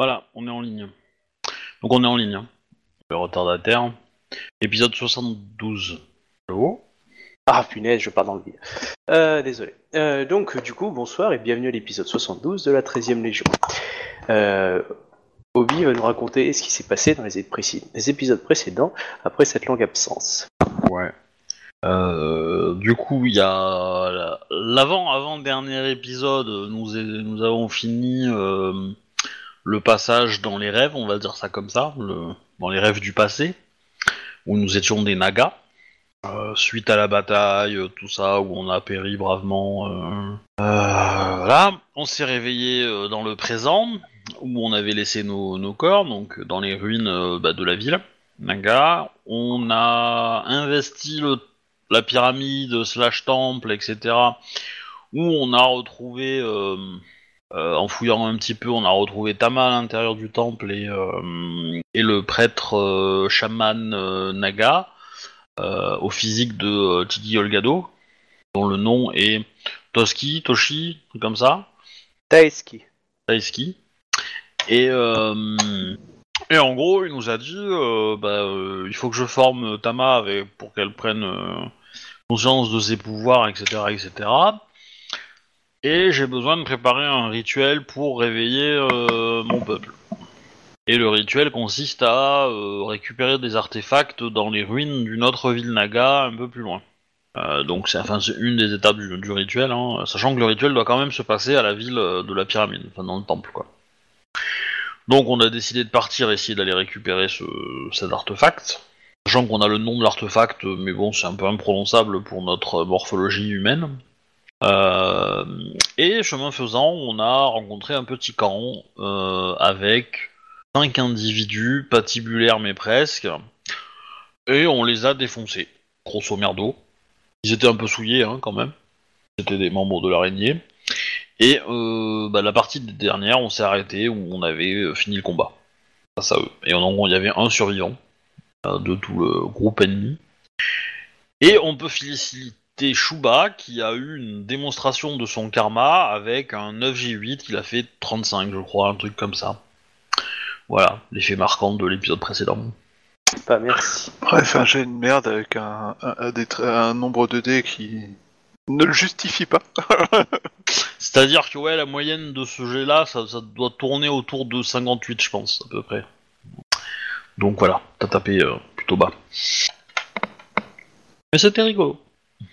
Voilà, on est en ligne. Donc on est en ligne. Hein. Le retardataire. Épisode 72. Allô? Ah punaise, je pars dans le vide. Euh, désolé. Euh, donc du coup, bonsoir et bienvenue à l'épisode 72 de la 13e Légion. Euh, Obi va nous raconter ce qui s'est passé dans les, épisodes précédents après cette longue absence. Ouais. Euh, du coup, il y a la- l'avant avant dernier épisode. Nous est- nous avons fini euh, le passage dans les rêves, on va dire ça comme ça, dans les rêves du passé, où nous étions des nagas. Euh, suite à la bataille, euh, tout ça, où on a péri bravement. euh, euh, voilà, on s'est réveillé dans le présent, où on avait laissé nos, corps, donc dans les ruines bah, de la ville. Naga, on a investi la pyramide slash temple, etc. Où on a retrouvé, euh, en fouillant un petit peu, on a retrouvé Tama à l'intérieur du temple et, euh, et le prêtre euh, chaman euh, Naga au physique de Tiki Olgado, dont le nom est Toski, Toshi, comme ça. Taeski. Taïski. Et, et en gros, il nous a dit bah, il faut que je forme Tama avec, pour qu'elle prenne conscience de ses pouvoirs, etc. etc. Et j'ai besoin de préparer un rituel pour réveiller euh, mon peuple. Et le rituel consiste à euh, récupérer des artefacts dans les ruines d'une autre ville Naga un peu plus loin. Euh, donc c'est enfin, une des étapes du, rituel, hein, sachant que le rituel doit quand même se passer à la ville de la pyramide, enfin dans le temple quoi. Donc on a décidé de partir, essayer d'aller récupérer ce, cet artefact, sachant qu'on a le nom de l'artefact, mais bon c'est un peu imprononçable pour notre morphologie humaine. Euh, et chemin faisant, on a rencontré un petit camp euh, avec cinq individus patibulaires mais presque, et on les a défoncés, grosso merdo. Ils étaient un peu souillés hein, quand même. C'était des membres de l'araignée. Et euh, bah, la partie dernière, on s'est arrêté où on avait fini le combat. Face à eux. Et en il y avait un survivant de tout le groupe ennemi. Et on peut féliciter Shuba qui a eu une démonstration de son karma avec un 9G8 qu'il a fait 35, je crois, un truc comme ça. Voilà, l'effet marquant de l'épisode précédent. Pas merci. Bref, un jet de merde avec un, un, un des tra- un nombre de dés qui ne le justifie pas. C'est-à-dire que ouais, la moyenne de ce jet-là, ça, ça doit tourner autour de 58, je pense, à peu près. Donc voilà, t'as tapé euh, plutôt bas. Mais c'était rigolo.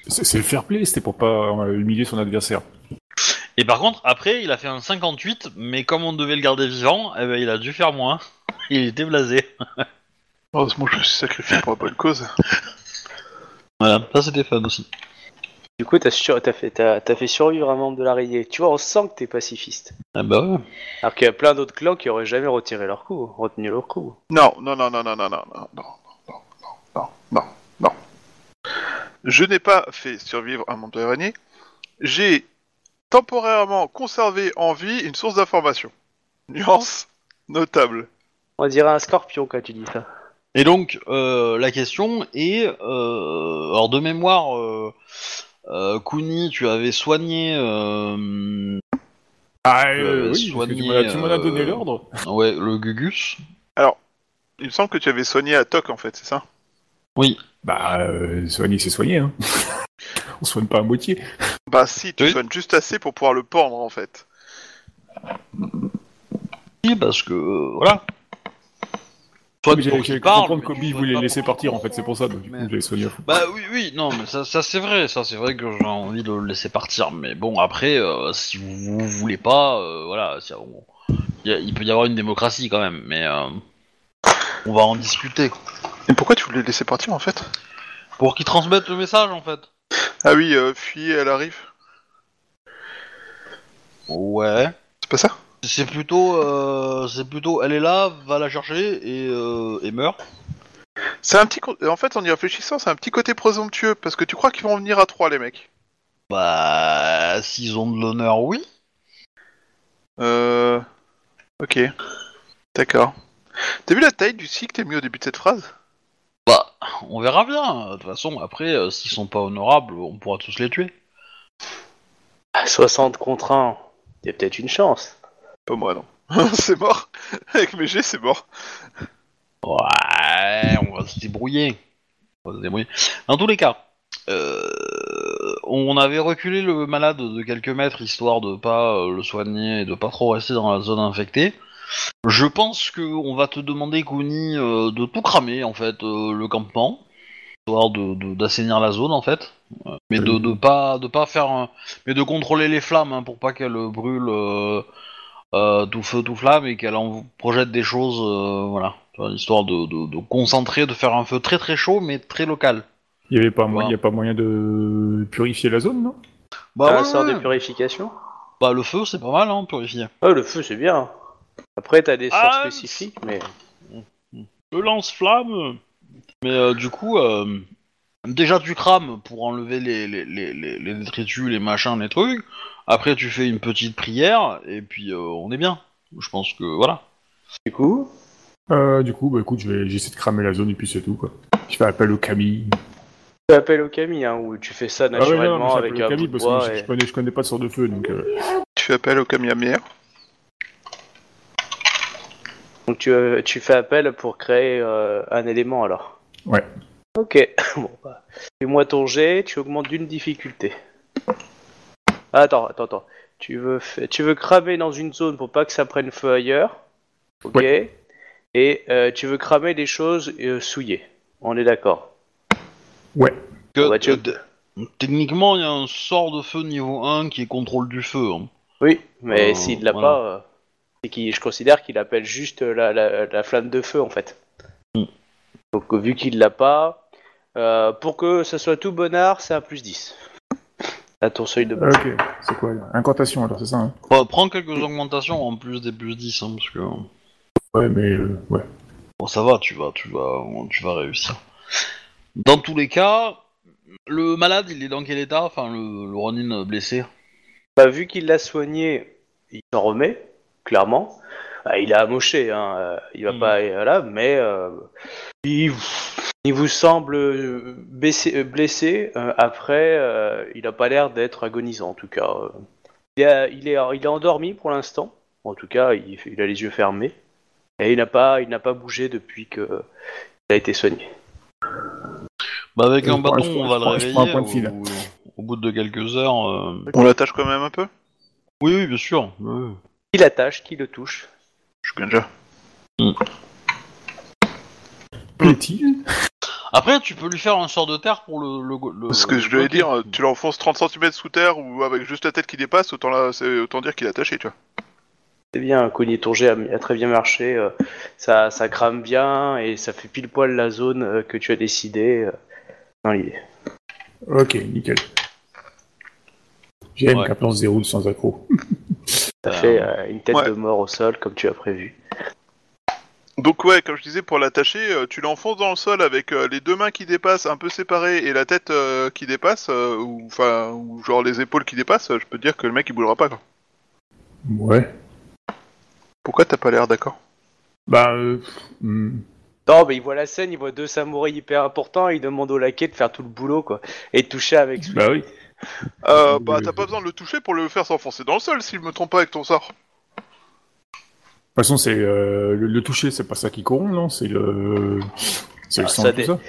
C'est le fair play, c'était pour pas euh, humilier son adversaire. Et par contre, après, il a fait un 58, mais comme on devait le garder vivant, eh ben, il a dû faire moins. Il était blasé. Heureusement que je me suis sacrifié pour la bonne cause. Voilà, ça c'était fun aussi. Du coup, t'as sur- fait, t'as- t'as fait survivre un membre de l'araignée. Tu vois, on sent que t'es pacifiste. Ah bah ouais. Alors qu'il y a plein d'autres clans qui auraient jamais retiré leur coup, retenu leur coup. Non, non, non, non, non, non, non, non, non, non, non, non, non, non. Je n'ai pas fait survivre un membre de l'araignée. J'ai temporairement conservé en vie une source d'information. Nuance notable. On dirait un scorpion quand tu dis ça. Et donc, euh, la question est, euh, alors de mémoire, euh, euh, Kuni, tu avais soigné, euh, Ah Euh, oui, tu m'en as- as donné l'ordre. ouais, le Gugus. Il me semble que tu avais soigné à Toc en fait, c'est ça? Oui. Bah, euh, soigner, c'est soigner, hein. On soigne pas à moitié. Bah si, tu Oui. soignes juste assez pour pouvoir le pendre en fait. Oui, parce que euh, voilà. Soit Mais J'avais j'avais comprendre tu voulait laisser partir, en fait, c'est pour ça, donc du coup, j'avais soigné à fond. Bah oui, oui, non, mais ça, ça c'est vrai, ça c'est vrai que j'ai envie de le laisser partir. Mais bon, après, euh, si vous, vous voulez pas, euh, voilà, si- on- il y a- il peut y avoir une démocratie quand même, mais euh, on va en discuter. quoi. Et pourquoi tu voulais le laisser partir en fait? Pour qu'ils transmettent le message en fait. Ah oui, euh, fuyez, elle arrive. Ouais. C'est pas ça? C'est plutôt, euh, c'est plutôt, elle est là, va la chercher et, euh, et meurt. C'est un petit... co- En fait, en y réfléchissant, c'est un petit côté présomptueux, parce que tu crois qu'ils vont venir à trois, les mecs. Bah, s'ils ont de l'honneur, oui. Euh... Ok. D'accord. T'as vu la taille du si que t'as mis au début de cette phrase? Bah, on verra bien. De toute façon, après, euh, s'ils sont pas honorables, on pourra tous les tuer. Ah, 60 contre 1, il y a peut-être une chance. Pas moi, non. c'est mort. Avec mes G, c'est mort. Ouais, on va se débrouiller. On va se débrouiller. Dans tous les cas, euh, on avait reculé le malade de quelques mètres histoire de pas euh, le soigner et de pas trop rester dans la zone infectée. Je pense que on va te demander, Kuni, euh, de tout cramer en fait euh, le campement, histoire de de- d'assainir la zone en fait, Euh, mais de, de pas de pas faire, un- mais de contrôler les flammes hein, pour pas qu'elles brûlent euh, euh, tout feu tout flamme et qu'elle en projette des choses, euh, voilà, Tu vois, histoire de, de, de concentrer, de faire un feu très très chaud mais très local. Il y avait pas, mo- Wow. il y a pas moyen de purifier la zone, non? Bah, un ouais, sort ouais. de purification Bah, le feu c'est pas mal hein, purifier. Le feu, c'est bien. Après, t'as des sorts Ah, spécifiques, mais... Le lance-flamme. Mais euh, du coup, euh, déjà tu crames pour enlever les, les, les, les, les détritus, les machins, les trucs. Après tu fais une petite prière et puis euh, on est bien. Je pense que voilà. Du coup, euh, Du coup, bah écoute, je vais- j'essaie de cramer la zone et puis c'est tout, quoi. Je fais appel au Camille. tu appelles au Camille, hein, ou tu fais ça Ah ouais, naturellement avec un au Camille bout de parce que bois je, et... je connais, je connais pas de sort de feu, donc... euh, Tu fais appel au Kamiamir. Donc tu, euh, tu fais appel pour créer euh, un élément, alors Ouais. Ok, bon, bah, fais-moi ton jet, tu augmentes d'une difficulté. Ah, attends, attends, attends. Tu veux, tu veux cramer dans une zone pour pas que ça prenne feu ailleurs? Ok. Et euh, tu veux cramer des choses euh, souillées. On est d'accord. Ouais. Que, bah, tu- euh, techniquement, il y a un sort de feu niveau 1 qui est contrôle du feu. hein. Oui, mais Euh, s'il l'a voilà. pas, euh, c'est qu'il, je considère qu'il appelle juste la, la- la flamme de feu en fait. Mm. Donc vu qu'il l'a pas, euh, pour que ça soit tout bonnard, c'est un plus 10. À ton seuil de base. Ok, c'est quoi Incantation, alors, c'est ça, hein Bah, prends quelques augmentations en plus des plus 10 hein, parce que Ouais, mais... euh, ouais. bon ça va, tu vas, tu vas, tu vas réussir. Dans tous les cas, le malade, il est dans quel état? Enfin, le, le Ronin blessé? Bah, vu qu'il l'a soigné, il s'en remet, clairement. Bah, il a amoché, hein, euh, il va Mm. pas, voilà, mais euh, il, il vous semble euh, baissé- euh, blessé. euh, après, euh, il a pas l'air d'être agonisant, en tout cas. euh. Il, est- il est, il est endormi pour l'instant. En tout cas, il, il a les yeux fermés. Et il n'a pas, il n'a pas bougé depuis que il a été soigné. Bah avec un bâton, on va le réveiller point de fil. au, au bout de quelques heures. euh. On l'attache quand même un peu? Oui, oui, bien sûr. oui. Qui l'attache, qui le touche Je gagne déjà. Plaît-il Après, tu peux lui faire un sort de terre pour le. le, le- Ce que le je voulais dire, tu l'enfonces 30 cm sous terre ou avec juste la tête qui dépasse, autant, là, c'est- autant dire qu'il est attaché, tu vois. C'est bien, Cogné ton jet a, a très bien marché. euh, ça, ça crame bien et ça fait pile poil la zone euh, que tu as décidé euh, dans l'idée. Ok, nickel. J'aime Ouais. qu'un plan se déroule sans accro. Ça Euh, fait euh, une tête ouais. de mort au sol comme tu as prévu. Donc ouais, comme je disais, pour l'attacher, euh, tu l'enfonces dans le sol avec euh, les deux mains qui dépassent, un peu séparées, et la tête qui dépasse, ou enfin, ou genre les épaules qui dépassent, je peux te dire que le mec il bougera pas, quoi. Ouais. Pourquoi t'as pas l'air d'accord? Bah, euh... hmm. Non, mais il voit la scène, il voit deux samouraïs hyper importants, il demande au laquais de faire tout le boulot, quoi. Et de toucher avec. Bah oui. Euh, bah t'as pas besoin de le toucher pour le faire s'enfoncer dans le sol, si je me trompe pas avec ton sort. De toute façon, c'est euh, le, le toucher, c'est pas ça qui corrompt, non? C'est le, c'est le Ah, sang ça et tout dé- ça?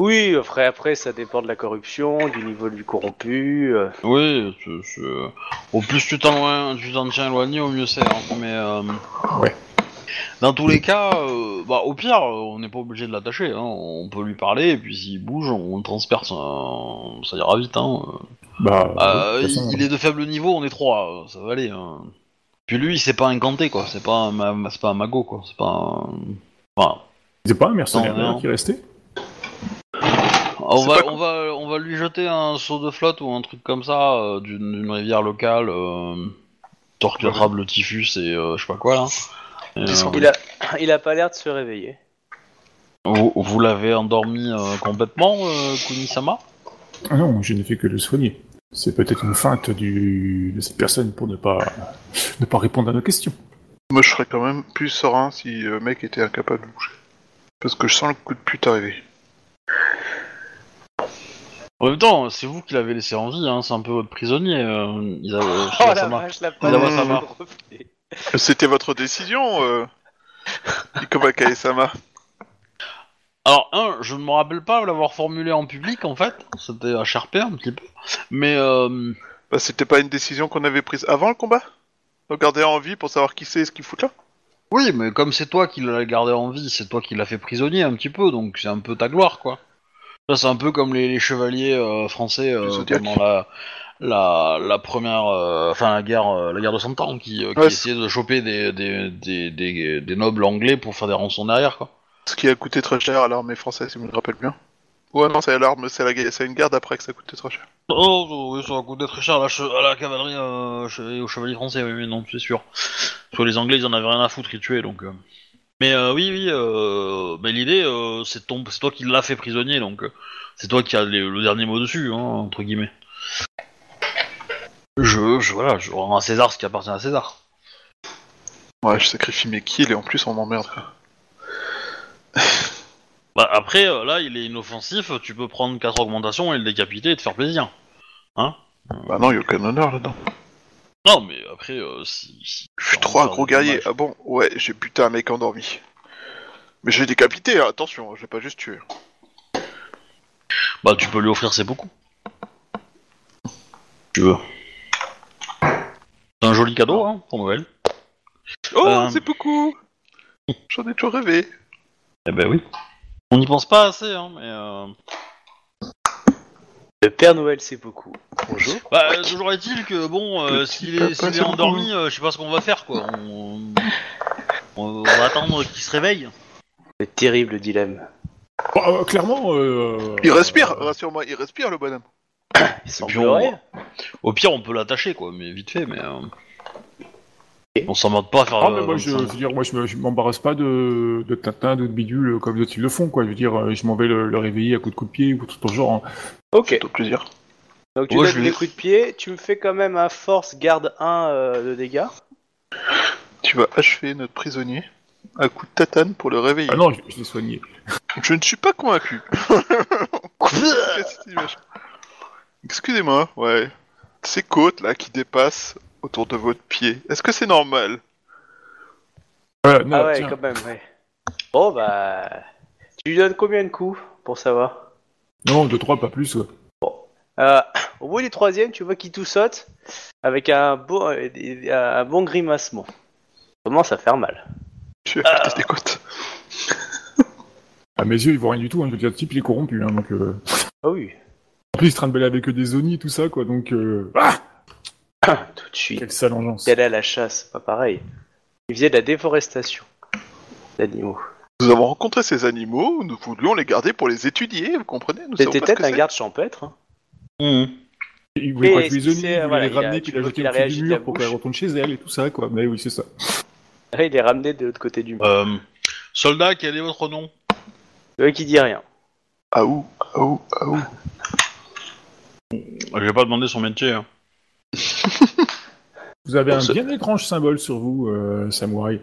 Oui, après, après, ça dépend de la corruption, du niveau du corrompu. euh. Oui, c'est- c'est- au plus tu t'en loin- tu t'en tiens éloigné, au mieux c'est. hein, Mais euh, Ouais. Dans tous les cas, euh, bah, au pire, euh, on n'est pas obligé de l'attacher. Hein, on peut lui parler et puis s'il bouge, on le transperce. hein, ça ira vite. Hein. Bah, Euh, de toute façon, il est de faible niveau, on est trois, euh, ça va aller. hein. Puis lui, c'est pas incanté quoi. C'est pas un, ma- c'est pas un mago quoi. C'est pas. Un... Enfin, c'est pas un mercenaire Non, non. là, qui est resté on C'est va, pas on va, on va lui jeter un saut de flotte ou un truc comme ça euh, d'une d'une rivière locale, euh, histoire qu'il attrape le typhus et euh, je sais pas quoi là. Euh, Il, a, il a pas l'air de se réveiller. vous vous l'avez endormi euh, complètement, euh, Kunisama? Ah non, je n'ai fait que le soigner. C'est peut-être une feinte du... de cette personne pour ne pas ne pas répondre à nos questions. Moi je serais quand même plus serein si le mec était incapable de bouger. Parce que je sens le coup de pute arriver. En même temps, c'est vous qui l'avez laissé en vie, hein, c'est un peu votre prisonnier. Euh, Oh la vache, la. C'était votre décision, euh... Ikoba Kaesama. Alors, un, je ne me rappelle pas l'avoir formulé en public, en fait. C'était à Sharper, un petit peu. Mais, euh, Bah, c'était pas une décision qu'on avait prise avant le combat De garder en vie pour savoir qui c'est et ce qu'il fout là oui, mais comme c'est toi qui l'as gardé en vie, c'est toi qui l'as fait prisonnier un petit peu, donc c'est un peu ta gloire, quoi. Ça, c'est un peu comme les, les chevaliers euh, français euh, pendant la, la, la première, euh, enfin la guerre, euh, la guerre de Cent Ans, qui, euh, qui Ouais, essayaient de choper des, des, des, des, des nobles anglais pour faire des rançons derrière, quoi. Ce qui a coûté très cher à l'armée française, si je me rappelle bien. Ouais, non, c'est à l'arme, c'est la guerre- c'est une garde après que ça coûtait très cher. Oh, oui, ça va coûter très cher à la, che- à la cavalerie euh, che- aux chevaliers français, oui, oui, non, c'est sûr. Parce que les Anglais, ils en avaient rien à foutre, ils tuaient, donc... euh. Mais euh, oui, oui, euh, mais l'idée, euh, c'est ton, c'est toi qui l'as fait prisonnier, donc euh, c'est toi qui as les- le dernier mot dessus, hein, entre guillemets. Je, je, voilà, je rends à César ce qui appartient à César. Ouais, je sacrifie mes kills et en plus on m'emmerde. quoi. Bah, après, euh, là, il est inoffensif, tu peux prendre 4 augmentations et le décapiter et te faire plaisir. Bah non, y a aucun honneur là-dedans. Non, mais après, euh, si... si- Je suis trop un gros guerrier. Ah bon Ouais, j'ai buté un mec endormi. Mais je l'ai décapité, hein, attention, je l'ai pas juste tué. Bah, tu peux lui offrir ses beaucoup. Tu veux. C'est joli cadeau, hein, pour Noël. Oh, Euh. c'est beaucoup J'en ai toujours rêvé. Eh ben oui. On n'y pense pas assez, hein, mais... Euh... Le Père Noël, c'est beaucoup. Bonjour. Bah, euh, toujours est-il que, bon, euh, s'il est, s'il c'est endormi, euh, je sais pas ce qu'on va faire, quoi. On, on va attendre qu'il se réveille. Le terrible dilemme. Euh, clairement. euh, Il respire, euh, rassure-moi, il respire le bonhomme. Il. Au pire, on peut l'attacher, quoi, mais vite fait, mais... euh. On s'en morde pas à faire... Ah, mais euh, moi, je, je 25. veux dire, moi, je me- je m'embarrasse pas de, de Tintin, de bidule, comme d'autres ils le font, quoi. Je veux dire, euh, je m'en vais le, le réveiller à coup de coup de pied ou tout le genre. hein. Ok. C'est au plaisir. Donc tu Ouais, donnes je des vais- coups de pied, tu me fais quand même un force garde 1 euh, de dégâts. Tu vas achever notre prisonnier à coup de tatane pour le réveiller. Ah non, je, je l'ai soigné. Je ne suis pas convaincu. Excusez-moi, ouais. Ces côtes là qui dépassent autour de votre pied, est-ce que c'est normal? Voilà, non, ah ouais, tiens. quand même, ouais. Bon bah... Tu lui donnes combien de coups, pour savoir? Non, deux, trois, pas plus, ouais. Euh, Au bout du troisième, tu vois qu'il tout saute avec un bon, euh, un bon grimacement. Ça commence à faire mal. Tu as des côtes. À mes yeux, ils voient rien du tout. Hein. Je veux dire, le type, il est corrompu. Hein, donc, euh... Ah oui. En plus, il se trimballe avec des zonies, tout ça, quoi. Donc, euh... ah Tout de suite. Quelle sale engeance. Il allait à la chasse, pas pareil. Il faisait de la déforestation d'animaux. Nous avons rencontré ces animaux, nous voulions les garder pour les étudier, vous comprenez? Nous C'était peut-être un c'est. garde champêtre. hein. Mhm. Il voulait pas les il voulait les il ramener, puis qu'il a au pied du mur pour qu'elle retourne chez elle et tout ça, quoi. Mais oui, c'est ça. Il est ramené de l'autre côté du mur. Euh, soldat, quel est votre nom? Le mec qui dit rien. Ah ouh, ah ouh, ah ouh. Je vais pas demander son métier. hein. Vous avez un ce- bien étrange symbole sur vous, euh, samouraï.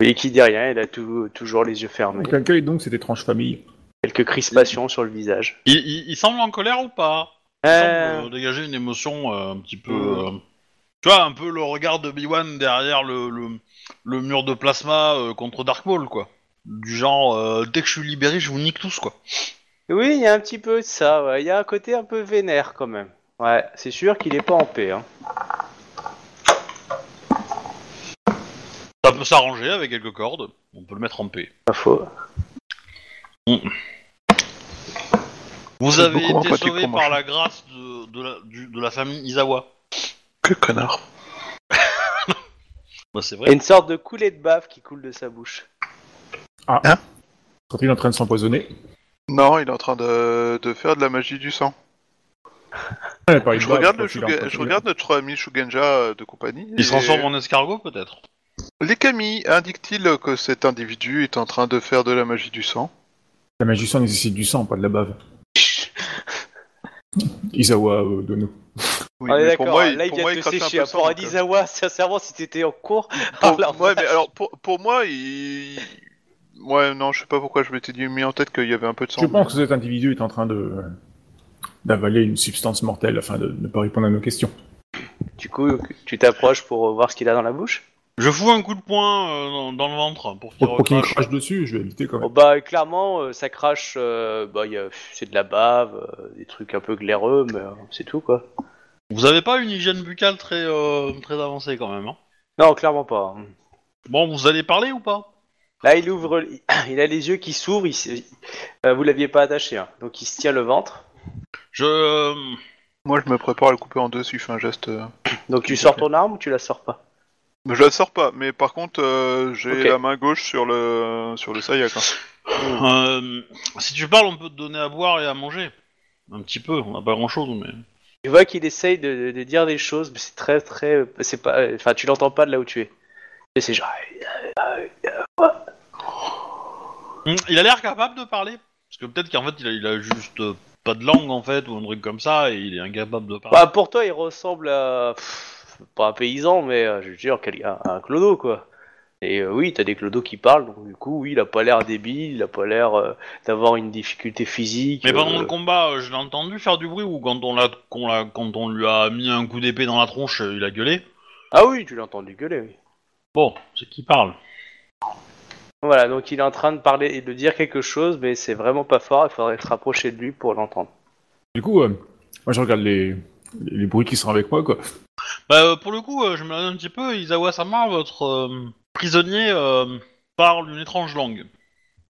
Le qui dit rien, il a tout- toujours les yeux fermés. Quelle est donc cette étrange famille Quelques crispations sur le visage. Il, il- il semble en colère ou pas? Il Euh, semble euh, dégager une émotion euh, un petit peu... euh, Tu vois, un peu le regard de Biwan derrière le, le, le mur de plasma euh, contre Dark Maul, quoi. Du genre, euh, dès que je suis libéré, je vous nique tous, quoi. Oui, il y a un petit peu de ça. ouais. Il y a un côté un peu vénère quand même. Ouais, c'est sûr qu'il est pas en paix. Hein. Ça peut s'arranger avec quelques cordes, on peut le mettre en paix. Pas faux. Vous C'est avez beaucoup été sauvé pour par la grâce de, de, la, du- de la famille Izawa. Que connard. Bah, c'est Il y vrai. a une sorte de coulée de bave qui coule de sa bouche. Quand il est en train de s'empoisonner. Non, il est en train de, de faire de la magie du sang. Ouais, par une Je regarde, le Shuga- je notre ami Shugenja euh, de compagnie. Il se et- transforme en escargot, peut-être Les Kami indiquent-ils que cet individu est en train de faire de la magie du sang? La magie du sang nécessite du sang, pas de la bave. Isawa euh, Dono. Oui, On est mais pour d'accord, moi, là il pour vient moi, de il te crache un sécher. peu sang, donc, euh, Adizawa, sincèrement, si t'étais en cours. Pour- la ouais, mais vache. alors pour, pour moi, il. Ouais, non, je sais pas pourquoi je m'étais dit mis en tête qu'il y avait un peu de sang. Je pense que cet individu est en train de d'avaler une substance mortelle afin de ne pas répondre à nos questions. Du coup, tu t'approches pour voir ce qu'il a dans la bouche? Je fous un coup de poing euh, dans, dans le ventre pour qu'il Pour, pour qu'il me recrache. crache dessus, je vais éviter quand Oh, même. bah clairement, euh, ça crache. euh, bah, il y a- c'est de la bave, euh, des trucs un peu glaireux, mais euh, c'est tout quoi. Vous avez pas une hygiène buccale très euh, très avancée quand même. Hein? Non, clairement pas. hein. bon, vous allez parler ou pas? Là, il ouvre, il a les yeux qui s'ouvrent. il euh, vous l'aviez pas attaché, hein. donc il se tient le ventre. Je euh, Moi, je me prépare à le couper en deux si je fais un geste. euh. Donc tu sors ton arme ou tu la sors pas? Mais Je la sors pas, mais par contre, euh, j'ai Ok. la main gauche sur le sur le Sayak. hein. euh, si tu parles, on peut te donner à boire et à manger. Un petit peu, on n'a pas grand chose, mais. Tu vois qu'il essaye de, de dire des choses, mais c'est très très, c'est pas, enfin tu l'entends pas de là où tu es. Et c'est genre, Il a l'air capable de parler Parce que peut-être qu'en fait il a, il a juste euh, pas de langue en fait ou un truc comme ça et il est incapable de parler. bah, pour toi il ressemble à, pff, pas un paysan, mais euh, je veux dire quel- un, un clodo quoi. Et euh, oui, t'as des clodos qui parlent, donc du coup, oui, il a pas l'air débile, il a pas l'air euh, d'avoir une difficulté physique. mais pendant euh, le combat, euh, je l'ai entendu faire du bruit ou quand on, l'a, qu'on l'a- quand on lui a mis un coup d'épée dans la tronche, euh, il a gueulé? Ah oui, tu l'as entendu gueuler, oui. Bon, c'est qui parle? Voilà, donc il est en train de parler et de dire quelque chose, mais c'est vraiment pas fort, il faudrait se rapprocher de lui pour l'entendre. Du coup, euh, moi je regarde les, les bruits qui sont avec moi, quoi. Bah, euh, pour le coup, euh, je me demande un petit peu, Isawa Sama, votre euh, prisonnier euh, parle une étrange langue.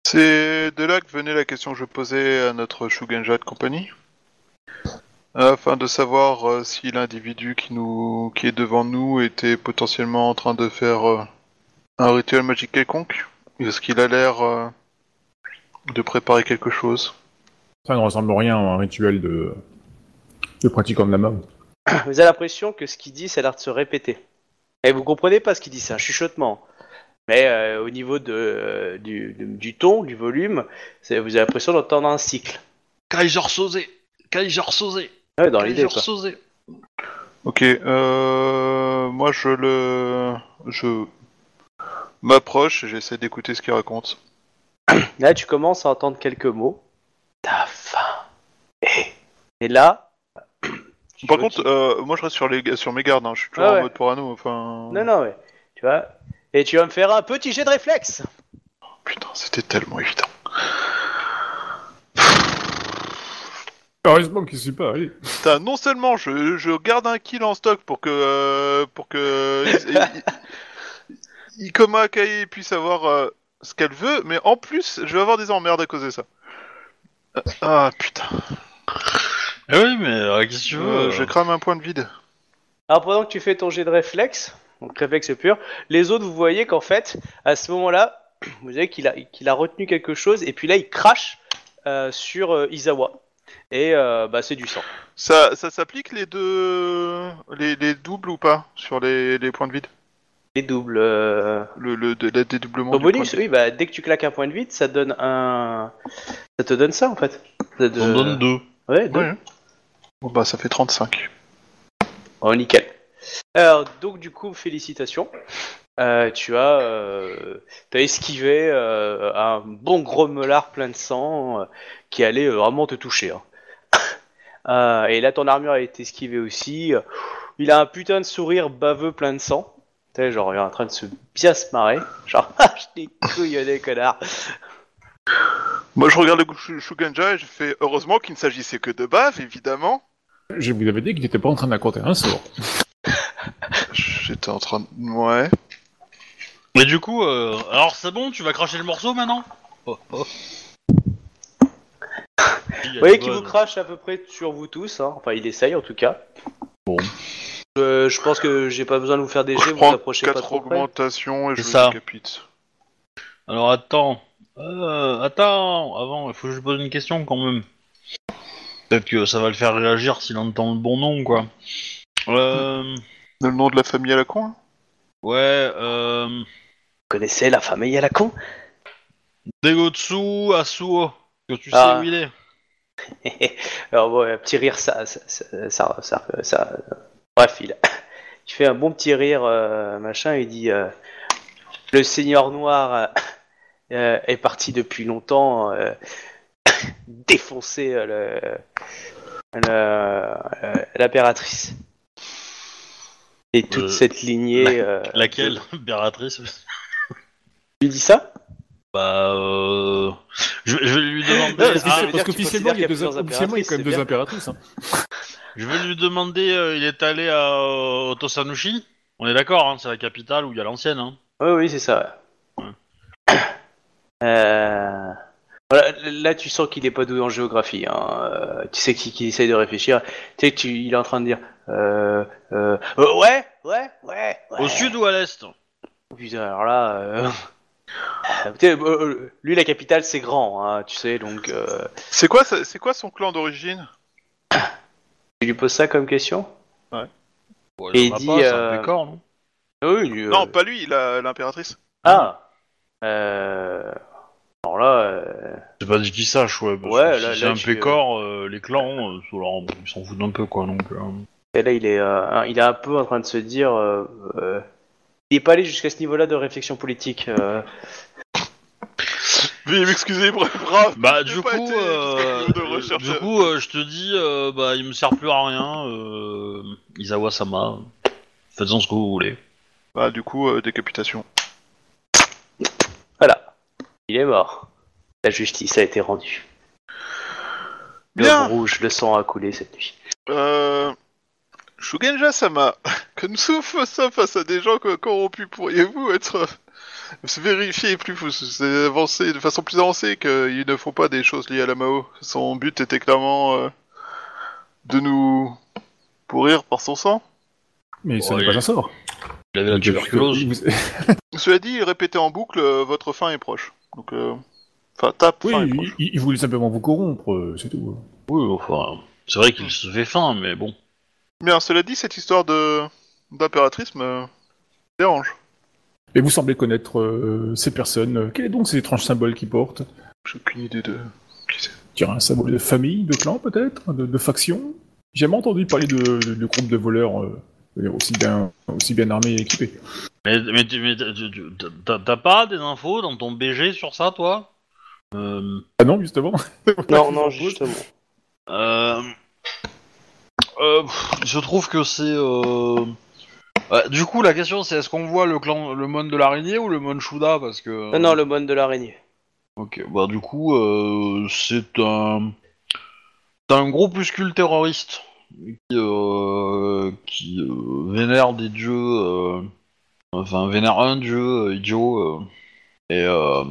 C'est de là que venait la question que je posais à notre Shugenja de compagnie. Afin de savoir euh, si l'individu qui nous qui est devant nous était potentiellement en train de faire euh, un rituel magique quelconque. Est-ce qu'il a l'air euh, de préparer quelque chose? Ça ne ressemble rien à un rituel de, de pratiquant de la mort. Vous avez l'impression que ce qu'il dit, ça a l'air de se répéter. Et vous comprenez pas ce qu'il dit, c'est un chuchotement. Mais euh, au niveau de, euh, du, de- du ton, du volume, c'est- vous avez l'impression d'entendre un cycle. Kaiser Sosé Kaiser Sosé Ouais, dans l'idée, Kaiser quoi. Sosé Ok, euh, moi je le, je m'approche et j'essaie d'écouter ce qu'il raconte. Là, tu commences à entendre quelques mots. Ta faim. Et, et là. Par contre, euh, moi je reste sur les sur mes gardes. hein. Je suis toujours Ah en mode parano. Enfin. Non, non, ouais. Tu vois? Et tu vas me faire un petit jet de réflexe. Putain, c'était tellement évident. Heureusement qu'il ne suis pas allé. Putain, non seulement je, je garde un kill en stock pour que euh, pour que Ikoma Akai puisse avoir euh, ce qu'elle veut, mais en plus je vais avoir des emmerdes à cause de ça. Euh, Ah putain, Eh oui, mais euh, qu'est-ce que tu veux Euh, je crame un point de vide. Alors pendant que tu fais ton jet de réflexe, donc réflexe pur, les autres vous voyez qu'en fait, à ce moment-là, vous voyez qu'il a, qu'il a retenu quelque chose et puis là il crache euh, sur euh, Izawa et euh, bah c'est du sang. Ça, ça s'applique les deux les, les doubles ou pas sur les, les points de vide? Les doubles. euh, Le, le de, le dédoublement Au du point bonus, de oui, bah dès que tu claques un point de vide, ça donne un, ça te donne ça en fait. Ça te- On donne deux. Ouais, deux. Ouais. Bon bah ça fait 35. Oh, nickel. Alors, donc, du coup, félicitations. Euh, tu as, euh, t'as esquivé euh, un bon gros melard plein de sang euh, qui allait euh, vraiment te toucher. hein. Euh, et là, ton armure a été esquivée aussi. Il a un putain de sourire baveux plein de sang. Tu sais, genre, il est en train de se bien se marrer. Genre, ah, je t'ai couillonné, connard. Moi je regarde le Shu- Shugenja et je fais heureusement qu'il ne s'agissait que de bave, évidemment. Je vous avais dit qu'il n'était pas en train d'accorder un sort. J'étais en train de... Ouais. Mais du coup, euh, alors c'est bon, tu vas cracher le morceau maintenant? Oh, oh. Vous voyez qu'il vous crache à peu près sur vous tous. hein. Enfin, il essaye en tout cas. Bon. Euh, je pense que j'ai pas besoin de vous faire des Je jets, vous prends approchez pas 4 trop près. augmentations et je C'est le ça. décapite. Alors attends, euh, attends, avant, il faut que je pose une question quand même. Peut-être que ça va le faire réagir s'il entend le bon nom, quoi. Euh, Le nom de la famille à la con hein ouais, euh, Vous connaissez la famille à la con? Degotsu Asuo, que tu sais Ah. où il est. Alors bon, un petit rire, ça, ça, ça, ça, ça- ça- bref, il, il fait un bon petit rire, euh, machin, il dit, euh, le Seigneur Noir euh, est parti depuis longtemps euh, défoncer euh, le- le- euh, l'impératrice. Et toute Euh, cette lignée. euh, Laquelle Impératrice Tu dis ça? Bah, euh... je, je vais lui demander. Non, Parce Ah, qu'officiellement, il y a deux, officiellement, il y a quand même deux impératrices, impératrices. hein. Je vais lui demander. euh, il est allé à euh, Otosanushi On est d'accord, hein, c'est la capitale où il y a l'ancienne. Hein. Oui, oui, c'est ça. ouais. Euh, Voilà, là, tu sens qu'il est pas doué en géographie. Hein. euh, Tu sais qu'il qu'il essaye de réfléchir. Tu sais qu'il est en train de dire. Euh, euh, euh, ouais, ouais, ouais, ouais. Au sud ou à l'est? Oh, Putain, alors là. euh, euh, tu sais, euh, euh, lui, la capitale, c'est grand, hein, tu sais, donc. Euh... C'est quoi, ça- c'est quoi son clan d'origine? Tu lui poses ça comme question Bon, Et il dit, pas, c'est un euh, non Oui, lui, euh, Non, pas lui, la- l'impératrice. Ah euh... Alors là. euh, C'est pas dit qu'il sache, ouais. Parce Ouais, que si là- c'est là, un tu- pécor, euh, les clans, euh, leur- ils s'en foutent un peu, quoi. Donc, euh, Et là, il est, euh, il est un peu en train de se dire. euh, euh, il est pas allé jusqu'à ce niveau-là de réflexion politique. euh. Veuillez m'excuser, bref, brave. Bah, du coup, euh, recherche. du coup, euh, je te dis, euh, bah, il me sert plus à rien. Euh, Isawa-sama, faites-en ce que vous voulez. Bah, du coup, euh, décapitation. Voilà. Il est mort. La justice a été rendue. Bien. Rouge, le sang a coulé cette nuit. Euh... Shugenja-sama, que nous souffrons ça face à des gens co- corrompus, pourriez-vous être... euh, vérifier plus, vous avancer de façon plus avancée qu'ils ne font pas des choses liées à la Mao? Son but était clairement euh, de nous pourrir par son sang. Mais ce Oh, n'est il- pas un sort. Il avait la tuberculose. Vous- Cela dit, répétez en boucle, euh, votre fin est proche. Donc, euh... enfin, tape, Oui, fin est il, proche. il- il voulait simplement vous corrompre, c'est tout. Oui, enfin, c'est vrai qu'il se fait faim, mais bon. Bien, cela dit, cette histoire de d'impératrice me dérange. Et vous semblez connaître euh, ces personnes. Euh, Quel est donc ces étranges symboles qu'ils portent? J'ai aucune idée de qui c'est. Tu un symbole de famille, de clan peut-être? De, de faction? J'ai jamais entendu parler de, de, de groupes de voleurs euh, aussi, bien, aussi bien armés et équipés. Mais, mais, t'as t'as pas des infos dans ton BG sur ça, toi? Euh, Ah non, justement Non, non, justement. euh, euh, Je trouve que c'est... Euh... ouais, du coup, la question c'est est-ce qu'on voit le clan, le mon de l'araignée ou le mon Shuda Parce que... Non, non, le monde de l'araignée. Ok, bah du coup, euh, c'est un... C'est un groupuscule terroriste qui, euh, qui euh, vénère des dieux... euh, Enfin, vénère un dieu euh, idiot, euh, et, euh,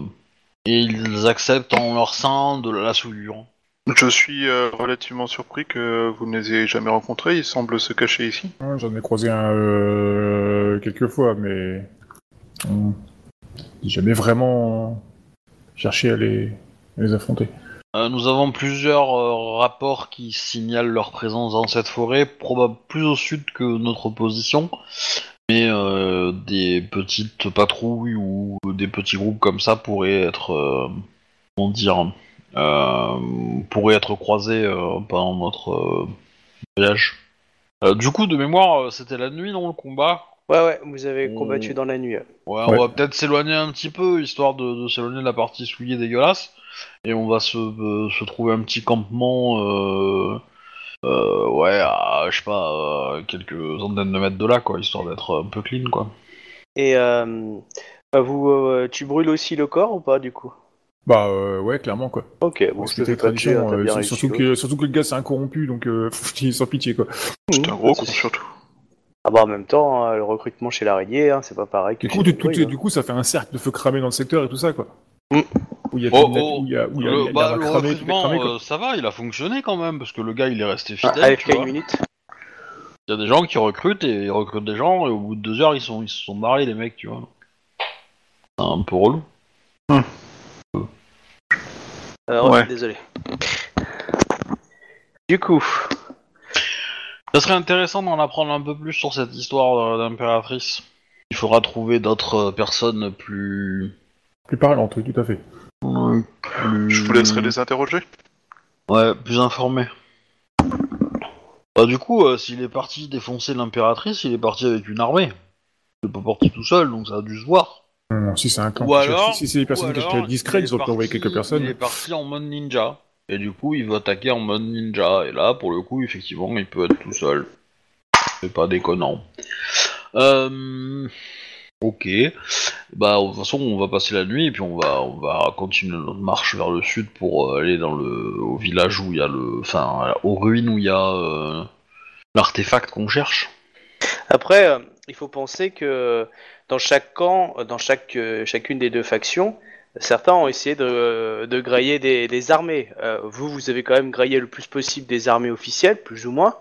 et ils acceptent en leur sein de la souillure. Je suis euh, relativement surpris que vous ne les ayez jamais rencontrés. Ils semblent se cacher ici. Ouais, J'en ai croisé un euh, quelques fois, mais. hum, J'ai jamais vraiment cherché à les, à les affronter. Euh, nous avons plusieurs euh, rapports qui signalent leur présence dans cette forêt, probablement plus au sud que notre position, mais euh, des petites patrouilles ou des petits groupes comme ça pourraient être, euh, comment dire, euh, pourraient être croisés euh, pendant notre euh, voyage. Euh, du coup, de mémoire, euh, c'était la nuit dans le combat? Ouais, ouais, vous avez Oh. combattu dans la nuit. Ouais, on Ouais. va peut-être s'éloigner un petit peu, histoire de, de s'éloigner de la partie souillée dégueulasse. Et on va se, euh, se trouver un petit campement, euh, euh, ouais, à, je sais pas, euh, quelques centaines de mètres de là, quoi, histoire d'être un peu clean, quoi. Et vous, euh, tu brûles aussi le corps ou pas du coup? Bah euh, ouais, clairement quoi. Ok, bon, t'as euh, surtout, ouais. que, surtout que le gars c'est un corrompu, donc euh, il est sans pitié quoi. C'est un Mmh, gros pas con, surtout. Ah bah en même temps, hein, le recrutement chez l'araignée, hein, c'est pas pareil que Du coup, tout- bruits, hein. du coup, ça fait un cercle de feu cramé dans le secteur et tout ça quoi. Mm. Où il y a Oh, tout le- oh, où il y a, où il y a- Le, il y a bah, le cramé, tout recrutement, cramé, euh, ça va, il a fonctionné quand même, parce que le gars, il est resté Ah, fidèle, tu une minute Il y a des gens qui recrutent et ils recrutent des gens, et au bout de deux heures, ils, sont, ils se sont barrés, les mecs, tu vois. C'est un peu relou. Euh, Ouais. Désolé. Du coup, Ça serait intéressant d'en apprendre un peu plus sur cette histoire d'impératrice. Il faudra trouver d'autres euh, personnes plus... Plus parlante, oui, tout à fait. euh, plus- Je vous laisserai les interroger. Ouais, plus informées. Bah du coup, euh, s'il est parti défoncer l'impératrice, il est parti avec une armée. Il est pas parti tout seul, donc ça a dû se voir. Non, si c'est un clan Ou alors, si c'est des personnes qui cherchent discrètes, il ils ont pu envoyer quelques personnes. Il est parti en mode ninja. Et du coup, il veut attaquer en mode ninja. Et là, pour le coup, effectivement, il peut être tout seul. C'est pas déconnant. Euh, ok. Bah, de toute façon, on va passer la nuit et puis on va, on va continuer notre marche vers le sud pour euh, aller dans le, au village où il y a le, enfin, aux ruines où il y a euh, l'artefact qu'on cherche. Après, euh, il faut penser que dans chaque camp, dans chaque, euh, chacune des deux factions, certains ont essayé de, de grailler des, des armées. Euh, vous, vous avez quand même graillé le plus possible des armées officielles, plus ou moins.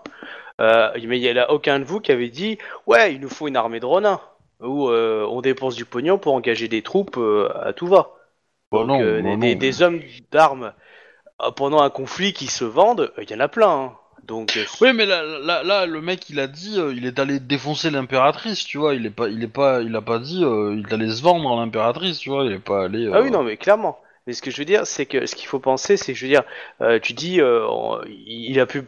Euh, mais il n'y a aucun de vous qui avait dit Ouais, il nous faut une armée de renins. Ou euh, on dépense du pognon pour engager des troupes à tout va. Bah Donc, non, bah des, non. des- des hommes d'armes pendant un conflit qui se vendent, il y en a plein. hein. Donc, euh, Oui, mais là, là, là, le mec, il a dit, euh, il est allé défoncer l'impératrice, tu vois. Il est pas, il est pas, il a pas dit, euh, il est allé se vendre à l'impératrice, tu vois. Il est pas allé. Ah oui, non, mais clairement. Mais ce que je veux dire, c'est que ce qu'il faut penser, c'est que je veux dire, euh, tu dis, euh, il a pu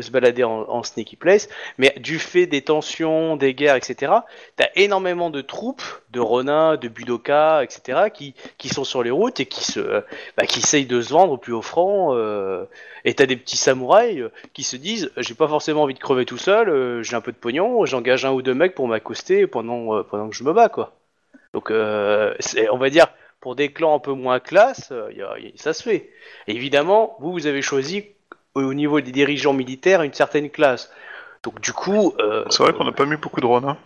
se balader en, en sneaky place, mais du fait des tensions, des guerres, etc., t'as énormément de troupes, de renins, de budokas, etc., qui, qui sont sur les routes et qui se, euh, bah, qui essayent de se vendre au plus offrant. Et t'as des petits samouraïs qui se disent, j'ai pas forcément envie de crever tout seul, j'ai un peu de pognon, j'engage un ou deux mecs pour m'accoster pendant, pendant que je me bats, quoi. Donc, on va dire, pour des clans un peu moins classe, euh, y a- y- ça se fait. Et évidemment, vous, vous avez choisi au au niveau des dirigeants militaires une certaine classe. Donc du coup, euh, C'est vrai qu'on n'a pas mis beaucoup de drones. Hein.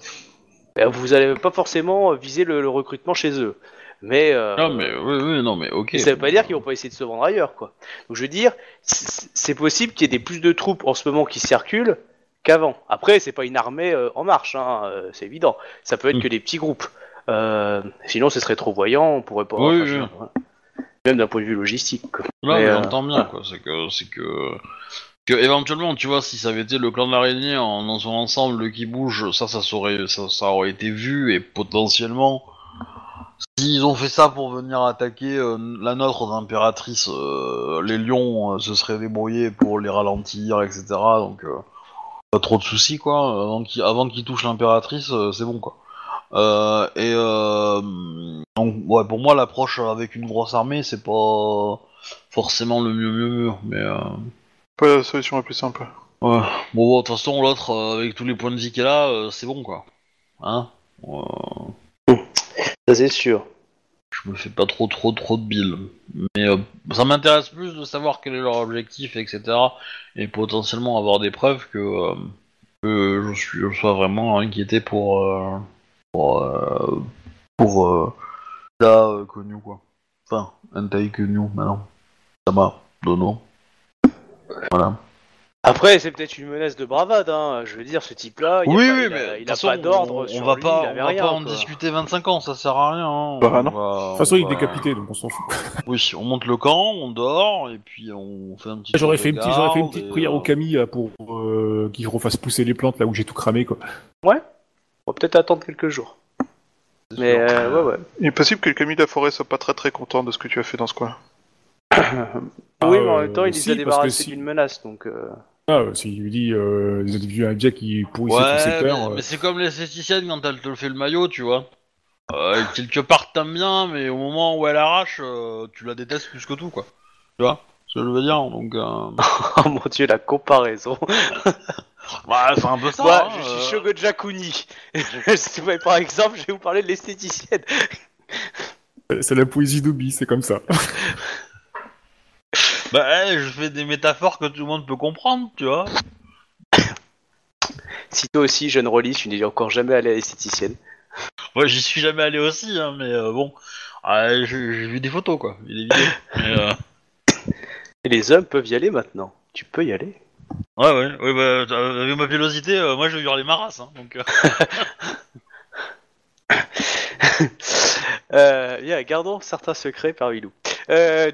euh, vous n'allez pas forcément viser le, le recrutement chez eux. Mais, euh, Non, mais oui, oui, non, mais ok. ça veut pas dire qu'ils vont pas essayer de se vendre ailleurs, quoi. Donc je veux dire, c'est possible qu'il y ait des plus de troupes en ce moment qui circulent qu'avant. Après, c'est pas une armée euh, en marche, hein, euh, c'est évident. Ça peut être Mm. que des petits groupes. Euh, sinon, ce serait trop voyant, on pourrait pas. Oui, oui. Même d'un point de vue logistique. quoi. Mais, mais euh, j'entends bien, quoi. C'est que, c'est que, que éventuellement, tu vois, si ça avait été le clan de l'araignée en, dans son ensemble qui bouge, ça, ça saurait, ça, ça aurait été vu et potentiellement, s'ils ont fait ça pour venir attaquer euh, la nôtre d'impératrice, euh, les lions euh, se seraient débrouillés pour les ralentir, etc. Donc, pas trop de soucis, quoi. Avant qu'ils, avant qu'ils touchent l'impératrice, c'est bon, quoi. Euh, et euh, donc, ouais, pour moi, l'approche avec une grosse armée, c'est pas forcément le mieux, mieux, mieux. Mais euh, Pas la solution la plus simple. ouais. bon, bon, de toute façon, l'autre, euh, avec tous les points de vie qu'elle a, euh, c'est bon, quoi. Hein? Euh, Ça, c'est sûr. Je me fais pas trop, trop, trop de billes. Mais euh, ça m'intéresse plus de savoir quel est leur objectif, etc. Et potentiellement avoir des preuves que, euh, que je, suis, je sois vraiment inquiété pour. euh, pour. euh, pour. euh, la euh, Konyu, quoi. Enfin, Entai Konyu, maintenant. Sama, Dono. Voilà. Après, c'est peut-être une menace de bravade, hein. Je veux dire, ce type-là, il a Oui, pas, oui, il a- mais de il toute a façon, pas d'ordre on, va lui, pas, il on va rien, pas en quoi. discuter 25 ans, ça sert à rien. hein. Bah, On non. va- De toute façon, on il est va- décapité, donc on s'en fout. Oui, on monte le camp, on dort, et puis on fait un petit. J'aurais tour fait, de une petite- j'aurais fait une garde, petite et, prière euh, au Camille pour euh, qu'il refasse pousser les plantes là où j'ai tout cramé quoi. On va peut-être attendre quelques jours. Mais euh, ouais, ouais. Il est possible que le Camille de la forêt soit pas très très content de ce que tu as fait dans ce coin. oui, mais en euh, même temps, il si, les a parce que débarrassés si- d'une menace, donc. euh, Ah, euh, s'il lui dit euh, des individus indiens qui pourrissaient Ouais, mais, secteur. euh, mais c'est comme l'esthéticienne quand elle te fait le maillot, tu vois. Euh, quelque part t'aimes bien, mais au moment où elle arrache, euh, tu la détestes plus que tout, quoi. Tu vois ce que je veux dire Donc, euh... Oh mon dieu, la comparaison. bah, c'est un peu ça. Moi, hein, je suis euh. Shogoja Kuni. Si vous voyez, par exemple, je vais vous parler de l'esthéticienne. C'est la poésie d'Obi, c'est comme ça. Bah, eh, je fais des métaphores que tout le monde peut comprendre, tu vois. Si toi aussi, jeune Rollis, tu n'es encore jamais allé à l'esthéticienne. Moi, j'y suis jamais allé aussi, hein, mais euh, bon. Ah, j'ai vu des photos, quoi. Des vidéos. mais, euh, Et les hommes peuvent y aller maintenant. Tu peux y aller. Ouais, ouais, ouais, bah, ma pilosité, euh, moi je vais hurler ma race, hein, donc. euh. Euh, gardons certains secrets parmi nous.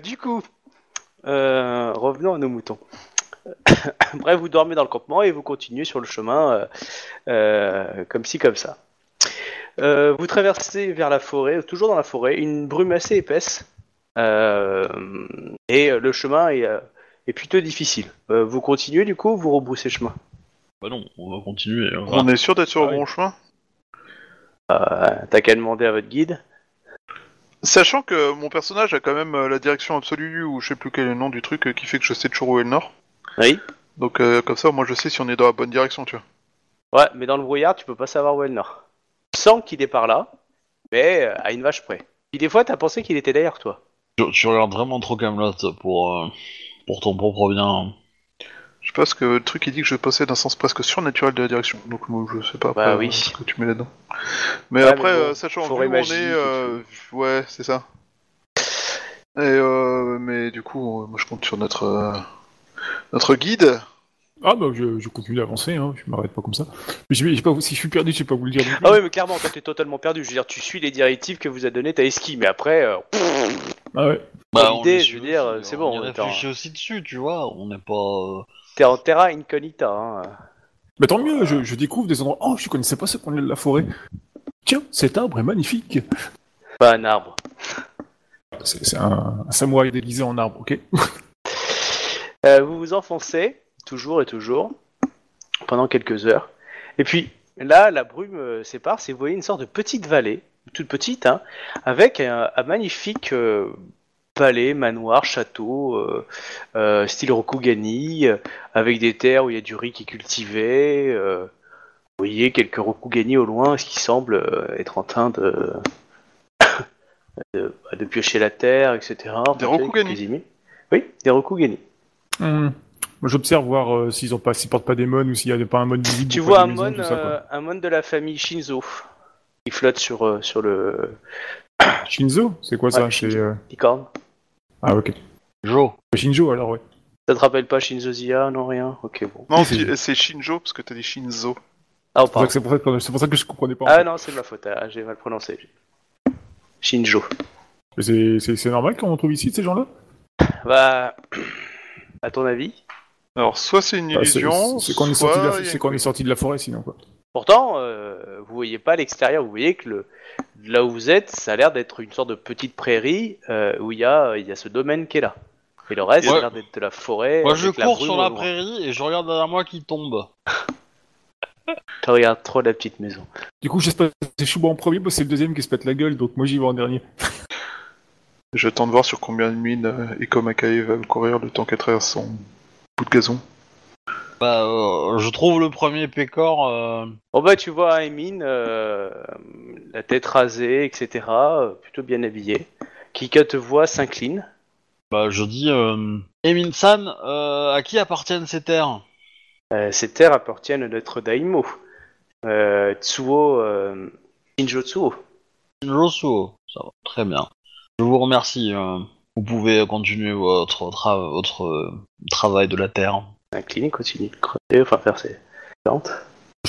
Du coup, revenons à nos moutons. Bref, vous dormez dans le campement et vous continuez sur le chemin comme ci, comme ça. Vous traversez vers la forêt, toujours dans la forêt, une brume assez épaisse. Et le chemin est, est plutôt difficile. Euh, vous continuez du coup ou vous rebroussez chemin Bah non, on va continuer. hein. On est sûr d'être sur Ah le oui. bon chemin euh, T'as qu'à demander à votre guide. Sachant que mon personnage a quand même euh, la direction absolue, ou je sais plus quel est le nom du truc, euh, qui fait que je sais toujours où est le nord. Oui. Donc euh, comme ça, moi je sais si on est dans la bonne direction, tu vois. Ouais, mais dans le brouillard, tu peux pas savoir où est le nord. Tu sens qu'il est par là, mais euh, à une vache près. Puis des fois, t'as pensé qu'il était derrière toi. Tu, tu regardes vraiment trop Camelot pour, euh, pour ton propre bien. Je pense que le truc il dit que je possède un sens presque surnaturel de la direction. Donc moi je sais pas Bah après, oui. ce que tu mets là-dedans. Mais Ouais, après, mais bon, euh, sachant vu où on est, euh, ouais, c'est ça. Et euh, mais du coup, euh, moi je compte sur notre euh, notre guide. Ah bah je, je continue d'avancer, hein, je m'arrête pas comme ça. Mais je, sais pas, si je suis perdu, je sais pas vous le dire. Ah oui, mais clairement, toi, t'es totalement perdu. Je veux dire, tu suis les directives que vous a données ta esqui, mais après, euh, Ah ouais. Bah, on l'idée, les je veux dire, c'est on bon, y attends. réfléchit aussi dessus, tu vois. On n'est pas. euh, t'es en terra incognita. Hein. Bah tant mieux, je, je découvre des endroits. Oh, je connaissais pas ce qu'on est de la forêt. Tiens, cet arbre est magnifique. Pas un arbre. C'est un, un samouraï déguisé en arbre, ok Euh, vous vous enfoncez, toujours et toujours, pendant quelques heures. Et puis, là, la brume euh, sépare, et vous voyez une sorte de petite vallée, toute petite, hein, avec un, un magnifique euh, palais, manoir, château, euh, euh, style Rokugani, avec des terres où il y a du riz qui est cultivé. euh, vous voyez quelques Rokugani au loin, ce qui semble euh, être en train de, de, de piocher la terre, etc. Des Rokugani. Oui, des Rokugani. Moi, J'observe voir euh, s'ils ont pas, s'ils portent pas des mônes ou s'il y a pas un mône visible. Tu vois un mon, euh, un de la famille Shinzo qui flotte sur, euh, sur le Shinzo C'est quoi ça? C'est, euh, licorne. Ah ok. Joe. Shinjo alors ouais. Ça te rappelle pas Shinzo Zia Non, rien? Ok, bon. Non, Oui, c'est- tu- c'est Shinjo parce que t'as dit Shinzo. Ah, oh, C'est pour, ça pardon. que- c'est pour ça que- c'est pour ça que je comprenais pas. en Ah non, c'est de ma faute, ah, j'ai mal prononcé. Shinjo. Mais c'est- C'est c'est normal qu'on trouve ici ces gens-là? Bah, à ton avis? Alors soit c'est une Bah, c'est- illusion, C'est qu'on est sorti de soit la- il y a c'est qu'on est sorti de la forêt sinon quoi. Pourtant, euh, vous voyez pas l'extérieur, vous voyez que le, là où vous êtes, ça a l'air d'être une sorte de petite prairie euh, où il y, a, il y a ce domaine qui est là. Et le reste, ça a l'air d'être de la forêt. Moi, je cours brume sur au la loin. prairie et je regarde derrière moi qui tombe. Tu regardes trop la petite maison. Du coup j'espère que c'est Chouba en premier parce que c'est le deuxième qui se pète la gueule donc moi j'y vais en dernier. Je tente de voir sur combien de mines euh, Iko Makai va courir le temps qu'elle traverse son bout de gazon. Bah, euh, je trouve le premier pécor. euh, Bon bah tu vois Emin, euh, la tête rasée, etc., euh, plutôt bien habillé, qui quand te voit s'incline. Bah, je dis. Euh... Emin-san, euh, à qui appartiennent ces terres? Euh, ces terres appartiennent à notre daimo, euh, Tsuo euh, Shinjo Tsuo. Josuo. Ça va, très bien. Je vous remercie. euh, Vous pouvez continuer votre, tra- votre euh, travail de la terre. S'incline, il continue de creuser, enfin faire ses plantes.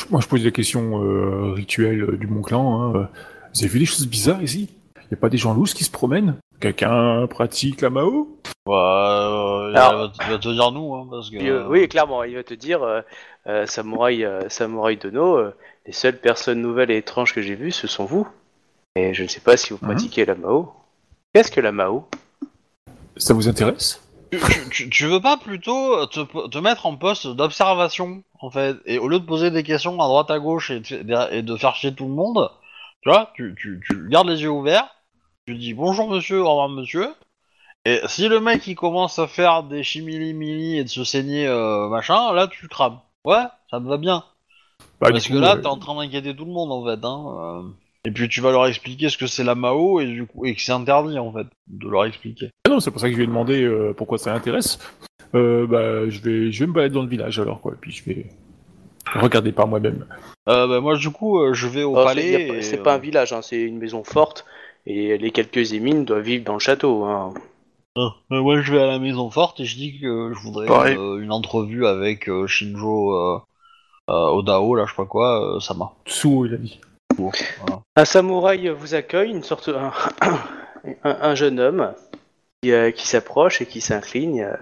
Moi je pose des questions euh, rituelles euh, du Mont Clan. Hein. euh. Vous avez vu des choses bizarres ici? Y a pas des gens lousses qui se promènent? Quelqu'un pratique la Mao? Bah, euh, Alors- il, va, il te dire nous, hein, parce que. Puis, euh, oui, clairement, il va te dire, euh, euh, Samouraï, euh, Samouraï Dono, euh, les seules personnes nouvelles et étranges que j'ai vues, ce sont vous. Et je ne sais pas si vous Mhm. pratiquez la Mao. Qu'est-ce que la Mao? Ça vous intéresse? Tu, tu- tu- tu veux pas plutôt te, te mettre en poste d'observation, en fait, et au lieu de poser des questions à droite à gauche et, de- et de faire chier tout le monde, tu vois, tu, tu, tu gardes les yeux ouverts, tu dis bonjour monsieur, au revoir monsieur, et si le mec il commence à faire des chimili-mili et de se saigner euh, machin, là tu crames. Ouais, ça me va bien. Bah, Parce que coup, là, euh, t'es en train d'inquiéter tout le monde en fait. Hein. euh. Et puis tu vas leur expliquer ce que c'est la Mao et du coup et que c'est interdit en fait de leur expliquer. Ah non, c'est pour ça que je lui ai demandé euh, pourquoi ça l'intéresse. Euh, bah, je vais, je vais me balader dans le village alors quoi, et puis je vais regarder par moi-même. Euh, bah, moi du coup euh, je vais au c'est- palais. y a pas- et, C'est pas un village, hein, c'est une maison forte. Et les quelques émines doivent vivre dans le château. Hein. euh, euh, moi je vais à la maison forte et je dis que je voudrais Pareil. euh, une entrevue avec euh, Shinjo euh, euh, Odao là je sais pas quoi, euh, Sama. Tsuo, il a dit. Voilà. Un samouraï vous accueille, une sorte, un, un- un jeune homme qui, euh, qui s'approche et qui s'incline. euh,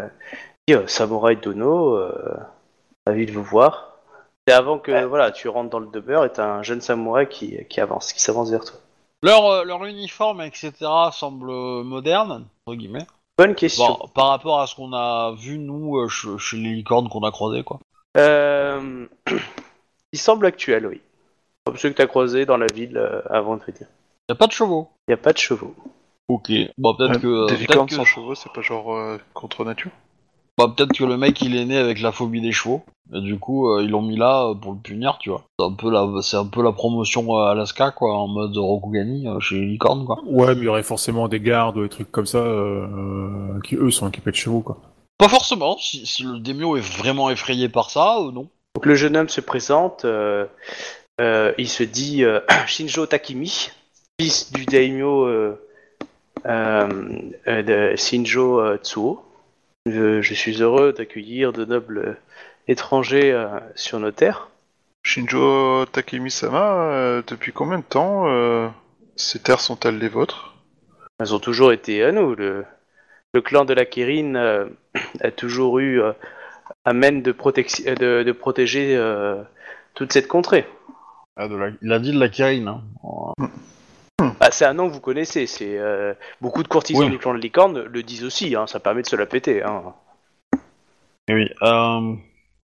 dit, euh, samouraï Dono, euh, ravi de vous voir. C'est avant que voilà, tu rentres dans le demeure et t'as un jeune samouraï qui, qui avance, qui s'avance vers toi. Leur, euh, leur uniforme etc semble moderne entre guillemets. Bonne question. Bon, par rapport à ce qu'on a vu nous euh, chez, chez les licornes qu'on a croisées quoi. Euh, il semble actuel, oui. Comme ceux que t'as croisés dans la ville euh, avant de venir. Y a pas de chevaux. Il n'y a pas de chevaux. Ok. Bon peut-être Euh, que des peut-être licornes que- sans chevaux, c'est pas genre euh, contre nature? Bah, peut-être que le mec il est né avec la phobie des chevaux, et du coup euh, ils l'ont mis là euh, pour le punir, tu vois. C'est un peu la, c'est un peu la promotion euh, Alaska, quoi, en mode Rokugani euh, chez Licorne, quoi. Ouais, mais il y aurait forcément des gardes ou des trucs comme ça euh, qui, eux, sont équipés de chevaux, quoi. Pas forcément, si, si le démio est vraiment effrayé par ça, euh, non. Donc le jeune homme se présente, euh, euh, il se dit euh, Shinjo Takimi, fils du daimyo euh, euh, euh, de Shinjo euh, Tsuo. Je, je suis heureux d'accueillir de nobles étrangers euh, sur nos terres. Shinjo Takemi-sama, euh, depuis combien de temps euh, ces terres sont-elles les vôtres? Elles ont toujours été à nous. Le, le clan de la Kirin euh, a toujours eu euh, à mène de, protection- euh, de, de protéger euh, toute cette contrée. Ah, de la- Il a dit de la Kirin, hein. Ah, c'est un nom que vous connaissez. C'est euh, beaucoup de courtisans Oui. du clan de Licorne le disent aussi. Hein, ça permet de se la péter. Hein. Eh oui. Euh,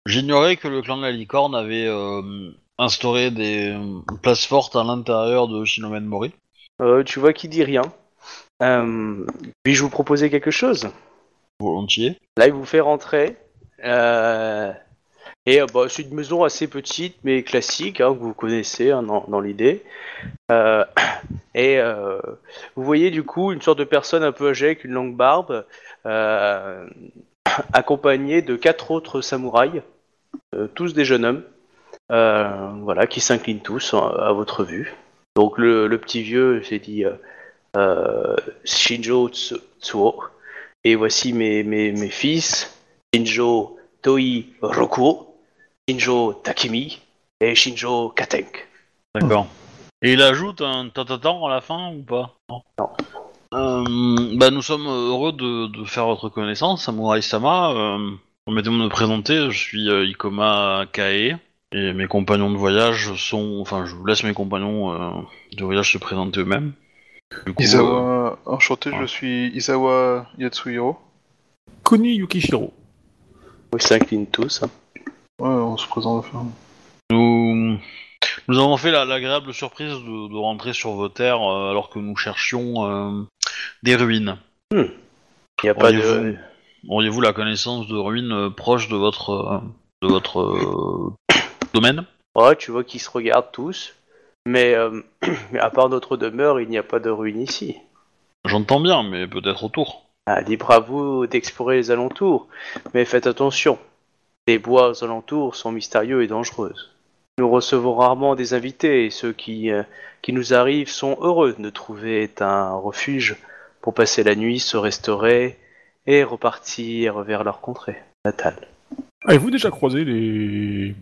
J'ignorais que le clan de la licorne avait euh, instauré des places fortes à l'intérieur de Shinomen Mori. Tu vois qui dit rien. Puis-je vous proposer quelque chose? Volontiers. Là, il vous fait rentrer. Et euh, bah, c'est une maison assez petite, mais classique, hein, que vous connaissez hein, dans, l'idée. Euh, et euh, vous voyez du coup une sorte de personne un peu âgée avec une longue barbe, accompagnée de quatre autres samouraïs, tous des jeunes hommes, voilà, qui s'inclinent tous à, à votre vue. Donc le, petit vieux s'est dit Shinjo Tsu- Tsuo. Et voici mes, mes, mes fils, Shinjo Toi Roku, Shinjo Takemi et Shinjo Katenk. D'accord. Et il ajoute un tatatan à la fin ou pas? Non. Non. Euh, bah, nous sommes heureux de, de faire votre connaissance, Samurai Sama. Euh, Permettez-moi de me présenter, je suis euh, Ikoma Kae. Et mes compagnons de voyage sont. Enfin, je vous laisse mes compagnons euh, de voyage se présenter eux-mêmes. Euh, Isawa, enchanté, ouais. je suis Isawa Yatsuhiro. Koni Yukishiro. Ils s'inclinent tous. hein. Ouais, on se présente. enfin, Nous, nous avons fait la- l'agréable surprise de, de rentrer sur vos terres euh, alors que nous cherchions euh, des ruines. Il n'y a pas de. Auriez-vous auriez-vous la connaissance de ruines euh, proches de votre, euh, de votre euh, domaine? Ouais, tu vois qu'ils se regardent tous. Mais, euh, mais à part notre demeure, il n'y a pas de ruine ici. J'entends bien, mais peut-être autour. Ah, libre à vous d'explorer les alentours, mais faites attention. Les bois aux alentours sont mystérieux et dangereux. Nous recevons rarement des invités et ceux qui, euh, qui nous arrivent sont heureux de trouver un refuge pour passer la nuit, se restaurer et repartir vers leur contrée natale. Avez-vous déjà croisé des...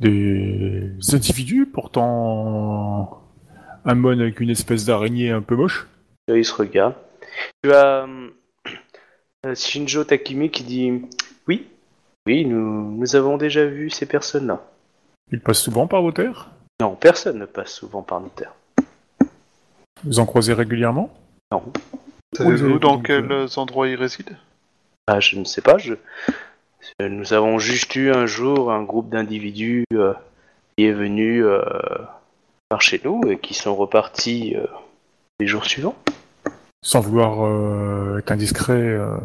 des individus portant un mon avec une espèce d'araignée un peu moche? Ils se regardent. Tu as euh, Shinjo Takimi qui dit Oui, nous, nous avons déjà vu ces personnes-là. Ils passent souvent par vos terres? Non, personne ne passe souvent par nos terres. Vous en croisez régulièrement? Non. Savez-vous dans donc, quels euh, endroits ils résident? Ah, je ne sais pas. Je... euh, Nous avons juste eu un jour un groupe d'individus euh, qui est venu euh, par chez nous et qui sont repartis euh, les jours suivants. Sans vouloir euh, être indiscret, euh,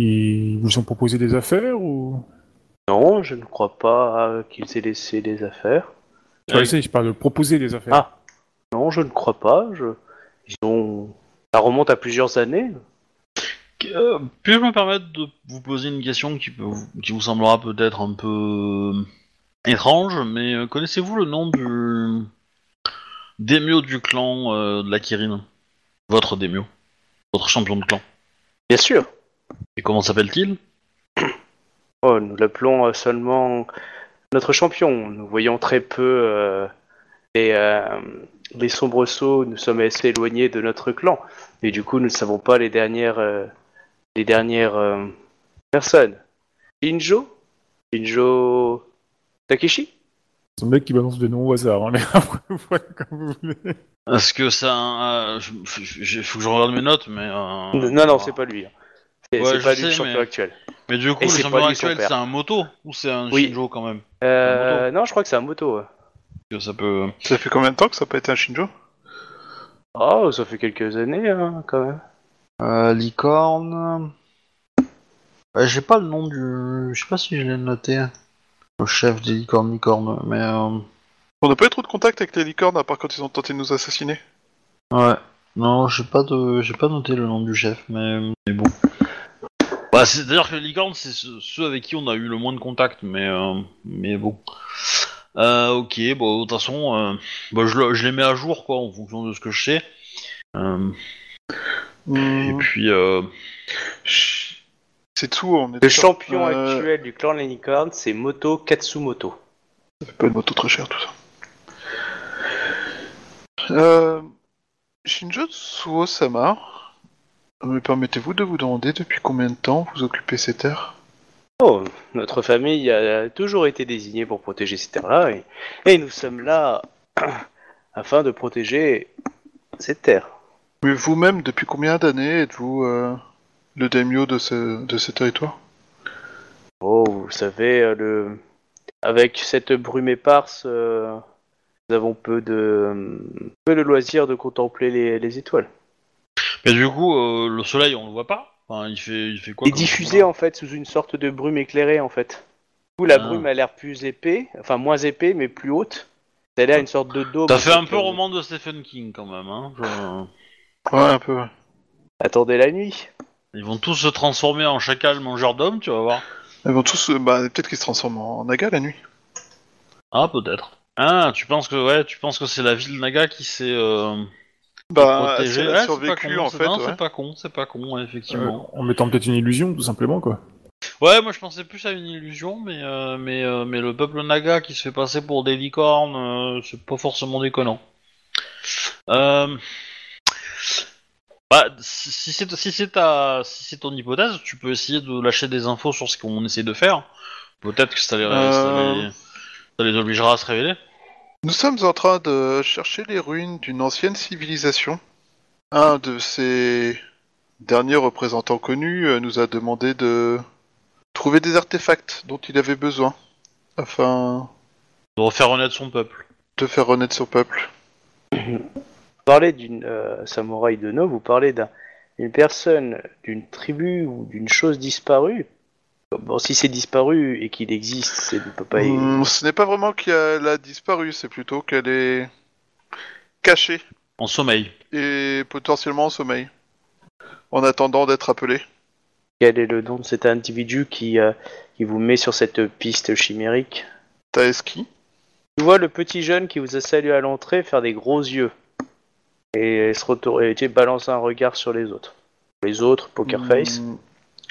ils vous ont proposé des affaires ou? Non, je ne crois pas qu'ils aient laissé des affaires. Enfin, je parle de proposer des affaires. Ah. Non, je ne crois pas. Je... Ils ont... Ça remonte à plusieurs années. Euh, Puis-je me permettre de vous poser une question qui, peut vous- qui vous semblera peut-être un peu euh, étrange, mais euh, connaissez-vous le nom du démio du clan euh, de la Kirin Votre démio Votre champion de clan Bien sûr. Et comment s'appelle-t-il Oh, nous l'appelons euh, seulement notre champion. Nous voyons très peu euh, les, euh, les sombres sauts. Nous sommes assez éloignés de notre clan. Et du coup, nous ne savons pas les dernières, euh, les dernières euh, personnes. Shinjo Shinjo Takeshi C'est un mec qui balance des noms au hasard, hein, mais après, vous faites comme vous voulez. Est-ce que ça... Euh, il faut que je regarde mes notes, mais... euh, Non, non, c'est pas lui. hein. C'est Ouais, pas champion mais- actuel. Mais du coup, Et le c'est champion actuel, c'est un moto Ou c'est un Oui. Shinjo quand même? Euh, non, je crois que c'est un moto. ouais. Ça peut... Ça fait combien de temps que ça n'a pas été un Shinjo? Oh, ça fait quelques années, hein, quand même. Euh, licorne... Bah, j'ai pas le nom du. Je sais pas si je l'ai noté. Le chef des licornes licornes, mais. euh, On n'a pas eu trop de contact avec les licornes à part quand ils ont tenté de nous assassiner. Ouais. Non, j'ai pas de. J'ai pas noté le nom du chef, mais. Mais bon. Bah, c'est-à-dire que les licornes, c'est ceux ceux avec qui on a eu le moins de contact, mais. euh, Mais bon. Euh, ok, bon, de toute façon, euh, bah, je, le- je les mets à jour, quoi, en fonction de ce que je sais. Euh, Et Hmm, puis, euh, chut. C'est tout, on est Le d'accord. champion Euh, actuel du clan Lanicorn, c'est Moto Katsumoto. Ça fait pas une moto très chère tout ça. Euh, Shinjo Tsuo-sama, me permettez-vous de vous demander depuis combien de temps vous occupez ces terres? Oh, notre famille a toujours été désignée pour protéger ces terres-là, et, et nous sommes là afin de protéger ces terres. Mais vous-même, depuis combien d'années êtes-vous euh, le daimyo de ce, de ce territoire? Oh, vous savez, euh, le... avec cette brume éparse, euh, nous avons peu de, peu de loisirs de contempler les, les étoiles. Mais du coup, euh, le soleil, on le voit pas. Enfin, il fait, il fait quoi Et comme diffusé en fait sous une sorte de brume éclairée en fait. Du coup, la Ah. brume a l'air plus épais, enfin moins épais mais plus haute. Ça a l'air une sorte de dôme. Ça fait un peu euh, roman de Stephen King quand même. Hein. je- Ouais, un peu. ouais. Attendez la nuit. Ils vont tous se transformer en chacal mangeur d'hommes, tu vas voir. Ils vont tous, euh, bah, peut-être qu'ils se transforment en naga la nuit. Ah, peut-être. Ah, tu penses que ouais, tu penses que c'est la ville Naga qui s'est euh, Bah, elle a survécu con, en c'est- fait. non, ouais. c'est pas con, c'est pas con, ouais, effectivement. Euh, en mettant peut-être une illusion, tout simplement, quoi. Ouais, moi je pensais plus à une illusion, mais euh, mais euh, mais le peuple Naga qui se fait passer pour des licornes, euh, c'est pas forcément déconnant. Euh... Bah, si si c'est si c'est ta si c'est ton hypothèse, tu peux essayer de lâcher des infos sur ce qu'on essaie de faire. Peut-être que ça les, ça Euh. les ça les obligera à se révéler. Nous sommes en train de chercher les ruines d'une ancienne civilisation. Un de ses derniers représentants connus euh, nous a demandé de trouver des artefacts dont il avait besoin afin De refaire renaître son peuple. de faire renaître son peuple. Vous parlez d'une euh, samouraï de No, vous parlez d'un- d'une personne, d'une tribu ou d'une chose disparue. Bon, si c'est disparu et qu'il existe, c'est ne peut pas. Hmm, ce n'est pas vraiment qu'elle a disparu, c'est plutôt qu'elle est cachée En sommeil. et potentiellement en sommeil, en attendant d'être appelée. Quel est le nom de cet individu qui, euh, qui vous met sur cette piste chimérique? Taeski Tu vois le petit jeune qui vous a salué à l'entrée faire des gros yeux et se retourner, et tu sais, balancer un regard sur les autres. Les autres, poker face. Hmm,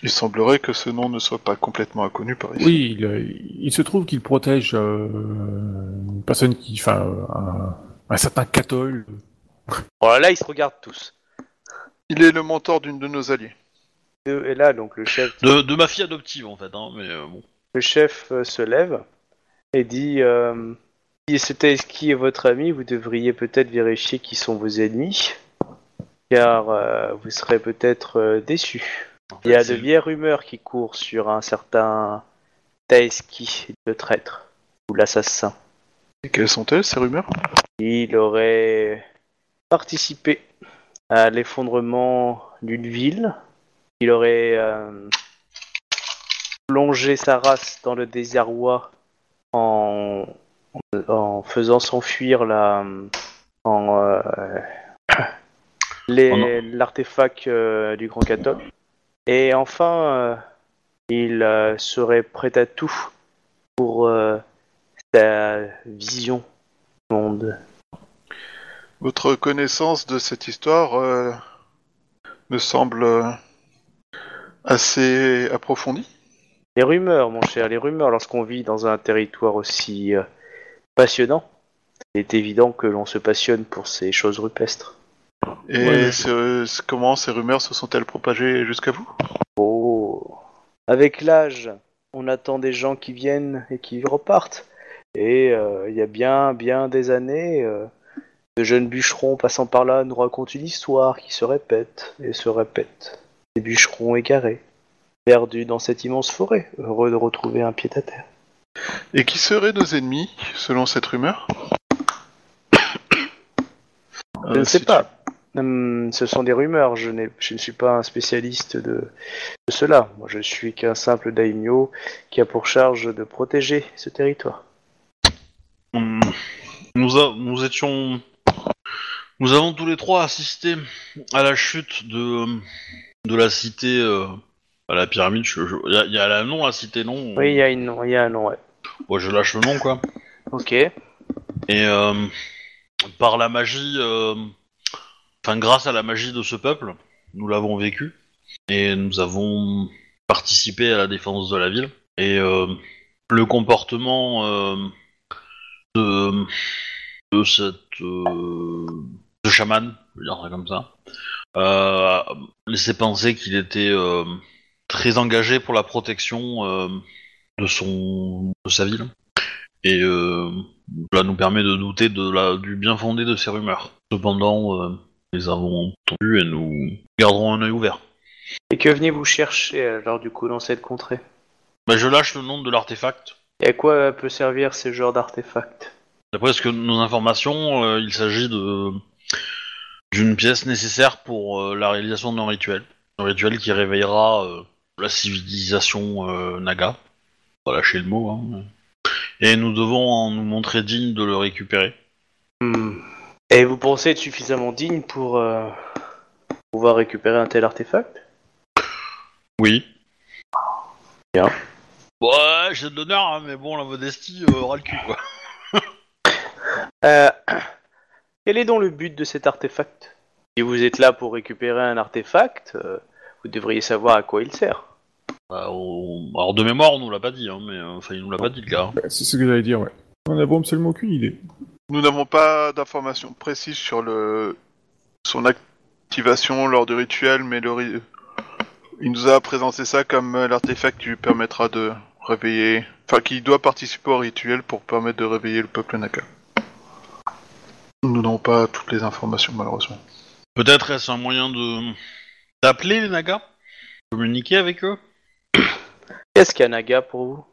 Il semblerait que ce nom ne soit pas complètement inconnu par ici. Oui, il, il se trouve qu'il protège euh, une personne qui, enfin, euh, un, un certain Catol. Bon, là, ils se regardent tous. Il est le mentor d'une de nos alliés. Et là, donc le chef De, de ma fille adoptive en fait, hein, mais euh, bon. Le chef euh, se lève et dit euh, Si c'était qui est votre ami, vous devriez peut-être vérifier qui sont vos ennemis, car euh, vous serez peut-être euh, Il y a de vieilles rumeurs qui courent sur un certain Taeski, le traître, ou l'assassin. Et quelles sont-elles, ces rumeurs? Il aurait participé à l'effondrement d'une ville. Il aurait euh, plongé sa race dans le désarroi en, en faisant s'enfuir la en euh, les- l'artefact euh, du Grand Cathol. Et enfin, euh, il euh, serait prêt à tout pour euh, sa vision du monde. Votre connaissance de cette histoire euh, me semble assez approfondie. Les rumeurs, mon cher, les rumeurs, lorsqu'on vit dans un territoire aussi euh, passionnant, il est évident que l'on se passionne pour ces choses rupestres. Et Ouais. ce- ce- comment ces rumeurs se sont-elles propagées jusqu'à vous? Oh Avec l'âge, on attend des gens qui viennent et qui repartent. Et euh, il y a bien, bien des années, euh, de jeunes bûcherons passant par là nous racontent une histoire qui se répète et se répète. Des bûcherons égarés, perdus dans cette immense forêt, heureux de retrouver un pied à terre. Et qui seraient nos ennemis, selon cette rumeur? Je ne sais si pas. Hum, ce sont des rumeurs, je, ne suis pas un spécialiste de, de cela. Moi, je suis qu'un simple daimyo qui a pour charge de protéger ce territoire. Hum, Nous, a- nous étions. Nous avons tous les trois assisté à la chute de, de la cité. euh, à la pyramide. Il y, a- il y a la nom, la cité nom. Oui, il y a, une, il y a un nom, ouais. Ouais, je lâche le nom, quoi. Ok. Et euh, par la magie. euh, Enfin, grâce à la magie de ce peuple, nous l'avons vécu. Et nous avons participé à la défense de la ville. Et euh, le comportement euh, de, de cette euh, chaman, je dire comme ça, laissait penser qu'il était très engagé pour la protection de son de sa ville. Et cela nous permet de douter de la, du bien fondé de ces rumeurs. Cependant, les avons entendues et nous garderons un œil ouvert. Et que venez-vous chercher alors du coup dans cette contrée? Bah, je lâche le nom de l'artefact. Et à quoi peut servir ce genre d'artefact? D'après ce que nos informations, euh, il s'agit de d'une pièce nécessaire pour euh, la réalisation d'un rituel. Un rituel qui réveillera euh, la civilisation euh, Naga. Pas lâcher le mot. Hein. Et nous devons en nous montrer dignes de le récupérer. Hmm. Et vous pensez être suffisamment digne pour euh, pouvoir récupérer un tel artefact? Oui. Bien. Ouais, j'ai de l'honneur, hein, mais bon, la modestie euh, aura le cul, quoi. Euh, Quel est donc le but de cet artefact? Si vous êtes là pour récupérer un artefact, euh, vous devriez savoir à quoi il sert. Bah, on- Alors, de mémoire, on nous l'a pas dit, hein, mais euh, enfin, il nous l'a pas dit, le gars. Ouais, C'est ce que j'allais dire, ouais. On n'a absolument aucune idée. Nous n'avons pas d'informations précises sur le son activation lors du rituel, mais le ri- il nous a présenté ça comme l'artefact qui lui permettra de réveiller, enfin qui doit participer au rituel pour permettre de réveiller le peuple Naka. Nous n'avons pas toutes les informations malheureusement. Peut-être est-ce un moyen de d'appeler les Nagas? Communiquer avec eux? Qu'est-ce qu'un naga pour vous?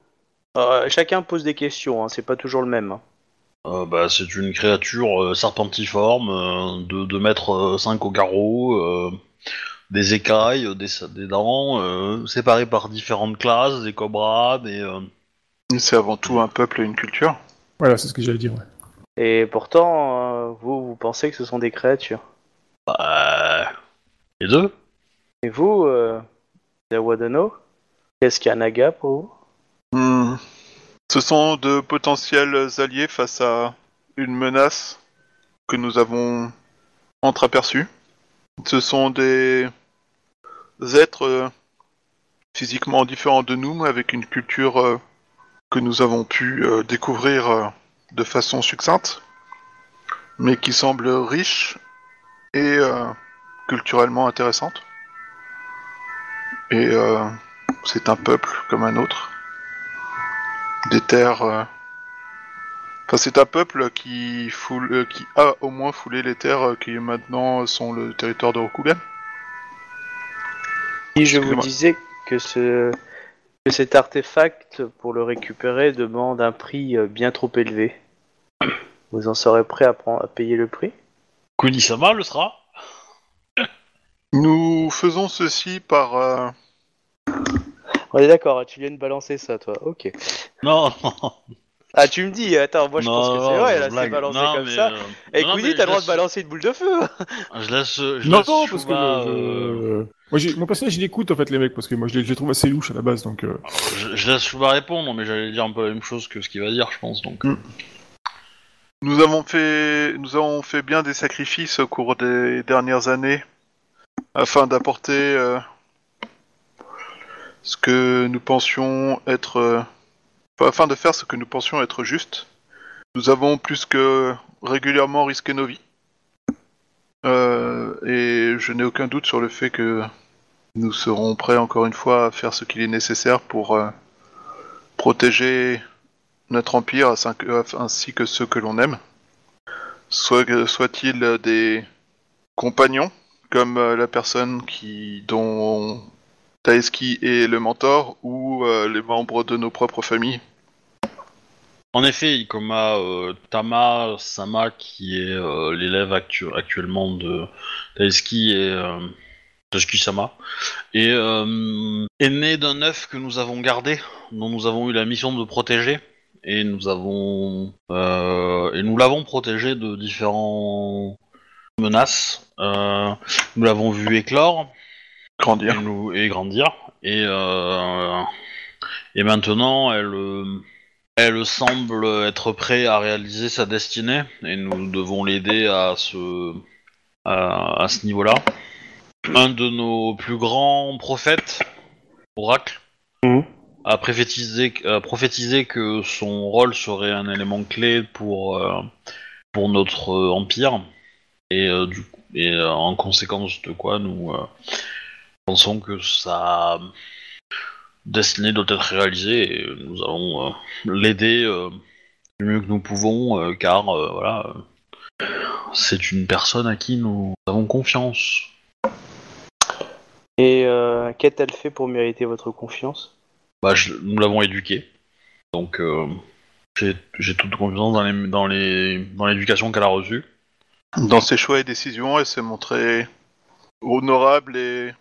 Euh, Chacun pose des questions, hein, c'est pas toujours le même. Euh, bah, c'est une créature euh, serpentiforme euh, de 2 mètres 5 au carreau, euh, des écailles, euh, des, des dents, euh, séparées par différentes classes, des cobras, des... euh, C'est avant tout un peuple et une culture. Voilà, c'est ce que j'allais dire, ouais. Et pourtant, euh, vous, vous pensez que ce sont des créatures? bah, les deux Et vous, euh, Dawadano, qu'est-ce qu'un naga pour vous? Hmm. Ce sont de potentiels alliés face à une menace que nous avons entreaperçue. Ce sont des êtres euh, physiquement différents de nous, mais avec une culture euh, que nous avons pu euh, découvrir de façon succincte, mais qui semble riche et culturellement intéressante. Et c'est un peuple comme un autre des terres. euh, Enfin, c'est un peuple qui, foule, euh, qui a au moins foulé les terres euh, qui maintenant sont le territoire de Rokugan. Si je vous Excusez-moi. disais que, ce, que cet artefact, pour le récupérer, demande un prix euh, bien trop élevé, vous en serez prêt à, prendre, à payer le prix? Kunisama le sera Nous faisons ceci par. euh, On est d'accord, tu viens de balancer ça, toi. Ok. Non, non, Ah, tu me dis, attends, moi je pense que c'est vrai, là, c'est balancé Non, comme mais, ça. euh, Et Queenie, t'as le droit de balancer une boule de feu Je laisse... Je Non, laisse non, parce que euh, moi, mon personnage, il écoute en fait les mecs, parce que moi, je les, je les trouve assez louches à la base, donc. euh, Je, je laisse Chouba répondre, mais j'allais dire un peu la même chose que ce qu'il va dire, je pense, donc... Mm. Nous avons fait, nous avons fait bien des sacrifices au cours des dernières années afin d'apporter euh, ce que nous pensions être, euh, afin de faire ce que nous pensions être juste. Nous avons plus que régulièrement risqué nos vies. Euh, et je n'ai aucun doute sur le fait que nous serons prêts encore une fois à faire ce qu'il est nécessaire pour euh, protéger notre empire ainsi que- ceux que l'on aime. Soit, soit-il des compagnons, comme euh, la personne qui dont Taeski est le mentor, ou euh, les membres de nos propres familles. En effet, il coma euh, Tama Sama, qui est euh, l'élève actu- actuellement de Taeski et euh, Taeski Sama, et euh, est né d'un œuf que nous avons gardé, dont nous avons eu la mission de protéger, et nous avons et nous l'avons protégé de différentes menaces. Nous l'avons vu éclore et, Grandir. nous- et grandir, et euh, et maintenant elle euh, elle semble être prête à réaliser sa destinée et nous devons l'aider à ce à, à ce niveau-là. Un de nos plus grands prophètes, Oracle, Mhm. a prophétisé, a prophétisé que son rôle serait un élément clé pour euh, pour notre empire et euh, du coup, et en conséquence de quoi nous pensons que sa destinée doit être réalisée et nous allons euh, l'aider euh, du mieux que nous pouvons euh, car euh, voilà euh, c'est une personne à qui nous avons confiance. Et euh, qu'a-t-elle fait pour mériter votre confiance? Bah, je- nous l'avons éduquée donc euh, j'ai toute confiance dans les dans les dans l'éducation qu'elle a reçue. Dans ses choix et décisions, elle s'est montrée honorable et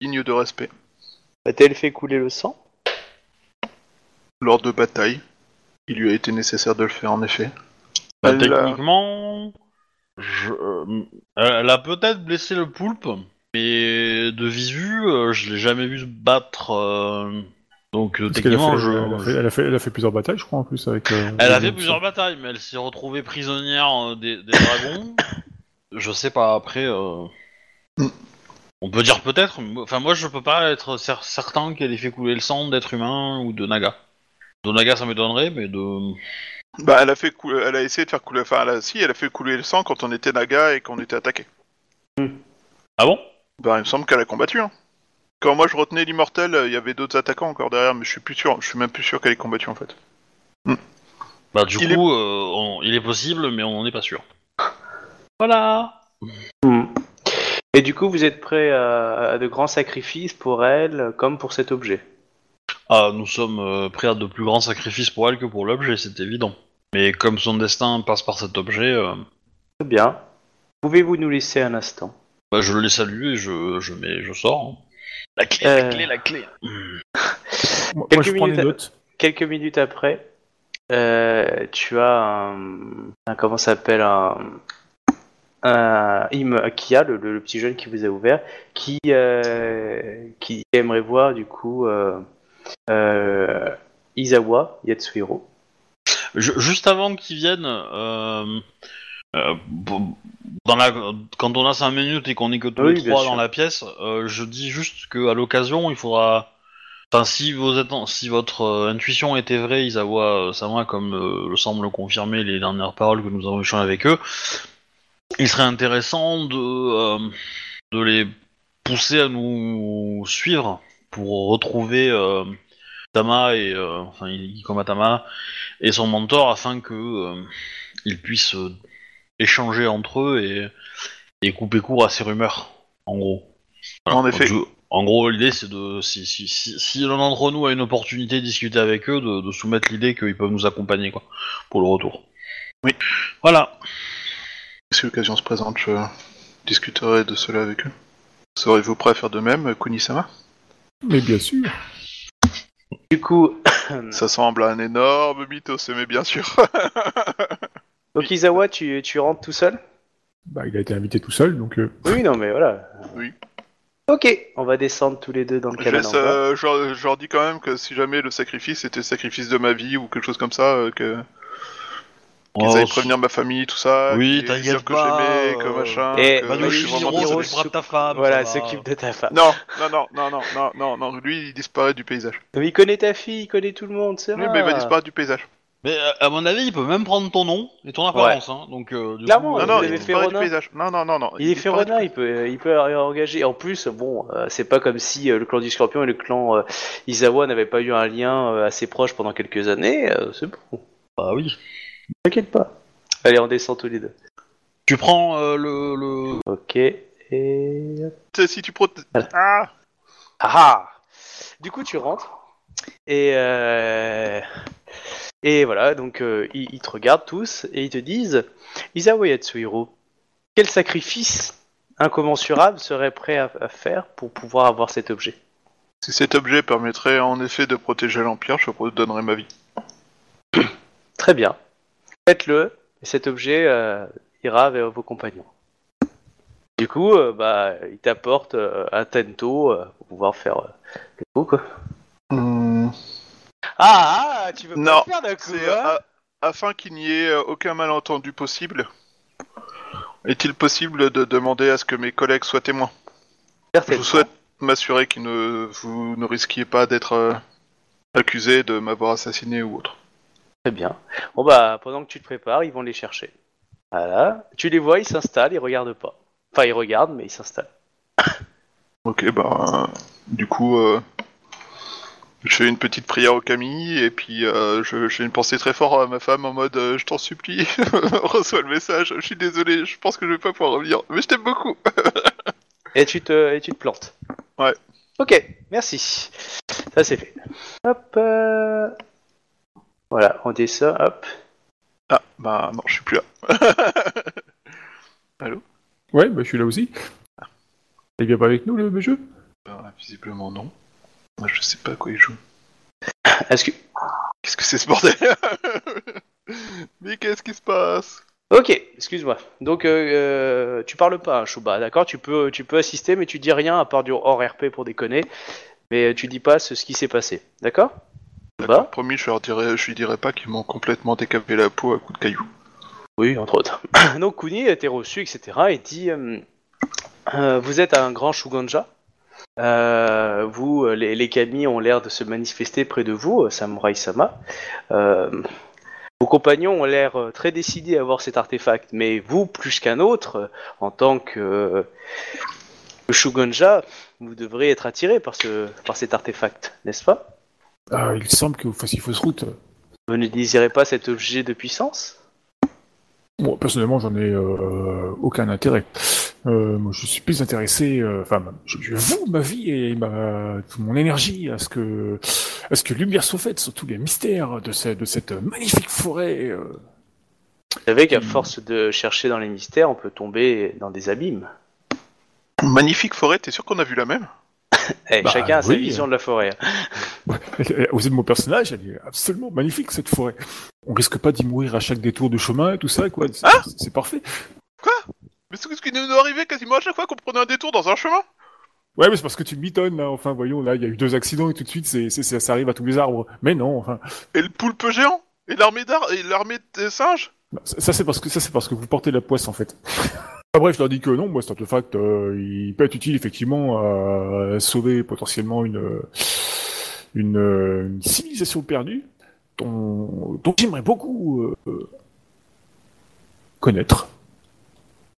digne de respect. A-t-elle fait couler le sang Lors de batailles, il lui a été nécessaire de le faire en effet. Bah, Elle a- techniquement, je, euh, elle a peut-être blessé le poulpe, mais de visu, euh, je l'ai jamais vu se battre. euh, donc euh, Parce qu'elle a techniquement, fait- je. elle, a fait, elle, a fait, elle a fait plusieurs batailles, je crois, en plus, avec... euh, Elle a les fait plusieurs batailles, mais elle s'est retrouvée prisonnière euh, des, des dragons. je sais pas, après. euh, Mm. On peut dire peut-être, mais- enfin moi je peux pas être cer- certain qu'elle ait fait couler le sang d'être humain ou de Naga. De Naga ça m'étonnerait, mais de. Bah, elle a fait elle a essayé de faire couler, enfin, elle a... si, elle a fait couler le sang quand on était Naga et qu'on était attaqué. Ah bon? Bah, il me semble qu'elle a combattu. Hein. Quand moi je retenais l'immortel, euh, il y avait d'autres attaquants encore derrière, mais je suis plus sûr. Je suis même plus sûr qu'elle ait combattu en fait. Bah du Il coup, euh, on- il est possible, mais on n'en est pas sûr. Voilà. Hmm. Et du coup, vous êtes prêt à, à de grands sacrifices pour elle, comme pour cet objet? Ah, nous sommes euh, prêts à de plus grands sacrifices pour elle que pour l'objet, c'est évident. Mais comme son destin passe par cet objet, euh, Très bien. Pouvez-vous nous laisser un instant? bah, je le salue et je, je, mets, je sors. hein. La clé, Euh. la clé, la clé. Moi, moi, Quelques je prends les minutes à-. Quelques minutes après, euh, tu as un, un- comment ça s'appelle un, un Im Kia, le, le- le petit jeune qui vous a ouvert, qui euh, qui aimerait voir du coup euh, euh, Izawa Yatsuhiro. Je- juste avant qu'ils viennent, euh, euh, bon, dans la, quand on a 5 minutes et qu'on est que tous Oui, les trois sûr. dans la pièce, euh, je dis juste qu'à l'occasion, il faudra. Enfin, si, vos atten- si votre euh, intuition était vraie, Isawa euh, Sama, comme euh, le semble confirmer les dernières paroles que nous avons échangées avec eux, il serait intéressant de, euh, de les pousser à nous suivre pour retrouver euh, Tama et euh, enfin Ikoma Tama et son mentor afin que ils puissent échanger entre eux et, et couper court à ces rumeurs, en gros. Voilà. En effet. En gros, l'idée c'est de si, si, si, si l'un d'entre nous a une opportunité de discuter avec eux, de, de soumettre l'idée qu'ils peuvent nous accompagner quoi pour le retour. Oui. Voilà. Si l'occasion se présente, je discuterai de cela avec eux. Serez-vous prêt à faire de même, Kunisama? Mais bien sûr. Du coup, Ça semble un énorme mythos, mais bien sûr. donc Izawa, tu, tu rentres tout seul? Bah, il a été invité tout seul, donc... euh, Oui, non, mais voilà. Oui. Ok, on va descendre tous les deux dans le canal. euh, je, leur- je leur dis quand même que si jamais le sacrifice était le sacrifice de ma vie ou quelque chose comme ça, euh, que qu'ils Oh, allaient prévenir ma famille, tout ça, Oui, t'inquiète que j'aimais, que euh, machin. Et- que bah, je nous, suis vraiment désolé. ta femme. Voilà, s'occupe de ta femme. Non, non, non, non, non, non, non, non, lui il disparaît du paysage. Mais il connaît ta fille, il connaît tout le monde, c'est Oui, vrai. mais il va disparaître du paysage. Mais euh, à mon avis, il peut même prendre ton nom et ton apparence. Hein, donc, euh, du Clairement, coup, Non, vous non, avez il fait du paysage. Non, non, non, non. Il est disparaît du féronin, il peut, il peut engager. En plus, bon, euh, c'est pas comme si euh, le clan du Scorpion et le clan euh, Izawa n'avaient pas eu un lien euh, assez proche pendant quelques années. euh, c'est bon, Bah oui. T'inquiète pas. Allez, on descend tous les deux. Tu prends euh, le, le. Ok. Et. Si tu protes... Voilà. Ah ah ah Du coup, tu rentres et euh... Et voilà, donc euh, ils, ils te regardent tous et ils te disent Isawa Yatsuhiro, quel sacrifice incommensurable serait prêt à, à faire pour pouvoir avoir cet objet? Si cet objet permettrait en effet de protéger l'Empire, je vous donnerai ma vie. Très bien. Faites-le, et cet objet euh, ira vers vos compagnons. Du coup, euh, bah, il t'apporte euh, un tento pour pouvoir faire le coup, quoi. Hmm, Ah, ah, tu veux Non, pas le faire d'un coup, C'est hein a- afin qu'il n'y ait aucun malentendu possible. Est-il possible de demander à ce que mes collègues soient témoins? Je vous souhaite m'assurer que ne, vous ne risquiez pas d'être accusé de m'avoir assassiné ou autre. Très bien. Bon bah, pendant que tu te prépares, ils vont les chercher. Voilà. Tu les vois, ils s'installent, ils regardent pas. Enfin, ils regardent, mais ils s'installent. Ok, bah, euh, du coup, euh, je fais une petite prière au Camille et puis euh, je, j'ai une pensée très forte à ma femme en mode euh, je t'en supplie, reçois le message, je suis désolé, je pense que je vais pas pouvoir revenir, mais je t'aime beaucoup. Et tu te, et tu te plantes. Ouais. Ok, merci. Ça c'est fait. Hop. Euh, Voilà, on descend. Hop. Ah, bah non, je suis plus là. Ouais, bah, je suis là aussi. Il vient pas avec nous, le jeu Bah, visiblement non. Moi, je sais pas à quoi il joue. Est-ce que. Qu'est-ce que c'est ce bordel? Mais qu'est-ce qui se passe? Ok, excuse-moi. Donc, euh, euh, tu parles pas, hein, Chouba, d'accord? Tu peux, tu peux assister, mais tu dis rien à part du hors RP pour déconner. Mais tu dis pas ce, ce qui s'est passé, d'accord? Chouba promis, je, leur dirai, je lui dirai pas qu'ils m'ont complètement décapé la peau à coups de cailloux. Oui, entre autres. Donc Kuni a été reçu, etc. et dit euh, euh, Vous êtes un grand Shuganja. Euh, vous, les, les kami ont l'air de se manifester près de vous, Samurai Sama. Euh, vos compagnons ont l'air très décidés à avoir cet artefact, mais vous, plus qu'un autre, en tant que, euh, que Shugonja, vous devrez être attiré par, ce, par cet artefact, n'est-ce pas? Ah, Il semble que vous fassiez fausse route. Vous ne désirez pas cet objet de puissance? Bon, personnellement, j'en ai euh, aucun intérêt. Euh, moi, je suis plus intéressé, euh, enfin, je, je voue ma vie et ma, toute mon énergie à ce que, à ce que lumière soit faite sur tous les mystères de, cette- de cette magnifique forêt. euh. Vous savez qu'à force de chercher dans les mystères, on peut tomber dans des abîmes. Magnifique forêt, t'es sûr qu'on a vu la même? Eh, Bah, chacun a sa oui. vision de la forêt. Aux yeux de mon personnage, elle est absolument magnifique cette forêt. On risque pas d'y mourir à chaque détour de chemin et tout ça, quoi. C'est Ah c'est parfait. Mais c'est ce qui nous arrivait quasiment à chaque fois qu'on prenait un détour dans un chemin Ouais, mais c'est parce que tu m'étonnes, là. Enfin, voyons, là, il y a eu deux accidents et tout de suite, c'est, c'est- ça, ça arrive à tous les arbres. Mais non, enfin. Et le poulpe géant? Et l'armée d'ar et l'armée des singes? Bah, Ça, ça, c'est parce que ça c'est parce que vous portez la poisse en fait. Ah, bref, je leur dis que non, moi cet artefact, euh, il peut être utile effectivement à sauver potentiellement une une, euh, une civilisation perdue dont, dont j'aimerais beaucoup euh, connaître.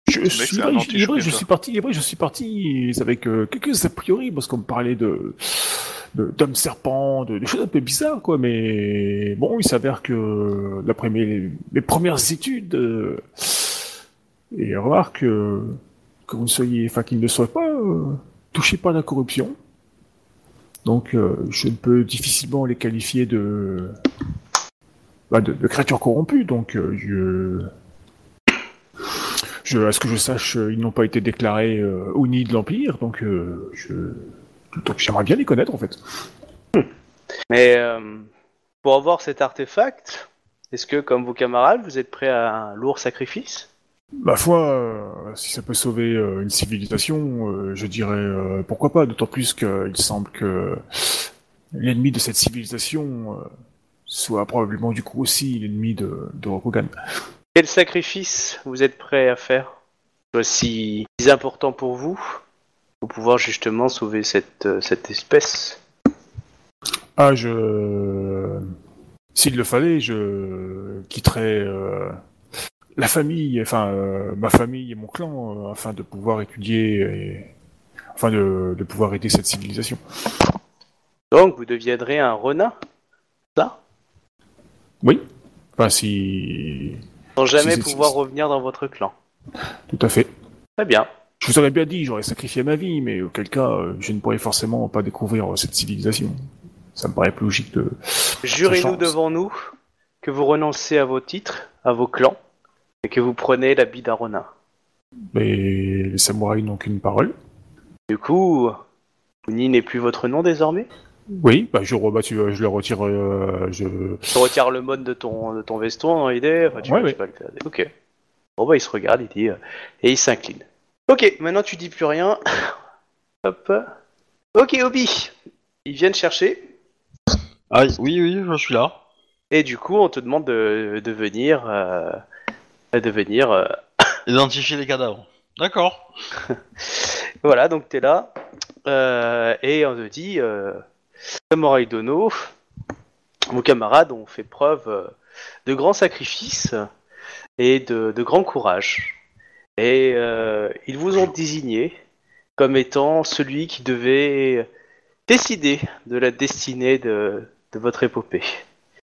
Je suis, vrai, vrai, je parti, vrai, je suis parti avec euh, quelques a priori parce qu'on me parlait de d'hommes serpents, de, de choses un peu bizarres, quoi. Mais bon, il s'avère que d'après mes, mes premières études, euh, et remarque euh, que vous ne soyez, enfin qu'ils ne soient pas euh, touchés par la corruption. Donc, euh, je ne peux difficilement les qualifier de bah, de, créatures corrompues. Donc, euh, je à ce que je sache, euh, ils n'ont pas été déclarés euh, Oni de l'Empire, donc je, donc j'aimerais bien les connaître en fait. Mais pour avoir cet artefact, est-ce que, comme vos camarades, vous êtes prêts à un lourd sacrifice? Ma foi, euh, si ça peut sauver euh, une civilisation, euh, je dirais pourquoi pas, d'autant plus qu'il semble que l'ennemi de cette civilisation soit probablement du coup aussi l'ennemi de, de Rokugan. Quel sacrifice vous êtes prêts à faire Soit si important pour vous, pour pouvoir justement sauver cette, cette espèce? Ah, je... S'il le fallait, je quitterais la famille, enfin euh, ma famille et mon clan, euh, afin de pouvoir étudier et afin de, de pouvoir aider cette civilisation. Donc, vous deviendrez un renard Ça? Oui. Enfin, si... Sans jamais Si, si, si, pouvoir si. revenir dans votre clan. Tout à fait. Très bien. Je vous aurais bien dit, j'aurais sacrifié ma vie, mais auquel cas, euh, je ne pourrais forcément pas découvrir cette civilisation. Ça me paraît plus logique de... Jurez-nous devant nous que vous renoncez à vos titres, à vos clans, et que vous prenez l'habit d'Arona. Mais les samouraïs n'ont qu'une parole. Du coup, Kuni n'est plus votre nom désormais? Oui, bah je, bah, tu- je le retire. euh, je... Tu retires le mode de ton, de ton veston dans l'idée enfin, tu, Ouais, tu ouais. peux le faire. Ok. Bon bah il se regarde, il dit... euh, et il s'incline. Ok, maintenant tu dis plus rien. Hop. Ok Obi, ils viennent chercher. Ah, oui, oui, je suis là. Et du coup, on te demande de, de venir... euh, de venir... euh, Identifier les cadavres. D'accord. Voilà, donc t'es là. Euh, et on te dit, euh, Samurai Dono, vos camarades ont fait preuve euh, de grands sacrifices et de, de grand courage. Et euh, ils vous ont désigné comme étant celui qui devait décider de la destinée de, de votre épopée.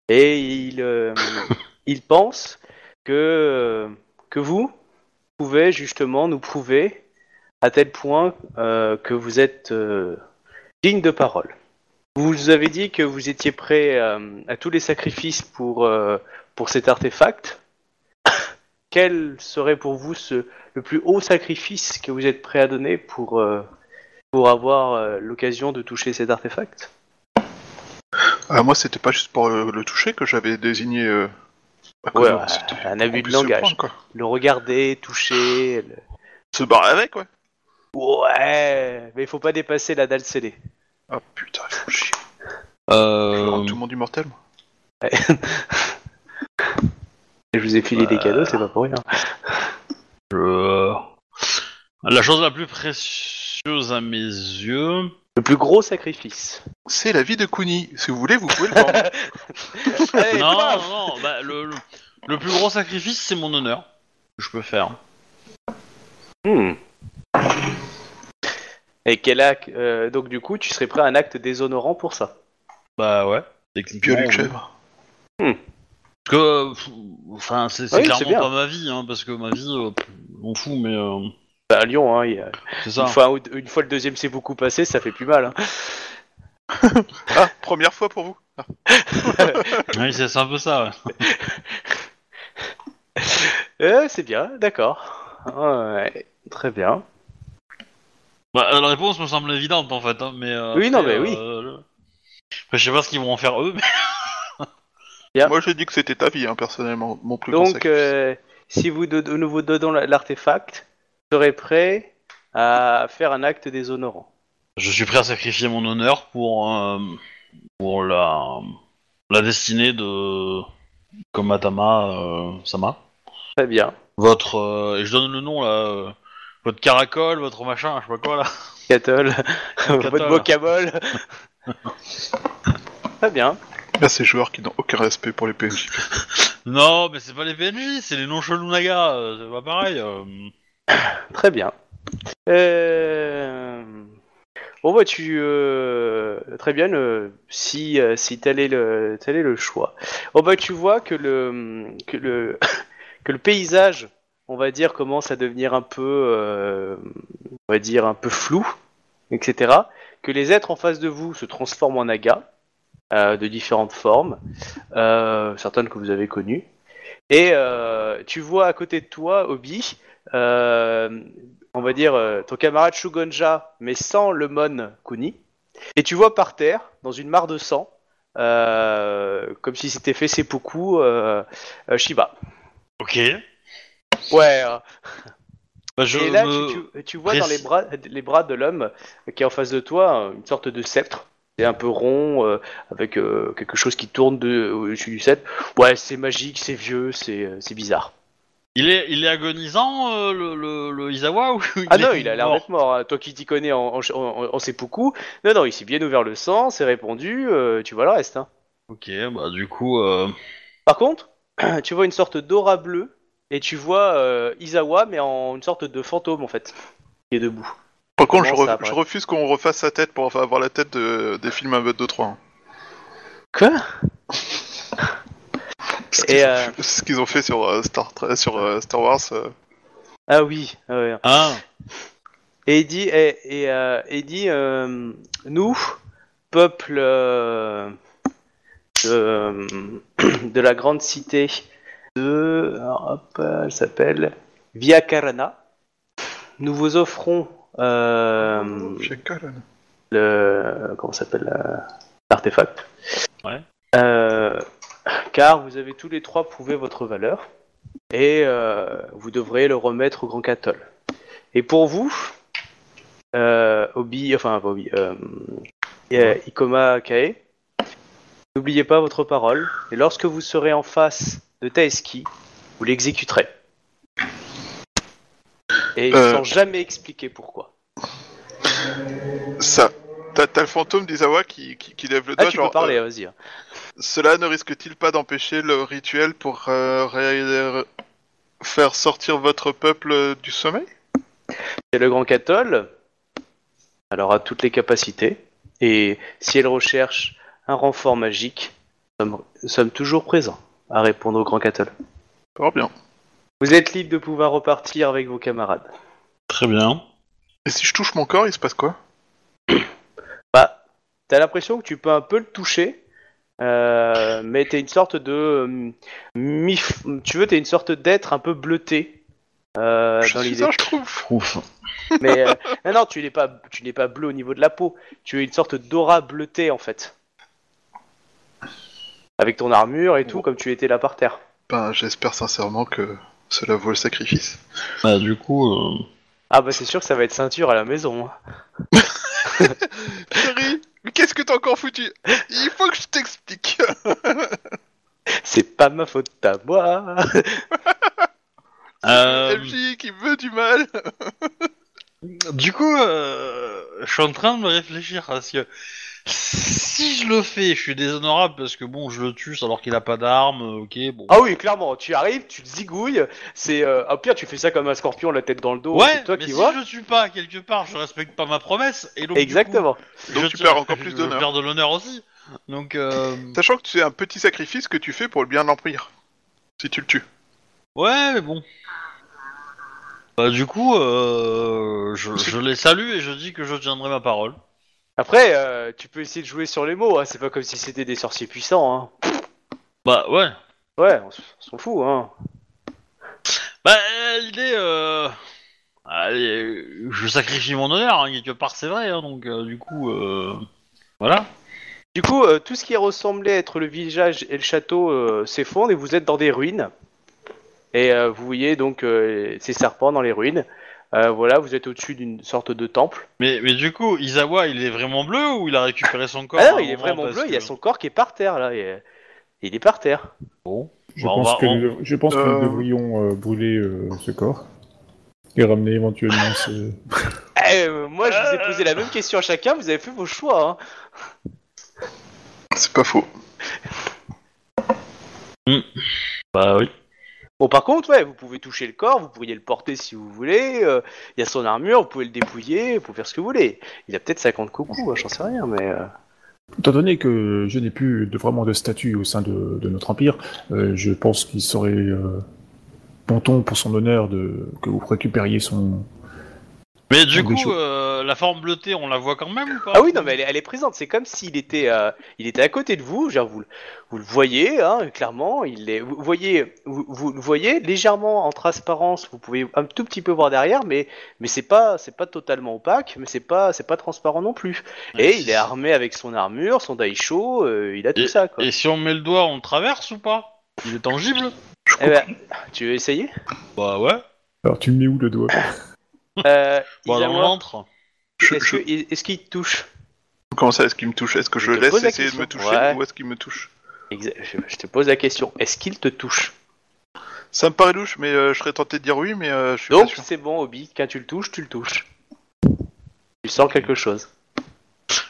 Et ils, euh, ils pensent que, vous pouvez justement nous prouver à tel point euh, que vous êtes euh, digne de parole. Vous avez dit que vous étiez prêt euh, à tous les sacrifices pour, pour cet artefact. Quel serait pour vous le plus haut sacrifice que vous êtes prêt à donner pour, pour avoir l'occasion de toucher cet artefact? Ah, moi, c'était pas juste pour le toucher que j'avais désigné. À Ouais, ouais, un abus de langage. prendre, quoi. Le regarder, toucher... le- Se barrer avec, ouais. Ouais, mais il faut pas dépasser la dalle scellée. Ah putain, ils font chier. Je Euh... rends tout le monde immortel, moi. Je vous ai filé des cadeaux, c'est pas pour rien. je- La chose la plus précieuse à mes yeux... Le plus gros sacrifice. C'est la vie de Kuni. Si vous voulez, vous pouvez le vendre. Allez, non, non, non, bah, le, le, le plus gros sacrifice, c'est mon honneur. Que je peux faire. Hmm. Et quel acte euh, Donc du coup, tu serais prêt à un acte déshonorant pour ça? Bah ouais, techniquement. Piolet de oui. chèvre. Parce que, euh, pff, enfin, c'est c'est Oui, c'est clairement bien. pas ma vie, hein, parce que ma vie, euh, pff, m'en fous, mais euh, bah, À Lyon, hein, il y a- c'est ça. une, fois, un ou deux- une fois le deuxième s'est beaucoup passé, ça fait plus mal. hein. Ah, première fois pour vous. Ah, Oui, c'est c'est un peu ça. ouais. Euh, c'est bien, d'accord. Ouais, très bien. Bah, la réponse me semble évidente en fait, hein, mais. euh, Oui, non, après, mais oui. euh, le- Après, je sais pas ce qu'ils vont en faire eux, mais. Moi, j'ai dit que c'était ta vie, hein, personnellement. Mon plus grand Donc, sacrifice. euh, si vous vous donnons la- l'artefact, serez prêt à faire un acte déshonorant. Je suis prêt à sacrifier mon honneur pour euh, pour la la destinée de Komatama euh, Sama. Très bien. Votre euh, et je donne le nom là. euh, votre caracole, votre machin, je sais pas quoi là. Catol, votre. Très bien. Là, ces joueurs qui n'ont aucun respect pour les PNJ. Non, mais c'est pas les PNJ, c'est les non chelous naga, euh, c'est pas pareil. euh. Très bien. Euh... Bon bah tu euh, très bien euh, si euh, si tel est le le choix. Bon bah tu vois que le que le que le paysage on va dire commence à devenir un peu euh, on va dire un peu flou etc. Que les êtres en face de vous se transforment en nagas de différentes formes, certaines que vous avez connues. Et tu vois à côté de toi Obi on va dire, euh, ton camarade Shugonja, mais sans le Mon Kuni. Et tu vois par terre, dans une mare de sang, euh, comme si c'était fait seppuku, euh, euh, Shiba. Ok. Ouais. euh, Bah, je et là, me- tu, vois dans les bras, les bras de l'homme qui est en face de toi une sorte de sceptre. C'est un peu rond, euh, avec euh, quelque chose qui tourne de- au-dessus du sceptre. Ouais, c'est magique, c'est vieux, c'est euh, c'est bizarre. Il est, il est agonisant, euh, le, le, le Izawa ou Ah non, est il a l'air mort d'être mort. hein. Toi qui t'y connais en, en, en, en seppuku. Non, non, il s'est bien ouvert le sang, c'est répondu, euh, tu vois le reste. Hein. Ok, bah du coup, euh... Par contre, tu vois une sorte d'aura bleue et tu vois euh, Izawa, mais en une sorte de fantôme en fait, qui est debout. Par contre, je, Comment ça, re- après je refuse qu'on refasse sa tête pour avoir la tête de- des films 1, 2, 3. hein. Quoi? Et, euh, ce qu'ils ont fait sur, euh, Star, Tra- sur euh, Star Wars. euh, Ah oui. ah ouais. ah, Et il dit, et, et, euh, et il dit euh, nous, peuple euh, de, de la grande cité de... alors, hop, elle s'appelle Via Carana. Nous vous offrons euh, le... Comment ça s'appelle euh, L'artefact. Ouais. Euh, car vous avez tous les trois prouvé votre valeur. Et euh, vous devrez le remettre au Grand Catol. Et pour vous, euh, Obi, enfin Obi, euh, Ikoma Kae, n'oubliez pas votre parole. Et lorsque vous serez en face de Taeski, vous l'exécuterez. Et sans jamais expliquer pourquoi. Ça. T'as le fantôme d'Izawa qui, qui, qui lève le Ah, doigt, tu genre. peux parler, euh, vas-y. Cela ne risque-t-il pas d'empêcher le rituel pour euh, ré- faire sortir votre peuple du sommeil? Et le Grand Catol, elle aura toutes les capacités. Et si elle recherche un renfort magique, nous sommes, nous sommes toujours présents à répondre au Grand Catol. Fort bien. Vous êtes libre de pouvoir repartir avec vos camarades. Très bien. Et si je touche mon corps, il se passe quoi? Bah, t'as l'impression que tu peux un peu le toucher, euh, mais t'es une sorte de euh, mif. Tu veux, t'es une sorte d'être un peu bleuté. euh, Je dans suis l'idée. un schtroumpf. Ouf. Mais euh, non, non, tu n'es pas, tu n'es pas bleu au niveau de la peau. Tu es une sorte d'aura bleutée en fait, avec ton armure et tout, comme tu étais là par terre. Ben, j'espère sincèrement que cela vaut le sacrifice. Bah du coup, euh, Ah bah c'est sûr que ça va être ceinture à la maison. hein. Qu'est-ce que t'as encore foutu? Il faut que je t'explique. C'est pas ma faute à moi. euh, MJ qui veut du mal. du coup, euh, je suis en train de me réfléchir parce que si je le fais, je suis déshonorable parce que bon, je le tue alors qu'il a pas d'arme. Ok, bon. Ah oui, clairement. Tu arrives, tu le zigouilles. C'est euh, au pire, tu fais ça comme un scorpion, la tête dans le dos. ouais, c'est toi mais qui si vois. je le tue pas quelque part, je respecte pas ma promesse et donc du Exactement. coup, Donc je tu perds encore plus je d'honneur. perds de l'honneur aussi. Donc euh, Sachant que c'est un petit sacrifice que tu fais pour le bien de l'Empire. Si tu le tues. ouais, mais bon. Bah du coup, euh, je, je les salue et je dis que je tiendrai ma parole. Après, euh, tu peux essayer de jouer sur les mots. Hein. C'est pas comme si c'était des sorciers puissants. Hein. Bah ouais. Ouais, on s'en fout. Hein. Bah l'idée, euh... allez, je sacrifie mon honneur hein, quelque part, c'est vrai. hein, donc euh, du coup, euh... voilà. Du coup, tout ce qui ressemblait être le village et le château s'effondre et vous êtes dans des ruines. Et vous voyez donc euh, ces serpents dans les ruines. Euh, voilà, vous êtes au-dessus d'une sorte de temple. Mais mais du coup, Isawa, il est vraiment bleu ou il a récupéré son corps Ah non, il est vraiment bleu, que- il y a son corps qui est par terre là. et- il est par terre. Bon. Je Bah, pense va- que, on- je pense que Euh. nous devrions euh, brûler euh, ce corps et ramener éventuellement ce... Eh, euh, moi, je vous ai posé la même question à chacun, vous avez fait vos choix. Hein. C'est pas faux. Bah oui. Bon, par contre, ouais, vous pouvez toucher le corps, vous pourriez le porter si vous voulez. euh, Il y a son armure, vous pouvez le dépouiller, vous pouvez faire ce que vous voulez. Il a peut-être 50 coucous, hein, j'en sais rien, mais. euh, Étant donné que je n'ai plus de, vraiment de statut au sein de, notre empire, euh, je pense qu'il serait bon ton pour son honneur de que vous récupériez son... Mais du coup, euh, la forme bleutée, on la voit quand même ou pas Ah oui, non, mais elle est, elle est présente. C'est comme s'il était, euh, il était à côté de vous. Genre, vous, le- vous le voyez, hein, clairement. Il est, vous voyez, vous, vous le voyez légèrement en transparence. Vous pouvez un tout petit peu voir derrière, mais, mais c'est pas, c'est pas totalement opaque, mais c'est pas, c'est pas transparent non plus. Et il est armé avec son armure, son daisho. euh, il a tout ça, quoi. Et si on met le doigt, on le traverse ou pas? Il est tangible Eh ben, tu veux essayer? Bah ouais. Alors tu me mets où le doigt? euh, Bah dans le Isawa, ventre. Je- Est-ce je- que- est-ce qu'il te touche? Comment ça, est-ce qu'il me touche? Est-ce que je Je te laisse pose la essayer de me question. toucher Ouais. ou est-ce qu'il me touche? Exa- je, je te pose la question. Est-ce qu'il te touche? Ça me paraît louche, mais euh, je serais tenté de dire oui, mais euh, je suis Donc pas sûr. c'est bon, Obi. Quand tu le touches, tu le touches. Tu sens quelque chose.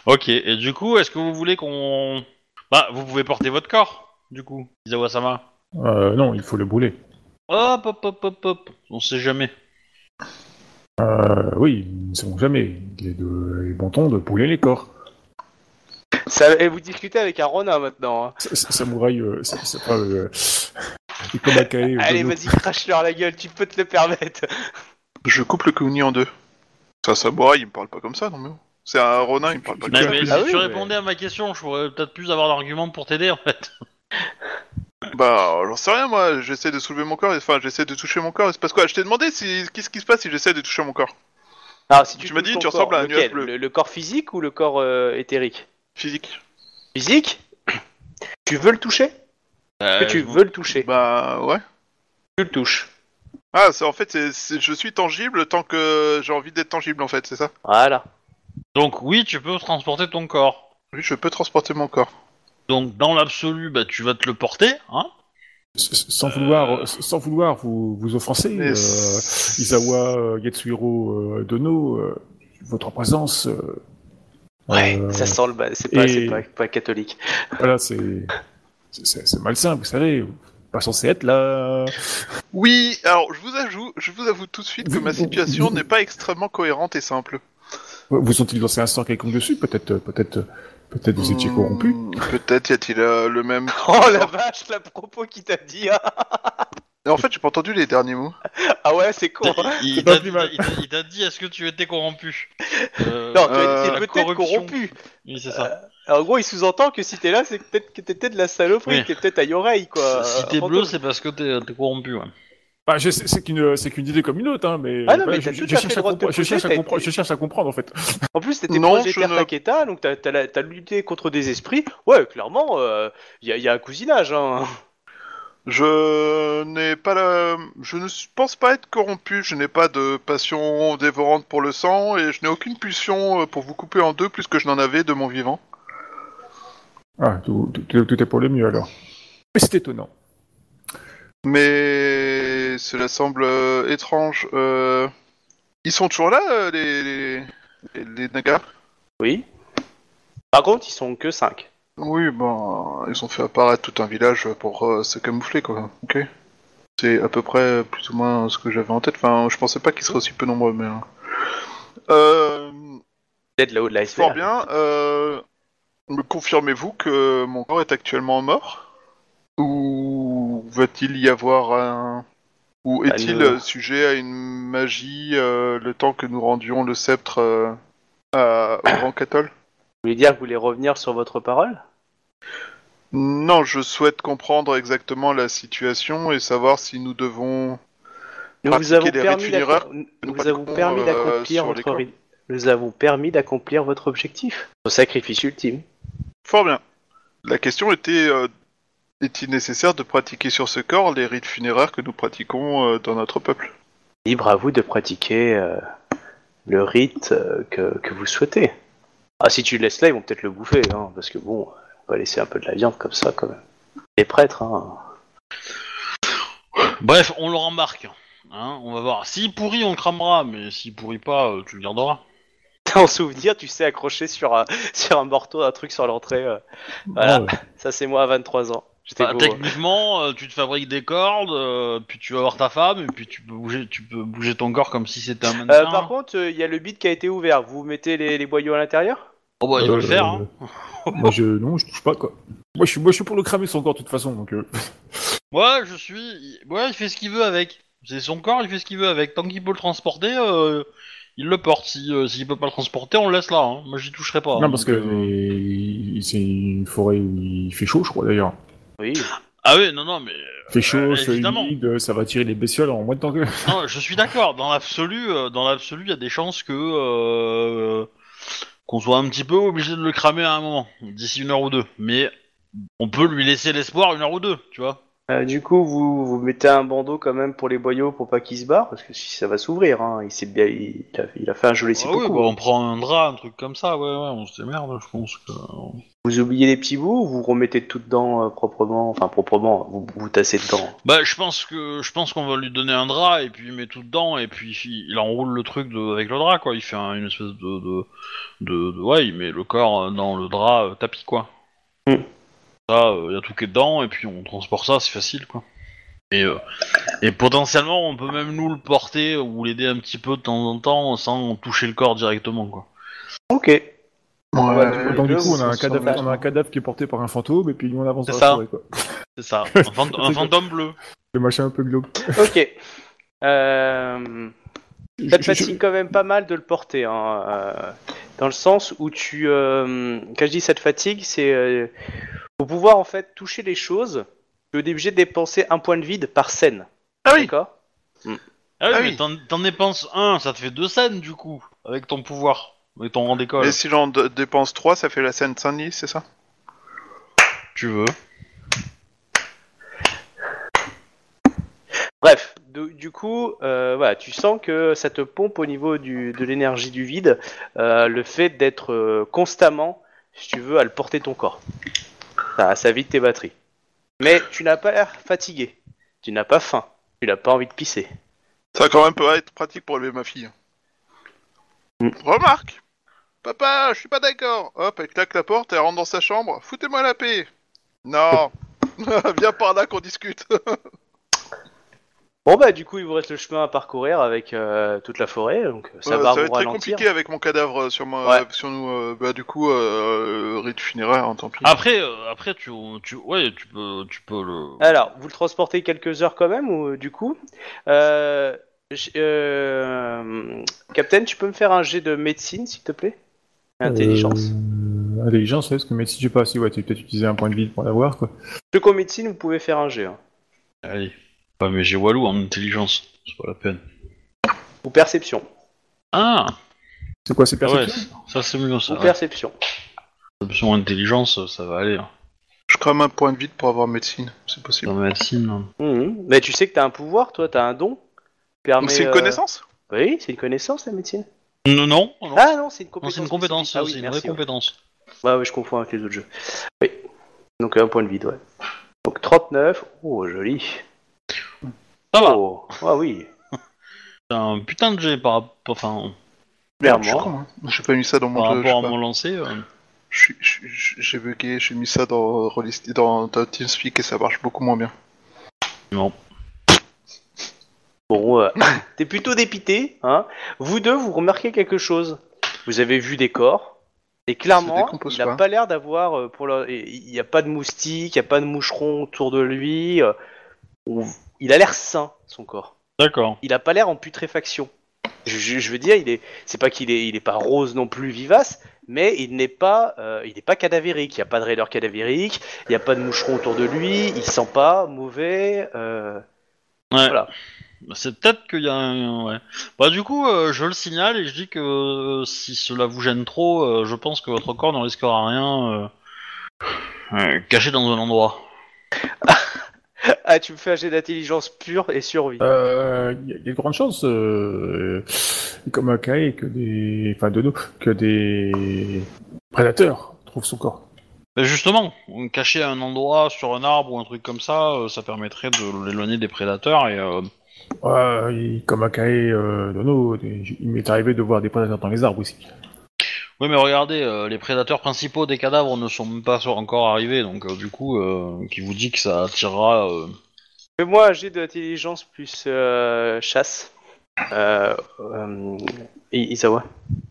Ok, et du coup, est-ce que vous voulez qu'on... Bah, vous pouvez porter votre corps, du coup, Izawa-sama. euh, Non, il faut le brûler. Hop, hop, hop, hop, hop. On sait jamais. Euh, oui, nous ne savons jamais. Il est de il est bon ton de brûler les corps. Ça, et vous discutez avec un Ronin maintenant. hein. Samouraï, euh, c'est pas... Euh, Ikoma Kae, euh, Allez, vas-y, crache-leur la gueule, tu peux te le permettre. Je coupe le Kuni en deux. Ça, Samurai, il me parle pas comme ça, non mais. C'est un Ronin, il me parle pas Mais, comme mais ça. si Ah oui, tu mais- répondais à ma question, je pourrais peut-être plus avoir d'arguments pour t'aider, en fait. Bah, j'en sais rien, moi. J'essaie de soulever mon corps, et- enfin, j'essaie de toucher mon corps. Il se passe quoi Je t'ai demandé si... qu'est-ce qui se passe si j'essaie de toucher mon corps Alors, si tu, Tu m'as touches dit, ton tu corps, ressembles à un lequel nuage bleu. Le, le corps physique ou le corps euh, éthérique? Physique. Physique? Tu veux le toucher? Euh, Que tu je- veux le toucher Bah, ouais. Tu le touches. Ah, c'est en fait, c'est, c'est- je suis tangible tant que j'ai envie d'être tangible, en fait, c'est ça? Voilà. Donc oui, tu peux transporter ton corps. Oui, je peux transporter mon corps. Donc dans l'absolu, bah tu vas te le porter, hein Sans vouloir, sans vouloir vous, vous offenser, euh, Isawa euh, Yatsuhiro euh, Dono, euh, votre présence. euh, Ouais, euh, ça sent le. C'est pas, et- pas, pas catholique. Voilà, c'est c'est- malsain, vous savez. Pas censé être là. Oui, alors, je vous avoue, je vous avoue tout de suite que ma situation n'est pas extrêmement cohérente et simple. Vous sont-ils lancé un sort quelconque dessus? Peut-être, peut-être, peut-être vous étiez corrompu. Hmm, Peut-être y a-t-il euh, le même... Oh la vache, la propos qui t'a dit. hein. Et en fait, j'ai pas entendu les derniers mots. ah ouais, c'est con. hein. Il, C'est il pas t'a plus dit- mal. il t'a- il t'a dit est-ce que tu étais corrompu Euh, Non, tu as Euh, la peut-être corruption. corrompu. Oui, c'est ça. Alors, en gros, il sous-entend que si t'es là, c'est peut-être que t'étais de la saloperie, Oui. que t'es peut-être à Yoreille, quoi. si t'es Euh, bleu, c'est parce que t'es t'es corrompu, ouais. Bah, je sais- c'est qu'une, c'est qu'une idée comme une autre, hein, mais. Ah non, voilà, mais je, cherche à comprendre, je cherche à comprendre, t'as- je cherche à comprendre en fait. En plus, t'étais d'Ether ne- Taketa, donc t'as, t'as lutté contre des esprits. Ouais, clairement, il y, a, y a un cousinage. Hein. Je n'ai pas la... Je ne pense pas être corrompu, je n'ai pas de passion dévorante pour le sang, et je n'ai aucune pulsion euh, pour vous couper en deux plus que je n'en avais de mon vivant. Ah, tout, tout- tout est pour le mieux alors. Mais c'est étonnant. Mais cela semble euh, étrange. euh, Ils sont toujours là, euh, les, les, les, les Nagas Oui. Par contre, ils sont que 5. Oui, bon, ils ont fait apparaître tout un village pour euh, se camoufler, quoi. Ok. C'est à peu près plus ou moins ce que j'avais en tête. Enfin, je pensais pas qu'ils seraient aussi peu nombreux, mais... euh, Euh... Peut-être là-haut de Fort l'iceberg. bien. Euh... Me confirmez-vous que mon corps est actuellement mort? Ou va-t-il y avoir un... Ou est-il nous- euh, sujet à une magie euh, le temps que nous rendions le sceptre euh, à... au Grand Catol Vous voulez dire que vous voulez revenir sur votre parole? Non, je souhaite comprendre exactement la situation et savoir si nous devons... Nous Pratiquer vous avons rites permis funéraires, d'accom- nous nous vous avons pratiquons, permis d'accomplir sur les votre. Nous avons permis d'accomplir votre objectif. Au sacrifice ultime. Fort bien. La question était... Est-il nécessaire de pratiquer sur ce corps les rites funéraires que nous pratiquons euh, dans notre peuple? Libre à vous de pratiquer euh, le rite euh, que, que vous souhaitez. Ah, si tu le laisses là, ils vont peut-être le bouffer, hein, parce que bon, on va laisser un peu de la viande comme ça quand même. Les prêtres, hein. Bref, on le rembarque. Hein, on va voir. S'il pourrit, on le cramera, mais s'il pourrit pas, euh, tu le garderas. en souvenir, tu sais accrocher sur un, sur un morceau, un truc sur l'entrée. euh. Voilà, Oh, ça c'est moi à 23 ans. Bah, beau. techniquement, euh, tu te fabriques des cordes, euh, puis tu vas voir ta femme, et puis tu peux bouger, tu peux bouger ton corps comme si c'était un mannequin. Euh, par contre, il y a le bit qui a été ouvert. Vous mettez les, les boyaux à l'intérieur? Oh bah il doit le euh, faire. Hein. Moi je, non, je touche pas quoi. Moi je suis, moi je suis pour le cramer son corps de toute façon, donc. euh, Ouais, je suis. Ouais, il fait ce qu'il veut avec. C'est son corps, il fait ce qu'il veut avec. Tant qu'il peut le transporter, euh, il le porte. Si, euh, s'il peut pas le transporter, on le laisse là. Hein. Moi, j'y toucherai pas. non hein, parce que euh, c'est une forêt où il fait chaud, je crois d'ailleurs. Oui. Ah oui, non, non, mais Il fait chaud, Euh, c'est évidemment. humide, ça va tirer les bestioles en moins de temps que. non, je suis d'accord. Dans l'absolu, euh, dans l'absolu, il y a des chances que euh, qu'on soit un petit peu obligé de le cramer à un moment, d'ici une heure ou deux. Mais on peut lui laisser l'espoir une heure ou deux, tu vois. Euh, du coup, vous, vous mettez un bandeau quand même pour les boyaux pour pas qu'ils se barrent, parce que si ça va s'ouvrir, hein, il, s'est bien, il, a, il a fait un joli Ah oui, seppuku. bah, on prend un drap, un truc comme ça. Ouais, ouais, on se démerde, je pense que. Vous oubliez les petits bouts, ou vous remettez tout dedans euh, proprement, enfin proprement, vous, vous tassez dedans? Bah, je pense que je pense qu'on va lui donner un drap et puis il met tout dedans et puis il, il enroule le truc de- avec le drap quoi. Il fait un- une espèce de, de, de, de- ouais, il met le corps dans le drap euh, tapis quoi. Mm. Ça, il y a tout qui est dedans et puis on transporte ça, c'est facile quoi. Et euh, et potentiellement on peut même nous le porter ou l'aider un petit peu de temps en temps sans toucher le corps directement quoi. Ok. Ouais, Donc du coup, on a, un ça cadavre, semble- on a un cadavre qui est porté par un fantôme et puis on avance C'est dans ça. la forêt quoi. C'est ça, un, fant- un fantôme bleu. Le machin un peu glauque. Ok. Euh, ça te fatigue quand même pas mal de le porter, hein, euh, dans le sens où tu, euh, quand je dis ça te fatigue, c'est euh, pour pouvoir en fait toucher les choses, tu es obligé de dépenser un point de vide par scène. Ah oui D'accord? Ah oui, Ah oui. t'en dépenses un, ça te fait deux scènes du coup, avec ton pouvoir, avec ton rang d'école. Et si j'en d- dépense 3, ça fait la scène Saint-Denis, c'est ça? Tu veux Bref, du coup, euh, voilà, tu sens que ça te pompe au niveau du, de l'énergie du vide, euh, le fait d'être euh, constamment, si tu veux, à le porter ton corps. Ça, ça vide tes batteries. Mais tu n'as pas l'air fatigué, tu n'as pas faim, tu n'as pas envie de pisser. Ça va quand même pas être pratique pour élever ma fille. Mm. Remarque Papa, je suis pas d'accord Hop, elle claque la porte, elle rentre dans sa chambre. Foutez-moi la paix Non Viens par là qu'on discute Bon bah du coup il vous reste le chemin à parcourir avec euh, toute la forêt, donc ça Ouais, va ça va vous être très compliqué avec mon cadavre sur moi, Ouais. sur nous. euh, bah du coup, euh, Rite funéraire, hein, tant pis. Après, euh, après tu, tu, ouais, tu peux, tu peux le. Alors, vous le transportez quelques heures quand même, ou du coup? Euh, euh, Captain, tu peux me faire un jet de médecine, s'il te plaît? Intelligence. Euh, intelligence, ouais, parce que mais si je sais pas si ouais, tu peut-être utilisé un point de vide pour l'avoir quoi. Je qu'en médecine, vous pouvez faire un jet. hein. Allez. Pas mais j'ai Walou en intelligence, c'est pas la peine. Ou perception. Ah, C'est quoi ces ouais, perceptions ça c'est mieux ça. Ou ouais. perception. Option intelligence, ça va aller. hein. Je crame un point de vide pour avoir médecine, c'est possible. Dans la médecine. hein. Mhm. Mais tu sais que t'as un pouvoir, toi, t'as un don. Permet, c'est une euh, connaissance? Oui, c'est une connaissance, la médecine. Non, non, non. Ah non, c'est une compétence. c'est une compétence. Ah oui, une vraie ouais. compétence. Ouais, ouais, je confonds avec les autres jeux. Oui. Donc un point de vide, ouais. Donc 39. Oh, joli. Ça va, Oh, ah oui. c'est un putain de jet par rapport, enfin, je suis Clairement. con, hein. J'ai pas mis ça dans mon par jeu, je rapport à mon lancer. euh, Je je je- J'ai bugué, j'ai mis ça dans, Rollisti- dans, dans TeamSpeak et ça marche beaucoup moins bien. Non. Bon, euh, t'es plutôt dépité, hein. Vous deux, vous remarquez quelque chose. Vous avez vu des corps, et clairement, il a pas. pas l'air d'avoir, euh, pour le... il n'y a pas de moustiques, il n'y a pas de moucherons autour de lui. euh, on- Il a l'air sain, son corps. D'accord. Il a pas l'air en putréfaction. Je, je- je veux dire, il est, c'est pas qu'il est, il est pas rose non plus vivace, mais il n'est pas, euh, il n'est pas cadavérique. Il n'y a pas de raideur cadavérique, il n'y a pas de moucheron autour de lui, il sent pas mauvais. euh, Ouais. Voilà. C'est peut-être qu'il y a un. Ouais. Bah, du coup, euh, je le signale et je dis que euh, si cela vous gêne trop, euh, je pense que votre corps ne risquera rien euh, euh, caché dans un endroit. Ah, tu me fais un jet d'intelligence pure et survie. Euh, Il y, a- il y a de grandes chances, euh, comme un Kai, que des, enfin Dodo, que des prédateurs trouvent son corps. Mais justement, cacher un endroit sur un arbre ou un truc comme ça, ça permettrait de l'éloigner des prédateurs et. Ouais, comme un Kai, euh, Dono, il m'est arrivé de voir des prédateurs dans les arbres aussi. Oui, mais regardez, euh, les prédateurs principaux des cadavres ne sont même pas encore arrivés, donc euh, du coup, euh, qui vous dit que ça attirera. euh, Fais-moi un jet d'intelligence plus euh, chasse. Euh, euh, Isawa.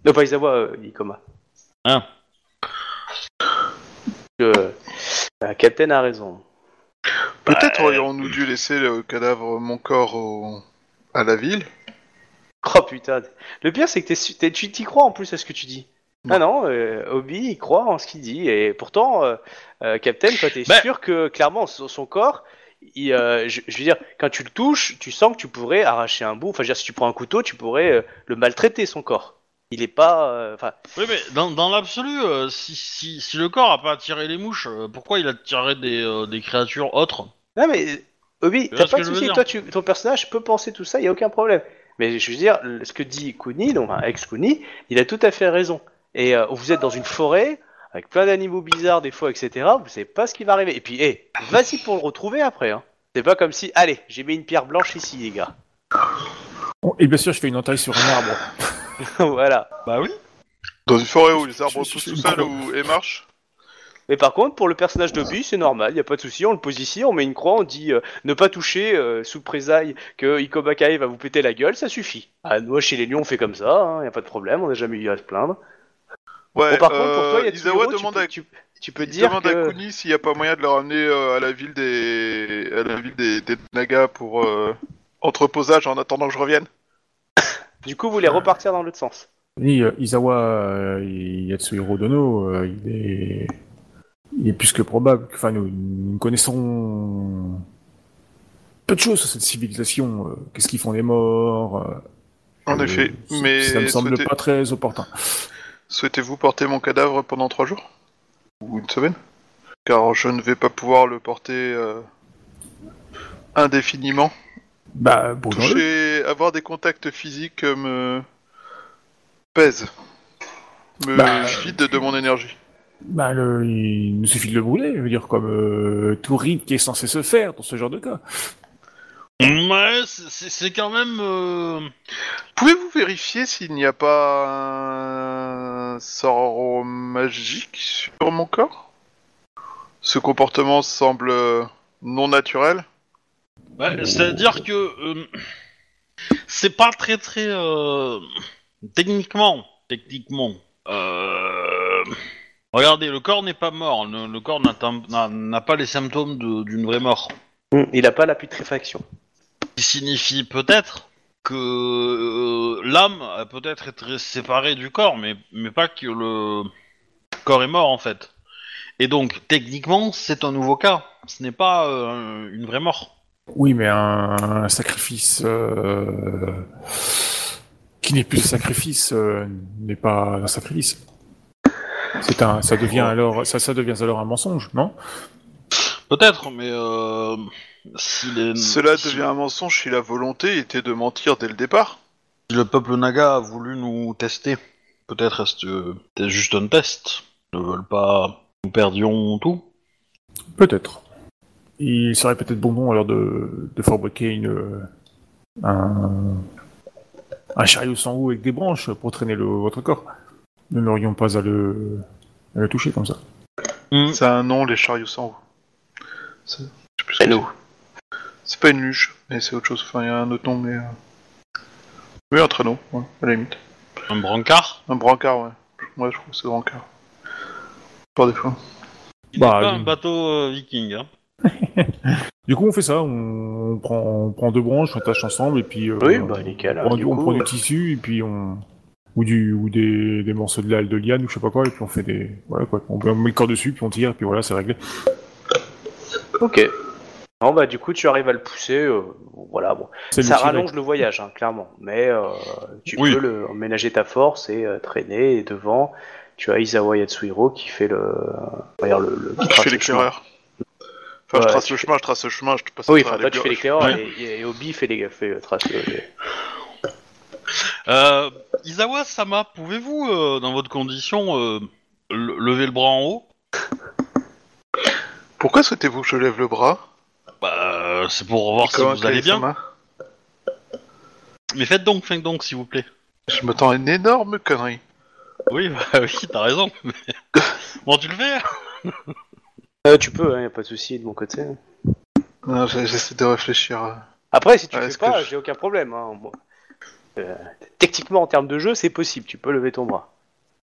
Non, pas Isawa, euh, Ikoma. Euh, Captain a raison. Peut-être aurions-nous dû laisser le cadavre, mon corps, au- à la ville. Oh putain. Le pire, c'est que t'es su- t'es- tu t'y crois en plus à ce que tu dis. Ah non, euh, Obi, il croit en ce qu'il dit. Et pourtant, euh, euh, Captain, toi, t'es Ben- sûr que clairement, son, son corps, il, euh, je, je veux dire, quand tu le touches, tu sens que tu pourrais arracher un bout. Enfin, je veux dire, si tu prends un couteau, tu pourrais euh, le maltraiter, son corps. Il est pas. euh, Enfin, Oui, mais dans, dans l'absolu, euh, si, si, si le corps a pas attiré les mouches, euh, pourquoi il des, euh, des créatures autres non, mais Obi, Tu t'as pas de souci. Toi, tu, ton personnage peut penser tout ça, il y a aucun problème. Mais je veux dire, le- ce que dit Kuni, donc un ex-Kuni, il a tout à fait raison. Et euh, vous êtes dans une forêt avec plein d'animaux bizarres des fois, etc. Vous savez pas ce qui va arriver. Et puis, hé, vas-y pour le retrouver après. Hein. C'est pas comme si, allez, j'ai mis une pierre blanche ici, les gars. Et bien sûr, je fais une entaille sur un arbre. voilà. Bah oui. Dans une forêt où les arbres poussent tout seuls ou- et marchent. Mais par contre, pour le personnage d'Obi, c'est normal, il y a pas de souci. On le pose ici, on met une croix, on dit euh, ne pas toucher euh, sous présaille que Ikoba Kai va vous péter la gueule, ça suffit. Ah, nous, chez les lions, on fait comme ça, il y a pas de problème, on n'a jamais eu à se plaindre. Ouais, Bon, par contre, pour euh, toi, il y a Izawa Tsuyuro, tu demande peux, à tu, tu peux Il dire demande que... à Kuni s'il n'y a pas moyen de le ramener euh, à la ville des à la ville des, des Naga pour euh, entreposage en attendant que je revienne. Du coup, vous voulez repartir dans l'autre sens. Ni euh, Isawa euh, Yatsuhiro Dono, euh, il est, il est plus que probable. que- Enfin, nous, nous connaissons peu de choses sur cette civilisation. Qu'est-ce qu'ils font des morts En euh, effet, ça- mais ça me semble souhaitez- pas très opportun. souhaitez-vous porter mon cadavre pendant trois jours? Ou une semaine? Car je ne vais pas pouvoir le porter euh, indéfiniment. Bah, bon, Toucher, avoir des contacts physiques me pèse. Me Bah, vide de mon énergie. bah le, il nous suffit de le brûler, je veux dire, comme euh, tout rite qui est censé se faire dans ce genre de cas. Ouais, c'est quand même. euh, Pouvez-vous vérifier s'il n'y a pas un sort magique sur mon corps? Ce comportement semble euh, non naturel. Ouais, C'est-à-dire que euh, c'est pas très très euh, techniquement, techniquement. euh, Regardez, le corps n'est pas mort. Le, le corps n'a n'a pas les symptômes d'une vraie mort. Hum, Il a pas la putréfaction. Ce qui signifie peut-être que euh, l'âme a peut-être été séparée du corps, mais, mais pas que le corps est mort en fait. Et donc, techniquement, c'est un nouveau cas. Ce n'est pas euh, une vraie mort. Oui, mais un, un sacrifice euh, qui n'est plus un sacrifice euh, n'est pas un sacrifice. C'est un, ça devient alors, ça, ça devient alors un mensonge, non? Peut-être, mais euh, s'il est- Cela devient un mensonge si la volonté était de mentir dès le départ. Si le peuple Naga a voulu nous tester, peut-être est-ce que c'était juste un test? Ils ne veulent pas que nous perdions tout? Peut-être. Il serait peut-être bon nom alors de, de fabriquer une un, un chariot sans roue avec des branches pour traîner le, votre corps. Nous n'aurions pas à le, à le toucher comme ça. C'est un nom, les chariots sans roue. C'est- ce pas une luge, mais c'est autre chose. Enfin, il y a un autre nom, mais. euh, Oui, un traîneau, ouais, à la limite. Un brancard? Un brancard, ouais. Moi, je trouve que c'est brancard. Par des fois. Il Bah, pas un bateau euh, viking. Hein. Du coup, on fait ça. On, on prend, on prend deux branches, on attache ensemble et puis euh, Oui, bah nickel. on, du on coup, prend du tissu et puis on ou du ou des, des morceaux de la de liane ou je sais pas quoi et puis on fait des voilà quoi. On, met le corps dessus puis on tire et puis voilà, c'est réglé. Ok. Non, bah du coup, tu arrives à le pousser. euh, voilà, bon. C'est Ça rallonge le voyage, hein, clairement. Mais euh, tu Oui. peux le, emménager ta force et euh, traîner. Et devant, tu as Isawa Yatsuhiro qui fait le. Regarde le. le qui chemin. l'éclaireur. Enfin, Ouais, je trace le fais- chemin, je trace le chemin, je te passe Oui, enfin, toi tu fais l'éclaireur. l'éclaireur Ouais. et, et Obi fait les fait le trace. le- les- Euh, Isawa Sama, pouvez-vous, euh, dans votre condition, euh, le- lever le bras en haut? Pourquoi souhaitez-vous que je lève le bras? Bah, c'est pour voir si Comment vous allez bien. Mais faites donc, faites donc, s'il vous plaît. Je m'attends à une énorme connerie. Oui, bah oui, t'as raison. mais- bon, tu le fais? Euh, tu peux, hein, y a pas de souci de mon côté. Non, j'ai- J'essaie de réfléchir. Après, si tu Ouais, fais est-ce que pas, je- j'ai aucun problème. Hein, moi. Euh, techniquement, en termes de jeu, c'est possible. Tu peux lever ton bras.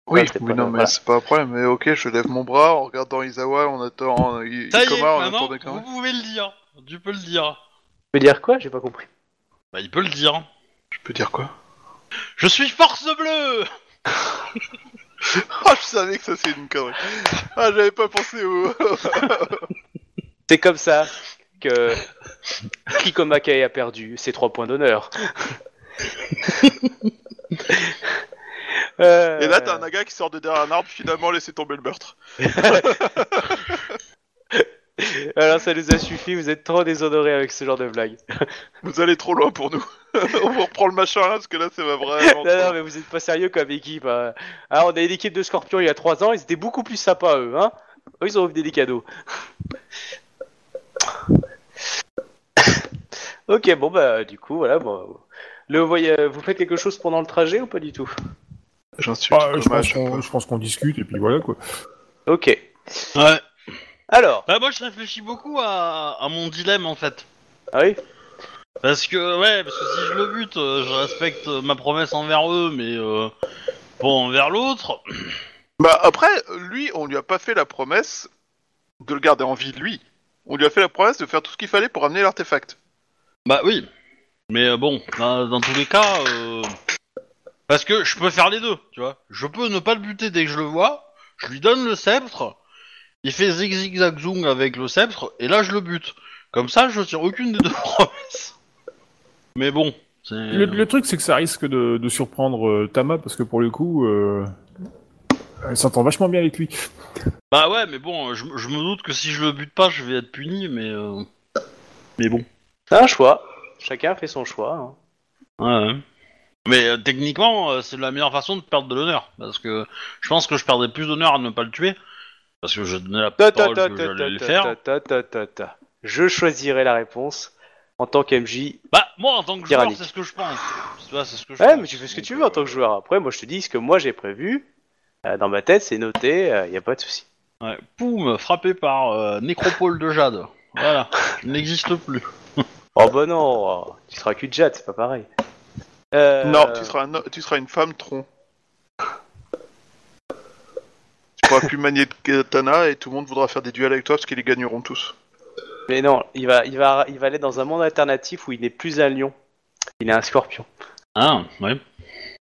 Oui, Ouais, c'est oui, pas- non, mais voilà. c'est pas un problème. Mais ok, je lève mon bras en regardant Izawa, on attend euh, I- Ça y est, Ikoma, on maintenant, attend Ikoma. vous pouvez le dire. Tu peux le dire. Tu veux dire quoi? J'ai pas compris. Bah, il peut le dire. Je peux dire quoi? Je suis force bleue Ah, je savais que ça c'est une connerie. Ah, j'avais pas pensé au. C'est comme ça que Kikomakae a perdu ses trois points d'honneur. Euh, Et là, t'as un naga qui sort de derrière un arbre, finalement laisser tomber le meurtre. Alors ça nous a suffi, vous êtes trop déshonorés avec ce genre de blague. Vous allez trop loin pour nous. on vous reprend le machin là, parce que là, ça va vraiment. Non, non, mais vous êtes pas sérieux comme équipe. hein. Ah, on a une équipe de Scorpions il y a 3 ans, ils étaient beaucoup plus sympas eux, hein. Eux, ils ont offert des cadeaux. ok, bon bah du coup, voilà. Bon, le voyage, vous faites quelque chose pendant le trajet ou pas du tout? J'en suis Ah, je pense dommage. qu'on je pense qu'on discute et puis voilà quoi. Ok. Ouais. Alors, Bah, moi, je réfléchis beaucoup à, à mon dilemme, en fait. ah oui Parce que, ouais, parce que si je le bute, euh, je respecte euh, ma promesse envers eux, mais euh, bon, envers l'autre, Bah après, lui, on lui a pas fait la promesse de le garder en vie, lui. On lui a fait la promesse de faire tout ce qu'il fallait pour amener l'artefact. bah oui. Mais euh, bon, dans, dans tous les cas, euh, parce que je peux faire les deux, tu vois. Je peux ne pas le buter dès que je le vois, je lui donne le sceptre, il fait zig zig zag zoom avec le sceptre, et là je le bute. Comme ça, je tire aucune des deux promesses. Mais bon, c'est... Le, le truc, c'est que ça risque de, de surprendre euh, Tama parce que pour le coup, euh, elle s'entend vachement bien avec lui. Bah ouais, mais bon, je, je me doute que si je le bute pas, je vais être puni, mais... euh, Mais bon. C'est un choix. Chacun fait son choix. hein. Ouais, ouais. Mais euh, techniquement, euh, c'est la meilleure façon de perdre de l'honneur. Parce que je pense que je perdrais plus d'honneur à ne pas le tuer. Parce que je donnais la Ta, ta, parole ta, que ta, j'allais le faire. ta, ta, ta, ta, ta. Je choisirai la réponse en tant qu'MJ. Bah, moi, en tant que joueur, Tyrannique. c'est ce que je pense. Tu vois, c'est ce que je Ouais, pense. mais tu fais ce que Donc, tu veux en euh, tant que joueur. Après, moi, je te dis ce que moi j'ai prévu. Euh, dans ma tête, c'est noté. Il y a pas de souci. Ouais. Poum, frappé par euh, Nécropole de Jade. Voilà, il n'existe plus. Oh bah non, tu seras cul de jade, c'est pas pareil. Euh, Non, tu seras, un- tu seras une femme tronc. Tu pourras plus manier de katana et tout le monde voudra faire des duels avec toi parce qu'ils les gagneront tous. Mais non, il va, il va, il va aller dans un monde alternatif où il n'est plus un lion, il est un scorpion. Ah, ouais.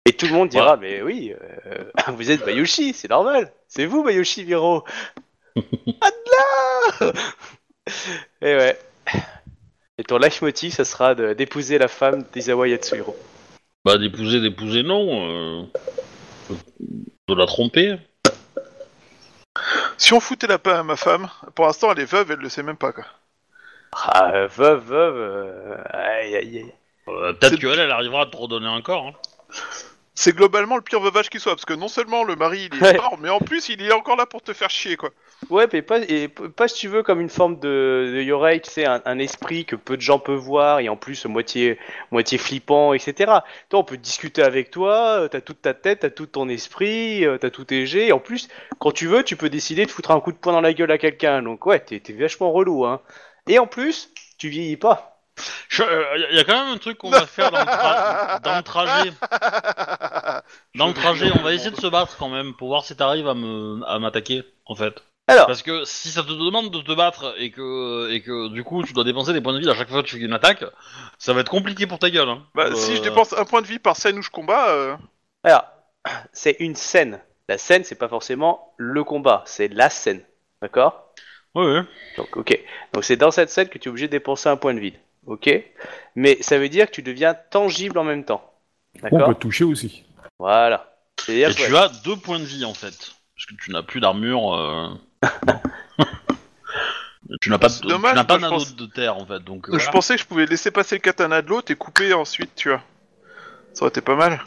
Et tout le monde dira, mais oui, euh, vous êtes Bayushi, c'est normal. C'est vous, Bayushi Viro. Adla Et ouais. Et ton leitmotiv, ça sera d'épouser la femme d'Izawa Yatsuhiro. Bah, d'épouser, d'épouser, non. euh, De la tromper. Si on foutait la paix à ma femme, pour l'instant elle est veuve, elle le sait même pas quoi. Ah, euh, veuve, veuve. euh, aïe, aïe, aïe. Euh, Peut-être C'est- qu'elle, elle arrivera à te redonner un corps. hein. C'est globalement le pire veuvage qui soit, parce que non seulement le mari il est Ouais. mort, mais en plus il est encore là pour te faire chier quoi. Ouais, mais pas, et pas si tu veux comme une forme de, de Yorei, tu sais, un, un esprit que peu de gens peuvent voir et en plus moitié, moitié flippant, etc. Toi, on peut discuter avec toi, euh, t'as toute ta tête, t'as tout ton esprit, euh, t'as tous tes jets, et en plus, quand tu veux, tu peux décider de foutre un coup de poing dans la gueule à quelqu'un, donc ouais, t'es vachement relou, hein. Et en plus, tu vieillis pas. Il y a quand même un truc qu'on va faire dans le, tra- dans le trajet. Dans le trajet, on va essayer de se battre quand même pour voir si t'arrives à me à m'attaquer en fait. Alors, Parce que si ça te demande de te battre et que et que du coup tu dois dépenser des points de vie à chaque fois que tu fais une attaque, ça va être compliqué pour ta gueule. Hein. Bah Euh, si je dépense un point de vie par scène où je combats, euh, alors, c'est une scène. La scène, c'est pas forcément le combat, c'est la scène. D'accord? Ouais, ouais. Donc, ok. Donc, c'est dans cette scène que tu es obligé de dépenser un point de vide. Ok? Mais ça veut dire que tu deviens tangible en même temps. On D'accord peut te toucher aussi. Voilà. Et tu as deux points de vie en fait, parce que tu n'as plus d'armure. euh, tu n'as pas, de, C'est tu dommage, n'as pas moi, je d'anneau pense- de terre en fait, donc. euh, je voilà. pensais que je pouvais laisser passer le katana de l'autre et couper ensuite, tu vois. Ça aurait été pas mal.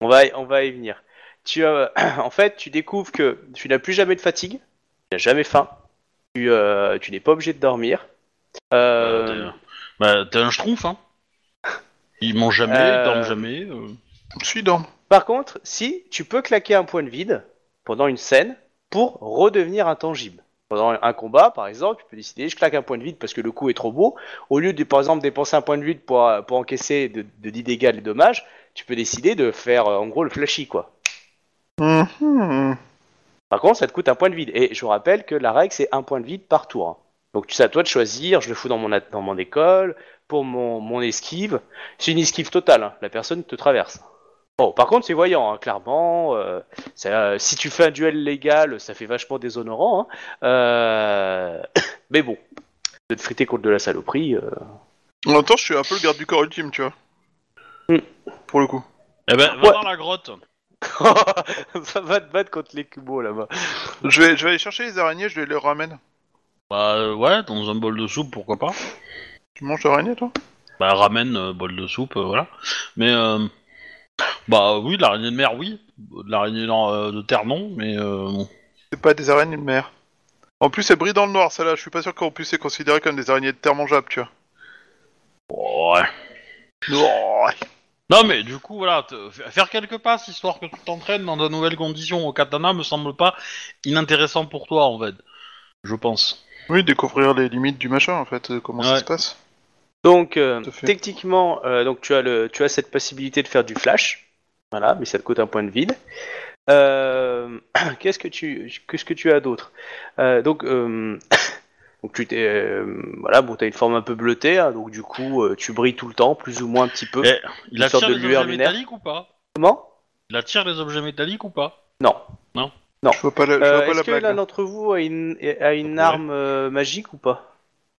on, va, on va y venir. Tu as, en fait, tu découvres que tu n'as plus jamais de fatigue, tu n'as jamais faim, tu, euh, tu n'es pas obligé de dormir. Euh, Euh, t'es- bah, t'es un schtroumpf, hein. Ils mangent jamais, Euh, ils dorment jamais. euh. Je suis dans. Par contre, si tu peux claquer un point de vide pendant une scène pour redevenir intangible. Pendant un combat, par exemple, tu peux décider, je claque un point de vide parce que le coup est trop beau. Au lieu de, par exemple, dépenser un point de vide pour, pour encaisser de, de 10 dégâts dommages, tu peux décider de faire, euh, en gros, le flashy, quoi. Mhm. Par contre, ça te coûte un point de vide. Et je vous rappelle que la règle, c'est un point de vide par tour. hein. Donc, c'est à toi de choisir, je le fous dans mon, dans mon école, pour mon, mon esquive. C'est une esquive totale, hein. la personne te traverse. Bon, par contre, c'est voyant, hein, clairement. euh, ça- euh, si tu fais un duel légal, ça fait vachement déshonorant. hein. Euh, Mais bon, de te friter contre de la saloperie. euh, En même temps, je suis un peu le garde du corps ultime, tu vois. Hmm. Pour le coup. Eh ben, va Ouais. dans la grotte. ça va te battre contre les cubos là-bas. Je vais, je vais aller chercher les araignées, je les leur ramène. Bah euh, ouais, dans un bol de soupe, pourquoi pas. Tu manges l'araignée, toi? Bah ramène euh, bol de soupe, euh, voilà. Mais euh, bah oui, l'araignée de mer, oui. L'araignée non, euh, de terre, non. Mais euh, C'est pas des araignées de mer. En plus, elles brillent dans le noir, celle-là. Je suis pas sûr qu'on puisse les considérer comme des araignées de terre mangeables, tu vois. ouais. Ouais. Non mais du coup voilà, te- faire quelques passes histoire que tu t'entraînes dans de nouvelles conditions au katana me semble pas inintéressant pour toi en fait. Je pense. Oui, découvrir les limites du machin, en fait, euh, comment ça se passe. Donc, euh, techniquement, euh, donc tu as le, tu as cette possibilité de faire du flash, voilà, mais ça te coûte un point de vide. Euh, qu'est-ce que tu, qu'est-ce que tu as d'autre? Euh, Donc, euh, donc tu t'es, euh, voilà, bon, t'as une forme un peu bleutée, hein, donc du coup, euh, tu brilles tout le temps, plus ou moins un petit peu. Il attire de les lueur objets métalliques ou pas? Comment? Il attire les objets métalliques ou pas? Non. Non. Non. Je vois pas la, je Euh, vois pas Est-ce que l'un d'entre vous a une, a une arme euh, magique ou pas?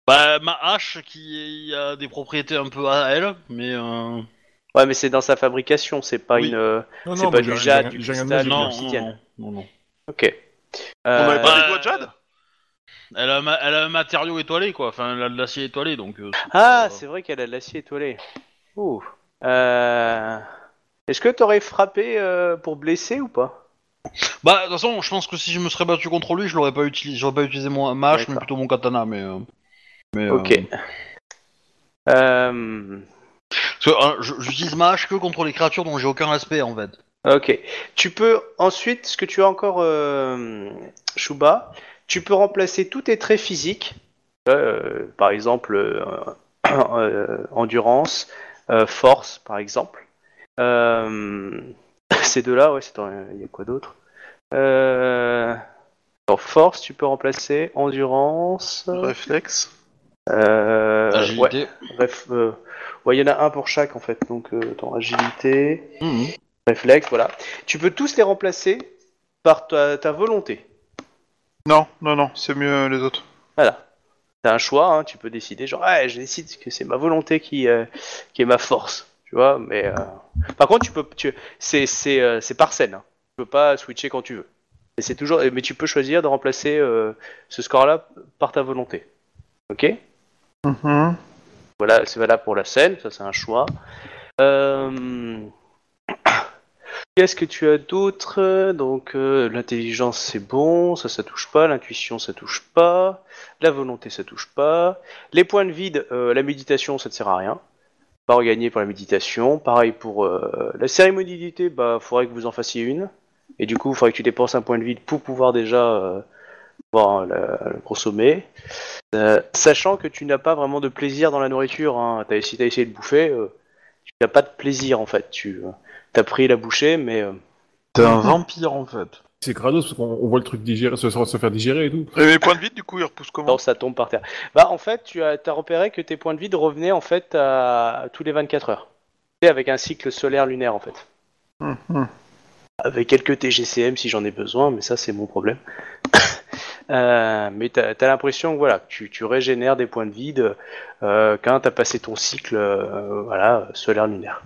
Bah, ma hache qui a des propriétés un peu à elle, mais euh... Ouais, mais c'est dans sa fabrication, c'est pas Oui. une. euh, Non, C'est non, pas du jade, du cristal, non. non, non, non, non, non. Ok. On avait Euh, pas des doigts de jade? Elle a, ma- elle a un matériau étoilé, quoi. Enfin, elle a de l'acier étoilé, donc. euh, c'est Ah, pas- c'est vrai qu'elle a de l'acier étoilé. Ouh. Euh... Est-ce que t'aurais frappé euh, pour blesser ou pas? Bah, de toute façon, je pense que si je me serais battu contre lui, je l'aurais pas utilisé. J'aurais pas utilisé mon ma hache, mais plutôt mon katana, mais. euh, mais Ok. euh, Euh, je- j'utilise ma hache que contre les créatures dont j'ai aucun respect, en fait. Ok. Tu peux ensuite, ce que tu as encore, euh, Shuba, tu peux remplacer tous tes traits physiques, euh, par exemple euh, euh, endurance, euh, force, par exemple. Euh, ces deux-là, ouais, il y a quoi d'autre? Euh, force, tu peux remplacer endurance. Réflexe. Euh, ouais, Agilité. bref, euh, ouais, il y en a un pour chaque en fait. Donc, euh, attends, agilité. Mhm. Réflexe, voilà. Tu peux tous les remplacer par ta, ta volonté. Non, non, non, c'est mieux les autres. Voilà. T'as un choix, hein, tu peux décider, genre, ouais, je décide que c'est ma volonté qui, euh, qui est ma force, tu vois, mais... euh, Par contre, tu peux... Tu... C'est, c'est, euh, c'est par scène, hein. tu peux pas switcher quand tu veux. Et c'est toujours... Mais tu peux choisir de remplacer euh, ce score-là par ta volonté. Ok? Mhm. Voilà, c'est valable pour la scène, ça c'est un choix. Euh, Qu'est-ce que tu as d'autre? Donc euh, l'intelligence c'est bon, ça ça touche pas, l'intuition ça touche pas, la volonté ça touche pas, les points de vide, euh, la méditation ça ne sert à rien. Pas regagner pour la méditation. Pareil pour la cérémonie d'été, bah faudrait que vous en fassiez une. Et du coup, il faudrait que tu dépenses un point de vide pour pouvoir déjà pouvoir la- le consommer. Euh, sachant que tu n'as pas vraiment de plaisir dans la nourriture. Hein. Si t'as essayé de bouffer, euh, tu n'as pas de plaisir en fait. Tu as pris la bouchée, mais euh, T'es un vampire, en fait. C'est grados parce qu'on on voit le truc digérer, se, se faire digérer et tout. Et mes points de vide, du coup, ils repoussent comment non, ça tombe par terre. Bah en fait, tu as, repéré que tes points de vide revenaient en fait à, à tous les 24 heures. Et avec un cycle solaire lunaire en fait. Mhm. Avec quelques TGCM si j'en ai besoin, mais ça c'est mon problème. Euh, mais t'as as, l'impression que tu, tu régénères des points de vide euh, quand t'as passé ton cycle euh, voilà, solaire lunaire.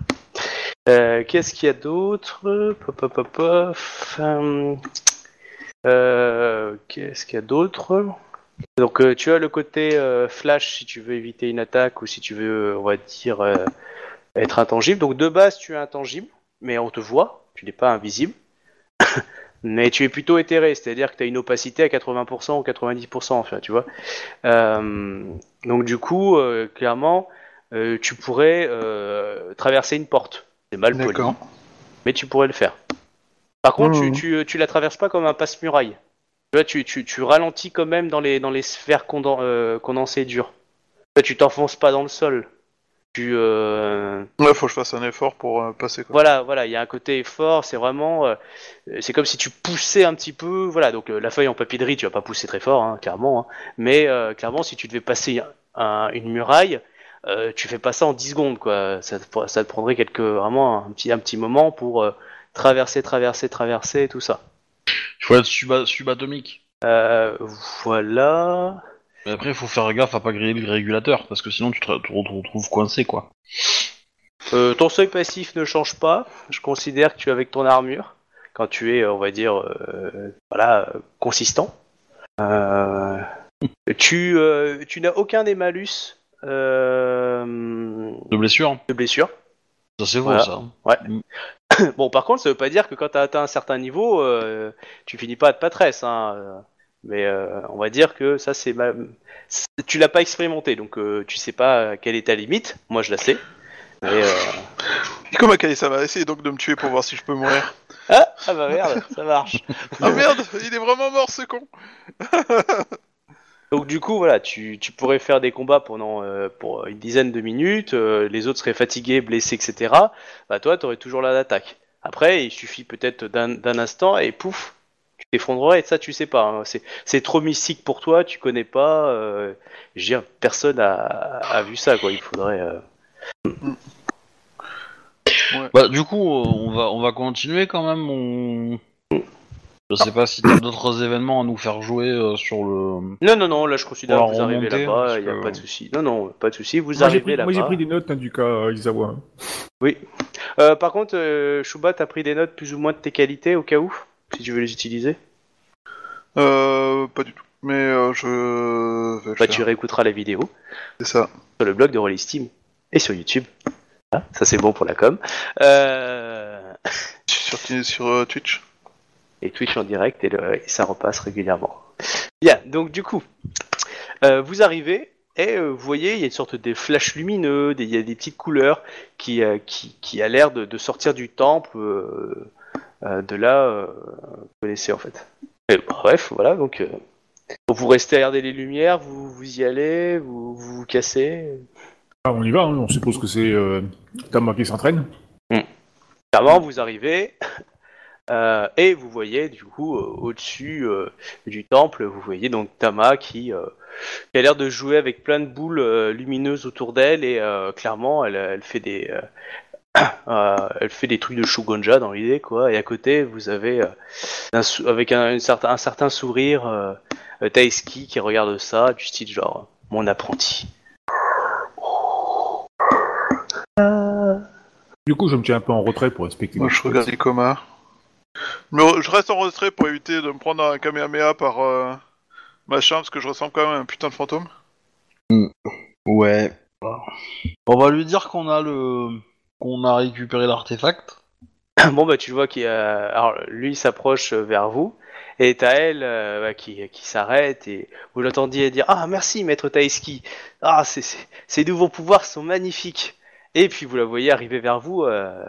Euh, Qu'est-ce qu'il y a d'autre? Qu'est-ce qu'il y a d'autre? Donc tu as le côté flash si tu veux éviter une attaque ou si tu veux, on va dire, être intangible. Donc de base tu es intangible, mais on te voit, tu n'es pas invisible. Mais tu es plutôt éthéré, c'est-à-dire que tu as une opacité à 80% ou 90%, enfin, tu vois. Euh, donc du coup, euh, clairement, euh, tu pourrais traverser une porte. C'est mal poli, D'accord. mais tu pourrais le faire. Par contre, tu, tu, tu la traverses pas comme un passe-muraille. Tu tu, tu, tu ralentis quand même dans les, dans les sphères conden- condensées dures. Tu t'enfonces pas dans le sol. Tu, euh, Ouais, faut que je fasse un effort pour euh, passer quoi. voilà, voilà, il y a un côté fort, c'est vraiment, euh, c'est comme si tu poussais un petit peu, voilà, donc euh, la feuille en papier de riz, tu vas pas pousser très fort, hein, clairement, hein, mais euh, clairement, si tu devais passer un- une muraille, euh, tu fais pas ça en 10 secondes, quoi, ça te, ça te prendrait quelques, vraiment un petit, un petit moment pour euh, traverser, traverser, traverser, tout ça. Il faut être suba- subatomique. Euh, voilà. Mais après, il faut faire gaffe à pas griller le régulateur, parce que sinon tu te, te re- te retrouves coincé, quoi. Euh, ton seuil passif ne change pas. Je considère que tu es avec ton armure quand tu es, on va dire, euh, voilà, consistant. Euh, tu, tu n'as aucun des malus De blessure de blessure. Ça, c'est Voilà. vrai, ça. Bon, par contre, ça veut pas dire que quand tu as atteint un certain niveau, euh, tu finis pas à te patresse. Hein, mais euh, on va dire que ça, c'est ma... tu l'as pas expérimenté, donc euh, tu sais pas quelle est ta limite. Moi, je la sais. Mais, euh, Comment Kali, ça va essayer donc de me tuer pour voir si je peux mourir. Ah, ah bah merde, ça marche. Ah merde, il est vraiment mort ce con Donc du coup, voilà, tu, tu pourrais faire des combats pendant pour une dizaine de minutes, les autres seraient fatigués, blessés, etc. Bah toi, t'aurais toujours la d'attaque. Après, il suffit peut-être d'un d'un instant et pouf, t'effondrerais. Et ça, tu sais pas. hein. C'est c'est trop mystique pour toi, tu connais pas. Euh, je veux dire, personne a, a vu ça, quoi. Il faudrait. euh, Bah, du coup, euh, on va, on va continuer quand même. On... Je sais pas si t'as d'autres événements à nous faire jouer euh, sur le. Non, non, non, là je considère que vous arrivez là-bas, il n'y a que- pas de souci. Non, non, pas de souci, vous Moi j'ai arrivez pris, là-bas. moi, j'ai pris des notes hein, du cas euh, Isawa. Oui. Euh, par contre, euh, Shuba, t'as pris des notes plus ou moins de tes qualités au cas où? Si tu veux les utiliser Euh, pas du tout. Mais euh, je vais le Bah, faire. tu réécouteras la vidéo C'est ça. sur le blog de Rolly Steam et sur YouTube. Ah, ça c'est bon pour la com. Euh... Sur, sur euh, Twitch. et Twitch en direct et, le- et ça repasse régulièrement. Bien, donc du coup, euh, vous arrivez et euh, vous voyez, il y a une sorte de flash lumineux, des- il y a des petites couleurs qui, euh, qui, qui a l'air de, de sortir du temple, euh, de là, euh, vous connaissez en fait. Et bref, voilà, donc euh, vous restez à regarder les lumières, vous, vous y allez, vous vous, vous cassez. Ah, on y va, hein, on suppose que c'est euh, Tama qui s'entraîne. Clairement, vous arrivez euh, et vous voyez du coup euh, au-dessus euh, du temple, vous voyez donc Tama qui, euh, qui a l'air de jouer avec plein de boules euh, lumineuses autour d'elle et euh, clairement elle, elle fait des euh, elle fait des trucs de Shugonja dans l'idée quoi. Et à côté vous avez euh, un avec un, une certain, un certain sourire euh, euh, Taeski qui regarde ça du style genre mon apprenti. Du coup, je me tiens un peu en retrait pour respecter. Moi, les je regarde Ikoma. Mais je reste en retrait pour éviter de me prendre un Kamehameha par euh, machin, parce que je ressemble quand même à un putain de fantôme. Ouais. On va lui dire qu'on a le qu'on a récupéré l'artefact. Bon bah tu vois qu'il alors lui s'approche vers vous et t'as elle euh, bah, qui, qui s'arrête et vous l'entendiez dire ah merci maître Taeski ah c'est c'est- ces nouveaux pouvoirs sont magnifiques et puis vous la voyez arriver vers vous euh...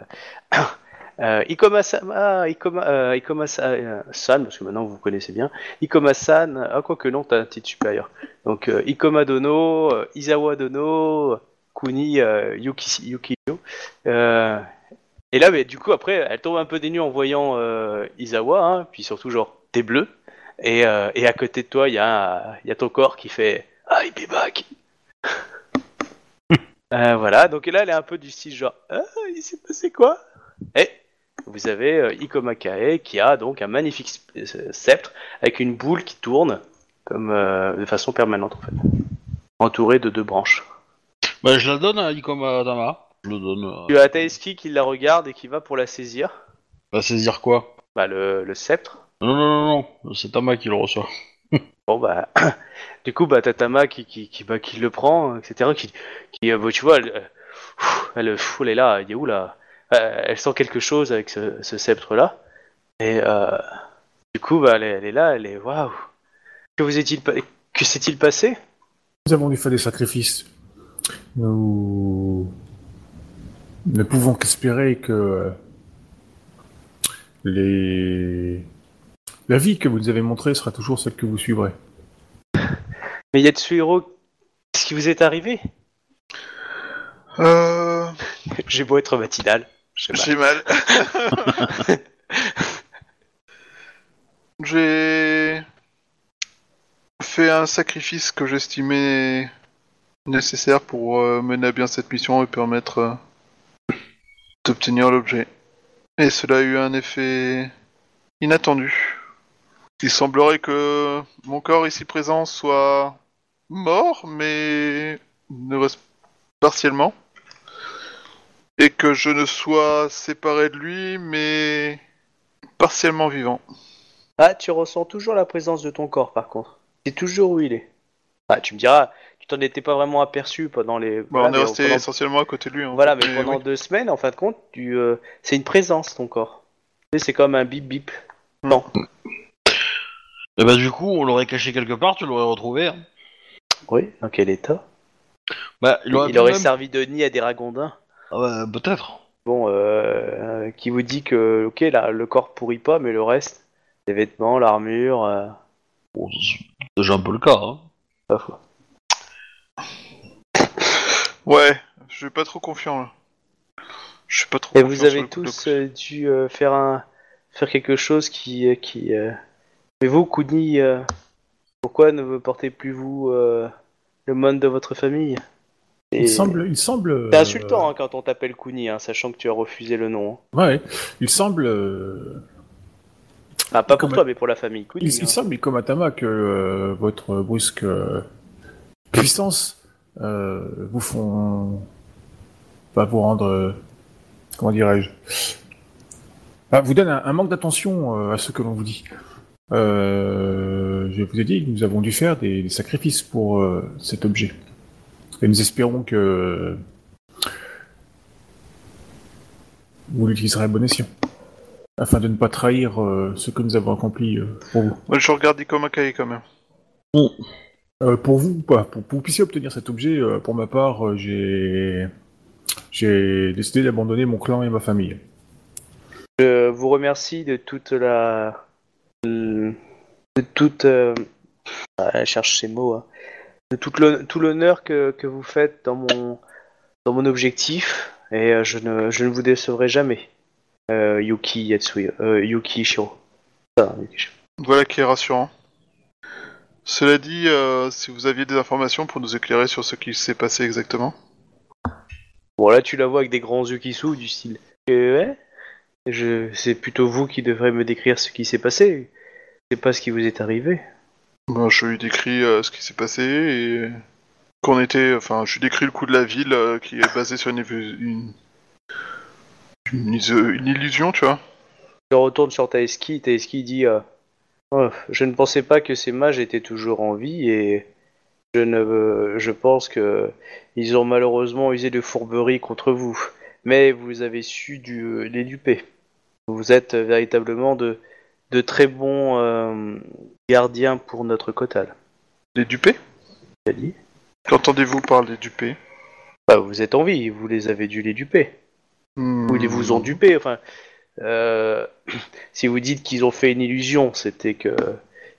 euh, Ikoma Sama Ikoma euh, Ikoma Sa- euh, San parce que maintenant vous connaissez bien. Ikoma San ah quoi que non t'as un titre supérieur. Donc euh, Ikoma Dono euh, Izawa Dono Kuni euh, Yuki Yukiyo euh, et là, mais, du coup, après, elle tombe un peu des nues en voyant euh, Isawa, hein, puis surtout, genre, t'es bleu. Et, euh, et à côté de toi, il y, a- il y a ton corps qui fait I'll be back. Voilà, donc là, elle est un peu du style genre Ah, il s'est passé quoi? Et vous avez Ikoma Kae qui a donc un magnifique sceptre avec une boule qui tourne comme de façon permanente en fait, entourée de deux branches. Bah, je la donne à Ikoma Tama. Je le donne. euh, Tu as Taeski qui la regarde et qui va pour la saisir. Va saisir quoi? Bah, le, le sceptre. Non, non, non, non. C'est Tama qui le reçoit. Bon bah, du coup bah Tatama qui qui qui, bah, qui le prend, etc. Qui qui euh, bah, tu vois, elle, euh, pff, elle, pff, elle est là, il est où là? Euh, Elle sent quelque chose avec ce, ce sceptre là. Et euh, du coup bah elle, est- elle est là, elle est waouh. Que vous est-il pa- que s'est-il passé? Nous avons dû faire des sacrifices. Nous ne pouvons qu'espérer que les... la vie que vous nous avez montrée sera toujours celle que vous suivrez. Mais Yatsuhiro, qu'est-ce qui vous est arrivé? Euh... J'ai beau être matinal. j'ai mal. J'ai mal. J'ai fait un sacrifice que j'estimais nécessaire pour euh, mener à bien cette mission et permettre euh, d'obtenir l'objet. Et cela a eu un effet inattendu. Il semblerait que mon corps ici présent soit mort, mais ne reste partiellement et que je ne sois séparé de lui, mais partiellement vivant. Ah, tu ressens toujours la présence de ton corps par contre. C'est toujours où il est. Ah, tu me diras, t'en étais pas vraiment aperçu pendant les. Bon, voilà, on est resté pendant- essentiellement à côté de lui. hein. Voilà, mais Mais pendant oui. deux semaines, en fin de compte, tu, euh, c'est une présence ton corps. C'est comme un bip bip. Et bah, du coup, on l'aurait caché quelque part, tu l'aurais retrouvé. hein. Oui. Dans quel état? Bah, il aurait, pu aurait même- servi de nid à des ragondins. Ah bah, peut-être. Bon, euh, euh, qui vous dit que, ok, là, le corps pourrit pas, mais le reste, les vêtements, l'armure, euh, Bon, c'est déjà un peu le cas. Hein. pas fou. Ouais, je suis pas trop confiant là. Je suis pas trop Et confiant vous sur avez le coup de tous euh, dû euh, faire un, faire quelque chose qui, euh, qui. euh, Mais vous, Kuni, euh, pourquoi ne me portez plus vous euh, le monde de votre famille? Et- Il semble, il semble. C'est euh, insultant hein, quand on t'appelle Kuni, hein, sachant que tu as refusé le nom. hein. Ouais, il semble euh, Ah, pas pour toi, mais pour la famille. Il, Queen, il semble, comme Atama, que euh, votre brusque euh, puissance euh, vous font va vous rendre, euh, comment dirais-je, Ah, vous donne un, un manque d'attention euh, à ce que l'on vous dit. Euh, je vous ai dit que nous avons dû faire des, des sacrifices pour euh, cet objet. Et nous espérons que vous l'utiliserez à bon escient, afin de ne pas trahir euh, ce que nous avons accompli euh, pour vous. Je regarde Ikomakai quand même. Euh, pour vous ou pas, pour que vous puissiez obtenir cet objet, euh, pour ma part, euh, j'ai j'ai décidé d'abandonner mon clan et ma famille. Je vous remercie de toute la. de toute. euh, ah, je cherche ces mots. hein. De toute l'hon- tout l'honneur que, que vous faites dans mon, dans mon objectif. Et euh, je, ne, je ne vous décevrai jamais. Euh, Yuki Yatsui. Euh, Yuki Shiro. Ça, Yuki Shiro. Voilà qui est rassurant. Cela dit, euh, si vous aviez des informations pour nous éclairer sur ce qui s'est passé exactement? Bon, là, tu la vois avec des grands yeux qui s'ouvrent, du style. Euh, ouais je... C'est plutôt vous qui devrez me décrire ce qui s'est passé. Sais pas ce qui vous est arrivé. Bon, je lui décris euh, ce qui s'est passé et qu'on était, enfin, je lui décris le coup de la ville euh, qui est basé sur une, une, une, illusion, tu vois. Je retourne sur Taeski. Taeski dit Je ne pensais pas que ces mages étaient toujours en vie et je, ne, je pense que ils ont malheureusement usé de fourberie contre vous. Mais vous avez su du, les duper. Vous êtes véritablement de, de très bons euh, gardiens pour notre Kotal. Les dupés dit Qu'entendez-vous par les dupés Bah, Vous êtes en vie, vous les avez dû les duper. Hmm. Ou ils vous ont dupé. Enfin, euh, si vous dites qu'ils ont fait une illusion, c'était que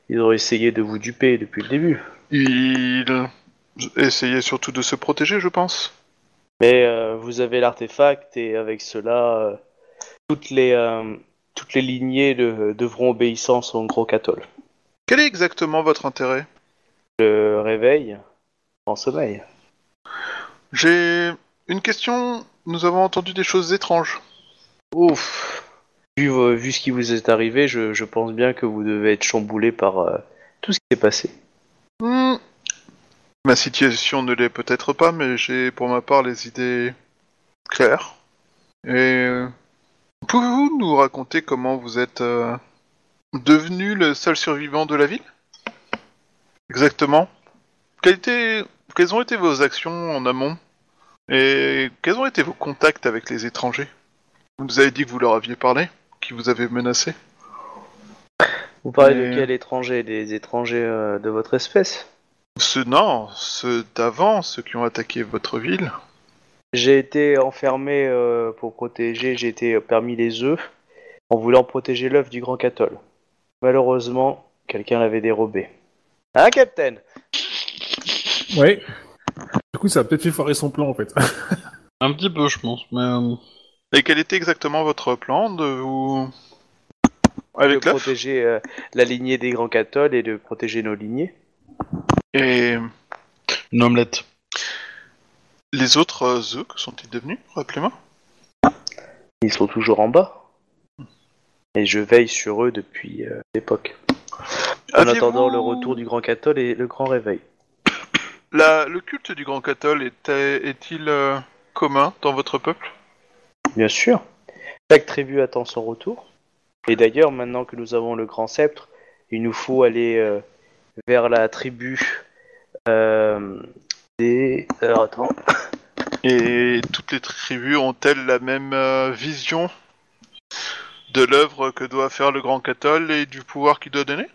ils ont essayé de vous duper depuis le début. Ils essayaient surtout de se protéger, je pense. Mais euh, vous avez l'artefact et avec cela, euh, toutes les toutes les lignées de- devront obéissance au gros cathol. Quel est exactement votre intérêt? Le réveil en sommeil. J'ai une question. Nous avons entendu des choses étranges. Ouf. Vu, vo- vu ce qui vous est arrivé, je, je pense bien que vous devez être chamboulé par euh, tout ce qui s'est passé. Hmm. Ma situation ne l'est peut-être pas, mais j'ai pour ma part les idées claires. Et euh, pouvez-vous nous raconter comment vous êtes euh, devenu le seul survivant de la ville? Exactement. Quelles ont été vos actions en amont? Et quels ont été vos contacts avec les étrangers? Vous nous avez dit que vous leur aviez parlé, qui vous avez menacé. Vous parlez Mais- de quel étranger Des étrangers euh, de votre espèce Ceux, non, ceux d'avant, ceux qui ont attaqué votre ville. J'ai été enfermé euh, pour protéger, j'ai été parmi les œufs en voulant protéger l'œuf du grand cathol. Malheureusement, quelqu'un l'avait dérobé. Hein, Captain Ouais. Du coup, ça a peut-être fait foirer son plan en fait. Un petit peu, je pense. Mais euh, Et quel était exactement votre plan de vous... De Avec l'œuf protéger euh, la lignée des grands catholes et de protéger nos lignées. Et une omelette. les autres euh, œufs, que sont-ils devenus Rappelez-moi? Ils sont toujours en bas. Et je veille sur eux depuis euh, l'époque. En Aviez-vous- attendant le retour du grand cathol et le grand réveil. La- Le culte du Grand Cathol était- est-il euh, commun dans votre peuple? Bien sûr. Chaque tribu attend son retour. Et d'ailleurs, maintenant que nous avons le grand sceptre, il nous faut aller euh, vers la tribu euh, des. Alors attends. Et toutes les tribus ont-elles la même euh, vision de l'œuvre que doit faire le Grand Cathol et du pouvoir qu'il doit donner?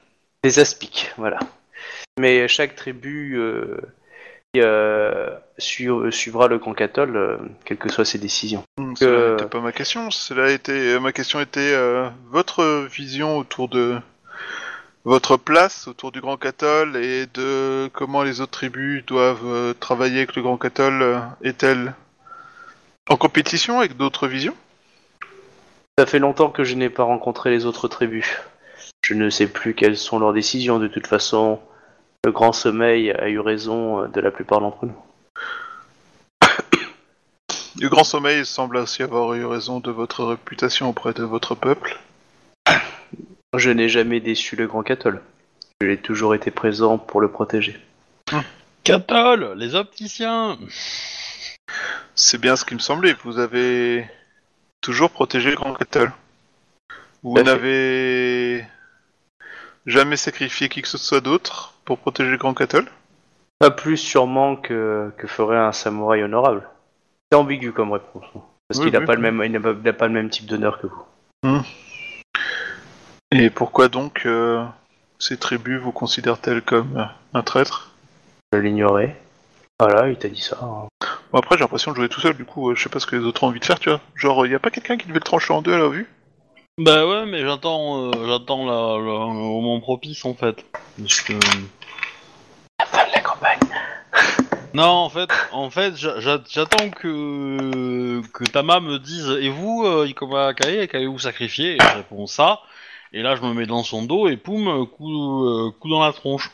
Des aspics, voilà. Mais chaque tribu euh, euh, su- suivra le grand cathol, euh, quelles que soient ses décisions. Euh. n'était pas ma question. Cela était ma question était euh, votre vision autour de votre place autour du Grand Cathol et de comment les autres tribus doivent euh, travailler avec le Grand Cathol euh, est-elle en compétition avec d'autres visions? Ça fait longtemps que je n'ai pas rencontré les autres tribus. Je ne sais plus quelles sont leurs décisions. De toute façon, le grand sommeil a eu raison euh, de la plupart d'entre nous. Le Grand Sommeil semble aussi avoir eu raison de votre réputation auprès de votre peuple. Je n'ai jamais déçu le grand Catol. Je l'ai toujours été présent pour le protéger. Catol, les opticiens C'est bien ce qui me semblait. Vous avez toujours protégé le Grand Cattle. Vous n'avez jamais sacrifié qui que ce soit d'autre pour protéger le Grand Cattle Pas plus sûrement que, que ferait un samouraï honorable. C'est ambigu comme réponse. hein. Parce Oui, qu'il n'a oui. pas, le même- il il pas le type d'honneur que vous. Et pourquoi donc euh, ces tribus vous considèrent-elles comme euh, un traître? Je l'ignorais. Voilà, il t'a dit ça. hein. Bon, après, j'ai l'impression de jouer tout seul, du coup, euh, je sais pas ce que les autres ont envie de faire, tu vois. Genre, y a pas quelqu'un qui devait le trancher en deux à la vue? Bah ouais, mais j'attends euh, j'attends la- la- le moment propice en fait. La fin de la campagne. Non, en fait, en fait, j'a- j'a- j'attends que que Tama me dise et vous, euh, Ikoma Akae, qu'allez-vous sacrifier? Et je réponds ça. Et là, je me mets dans son dos et poum, coup, euh, coup dans la tronche.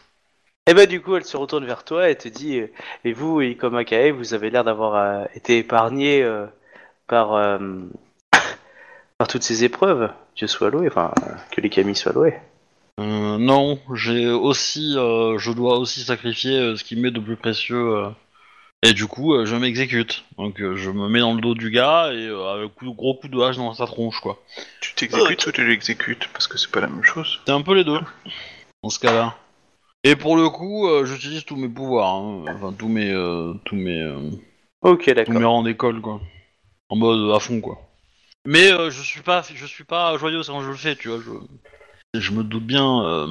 Et bah du coup, elle se retourne vers toi et te dit Et vous, Ikoma Kae, vous avez l'air d'avoir été épargné par, par toutes ces épreuves. Dieu soit loué, enfin, que les Kami soient loués. Euh, non, j'ai aussi, euh, je dois aussi sacrifier euh, ce qui m'est de plus précieux. euh, et du coup, euh, je m'exécute. Donc, euh, je me mets dans le dos du gars et euh, avec coup, gros coup de hache dans sa tronche, quoi. Tu t'exécutes ou tu l'exécutes? Parce que c'est pas la même chose. C'est un peu les deux, dans ce cas-là. Et pour le coup, euh, j'utilise tous mes pouvoirs, hein. enfin tous mes, euh, tous mes, euh, Ok, tous d'accord. mes rangs d'école, quoi. En mode à fond, quoi. Mais euh, je suis pas, je suis pas joyeux quand je le fais, tu vois. Je, je me doute bien. euh,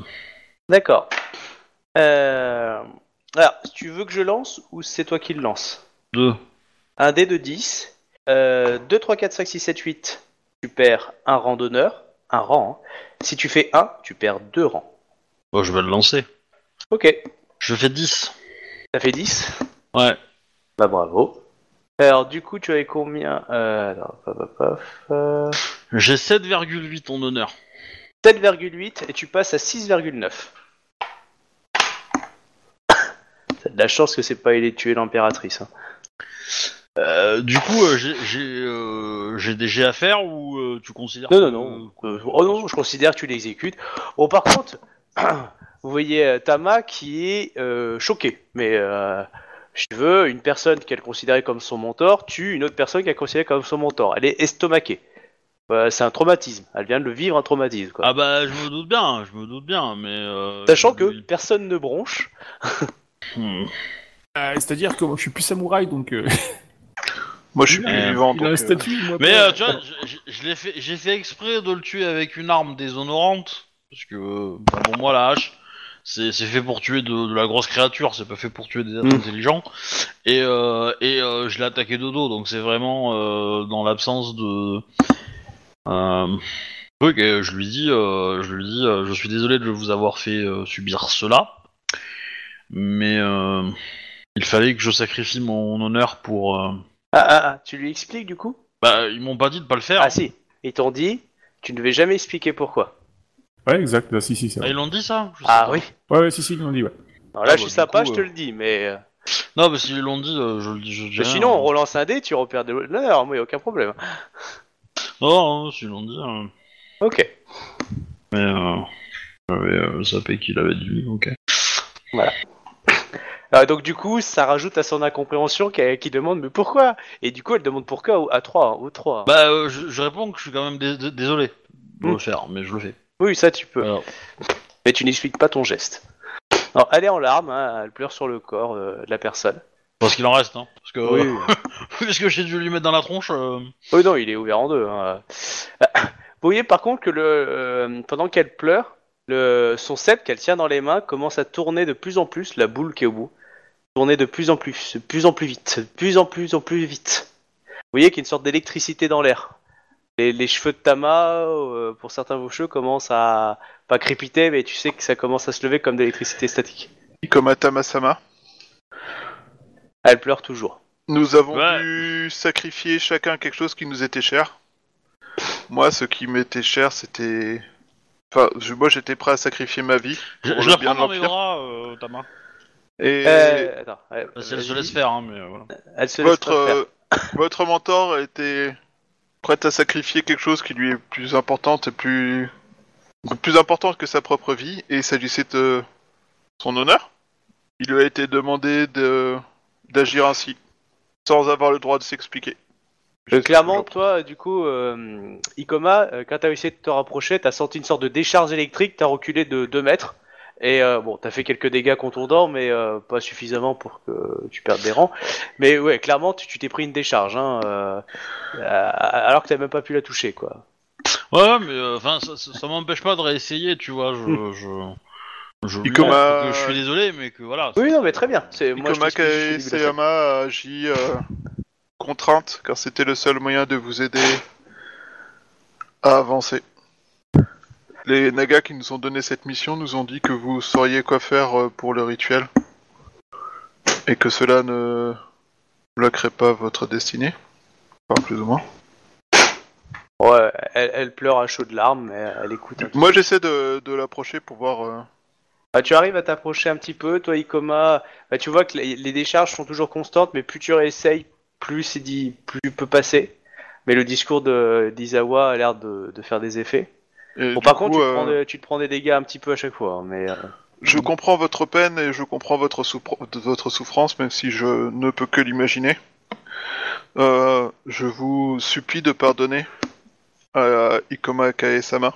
D'accord. Euh... Alors, si tu veux que je lance ou c'est toi qui le lance? De. Un dé de 10. Euh, 2, 3, 4, 5, 6, 7, 8. Tu perds un rang d'honneur. Un rang. hein. Si tu fais 1, tu perds 2 rangs. Bon, je vais le lancer. Ok. Je fais 10. Ça fait 10 Ouais. Bah bravo. Alors du coup tu avais combien euh, alors, paf, paf, paf, euh, J'ai 7,8 en honneur. 7,8 et tu passes à 6,9. T'as de la chance que c'est pas il tuer l'impératrice. hein. Euh, du coup, euh, j'ai j'ai euh, j'ai des à faire ou euh, tu considères Non non non. Euh, oh non, je considère que tu l'exécutes. Bon par contre, vous voyez euh, Tama qui est euh, choquée. Mais euh, si tu veux, une personne qu'elle considérait comme son mentor tue une autre personne qu'elle considérait comme son mentor. Elle est estomaquée. Euh, c'est un traumatisme. Elle vient de le vivre un traumatisme. Quoi. Ah bah, je me doute bien, je me doute bien, mais. Euh, Sachant que personne ne bronche. Hmm. Euh, C'est-à-dire que moi, je suis plus samouraï, donc... euh, Moi, je suis plus vivant, il a donc... un statut, moi, Mais pas- euh, tu vois, je, je- je l'ai fait, j'ai fait exprès de le tuer avec une arme déshonorante, parce que pour moi la hache, c'est fait pour tuer de, de la grosse créature, c'est pas fait pour tuer des êtres Mm. intelligents. Et euh, et euh, je l'ai attaqué de dos, donc c'est vraiment euh, dans l'absence de truc. Et je lui dis, je lui dis, je suis désolé de vous avoir fait subir cela, mais il fallait que je sacrifie mon honneur pour. Ah, ah, ah, tu lui expliques du coup? Bah, ils m'ont pas dit de pas le faire. Ah si, ils t'ont dit, tu ne devais jamais expliquer pourquoi. Ouais, exact, là, si, si, c'est Ah, vrai. ils l'ont dit ça Je sais Ah pas. oui. Ouais, ouais, si, si, ils l'ont dit, ouais. Alors là, Ah, je bah, suis du sympa, coup, je te euh, le dis, mais, euh, Non, mais s'ils l'ont dit, euh, je le dis. Je, dis mais rien. sinon, on relance un dé, tu repères de l'honneur, moi, y a aucun problème. Non, non, s'ils l'ont dit. euh, Ok. Mais euh, j'avais euh, sapé qu'il avait dit oui, ok. Euh, donc du coup, ça rajoute à son incompréhension qu'elle- qui demande mais pourquoi? Et du coup, elle demande pourquoi au- à 3, au 3. Bah, euh, je, je réponds que je suis quand même dé- dé- désolé de Hmm. le faire, mais je le fais. Oui, ça tu peux. Mais tu n'expliques pas ton geste. Alors, elle est en larmes, hein, elle pleure sur le corps euh, de la personne. Parce qu'il en reste, hein. Parce que, Oui. puisque j'ai dû lui mettre dans la tronche. euh, Oui, non, il est ouvert en deux. hein. Vous voyez par contre que le, euh, pendant qu'elle pleure, le, son sceptre qu'elle tient dans les mains commence à tourner de plus en plus, la boule qui est au bout, tourner de plus en plus, de plus en plus vite, de plus en plus en plus vite. Vous voyez qu'il y a une sorte d'électricité dans l'air. Les, les cheveux de Tama, euh, pour certains de vos cheveux, commencent à pas crépiter, mais tu sais que ça commence à se lever comme de l'électricité statique. Comme à Tamasama, Elle pleure toujours. nous avons Ouais. dû sacrifier chacun quelque chose qui nous était cher. Moi, ce qui m'était cher, c'était... Enfin, je- moi, j'étais prêt à sacrifier ma vie. Je, pour je le la bien prends de dans mes bras, euh, Tama. Et Euh, attends, elle vas-y. laisse faire, hein, mais voilà. Elle se laisse votre, faire. euh, votre mentor était prêt à sacrifier quelque chose qui lui est plus important et plus plus que sa propre vie, et il s'agissait de son honneur. Il lui a été demandé de d'agir ainsi, sans avoir le droit de s'expliquer. Euh, clairement, toi, du coup, euh, Ikoma, euh, quand t'as essayé de te rapprocher, t'as senti une sorte de décharge électrique, t'as reculé de 2 mètres. Et euh, bon, t'as fait quelques dégâts contondants, mais euh, pas suffisamment pour que tu perdes des rangs. Mais ouais, clairement, tu t'es pris une décharge, hein, euh, alors que t'as même pas pu la toucher, quoi. Ouais, mais euh, enfin, ça, ça, ça m'empêche pas de réessayer, tu vois. Je, je, je lui Ikoma- montre que je suis désolé, mais que voilà. Oui, non, mais très bien. C'est moi. Ikoma a agi contrainte, car c'était le seul moyen de vous aider à avancer. Les Nagas qui nous ont donné cette mission nous ont dit que vous sauriez quoi faire euh, pour le rituel, et que cela ne bloquerait pas votre destinée, enfin plus ou moins. Ouais, elle, elle pleure à chaudes larmes, mais elle écoute. un Moi j'essaie de, de l'approcher pour voir... euh, Bah, tu arrives à t'approcher un petit peu, toi Ikoma, bah, tu vois que les, les décharges sont toujours constantes, mais plus tu réessayes, plus c'est dit, plus tu peux passer. Mais le discours de d'Izawa a l'air de, de faire des effets. Et Bon, du par coup, contre, tu, te euh, prends des, tu te prends des dégâts un petit peu à chaque fois, hein, mais euh, Je comprends votre peine et je comprends votre, souffr- de votre souffrance, même si je ne peux que l'imaginer. Euh, je vous supplie de pardonner à Ikoma Kae-sama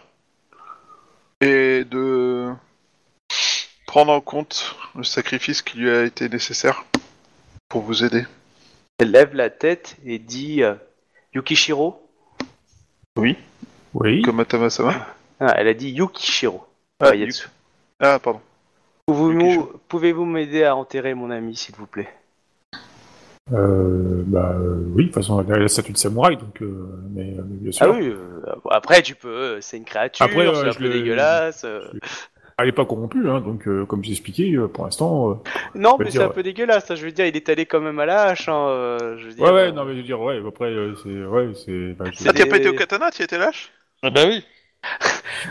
et de prendre en compte le sacrifice qui lui a été nécessaire pour vous aider. elle lève la tête et dit euh, Yukishiro? Oui. Ikoma Tama-sama Ah, elle a dit Yukishiro. Ah, Ah, Yatsu. Ah, pardon. Pouvez-vous m'aider à enterrer mon ami, s'il vous plaît? Euh, bah euh, oui, de toute façon, elle a la statue de samouraï, donc euh, mais, euh, mais bien sûr. Ah oui. euh, après, tu peux. C'est une créature. Après, euh, c'est un peu dégueulasse. Elle est pas corrompue, hein, donc euh, comme j'ai expliqué, euh, pour l'instant. euh, Non, mais c'est un peu dégueulasse. hein, Je veux dire, il est allé quand même à la hache. Hein, euh, je veux dire, Ouais, ouais, euh, non, mais je veux dire, ouais, après, euh, c'est. Ouais, c'est. Bah, je- Ah, des- au katana, t'y étais lâche? Ah bah oui.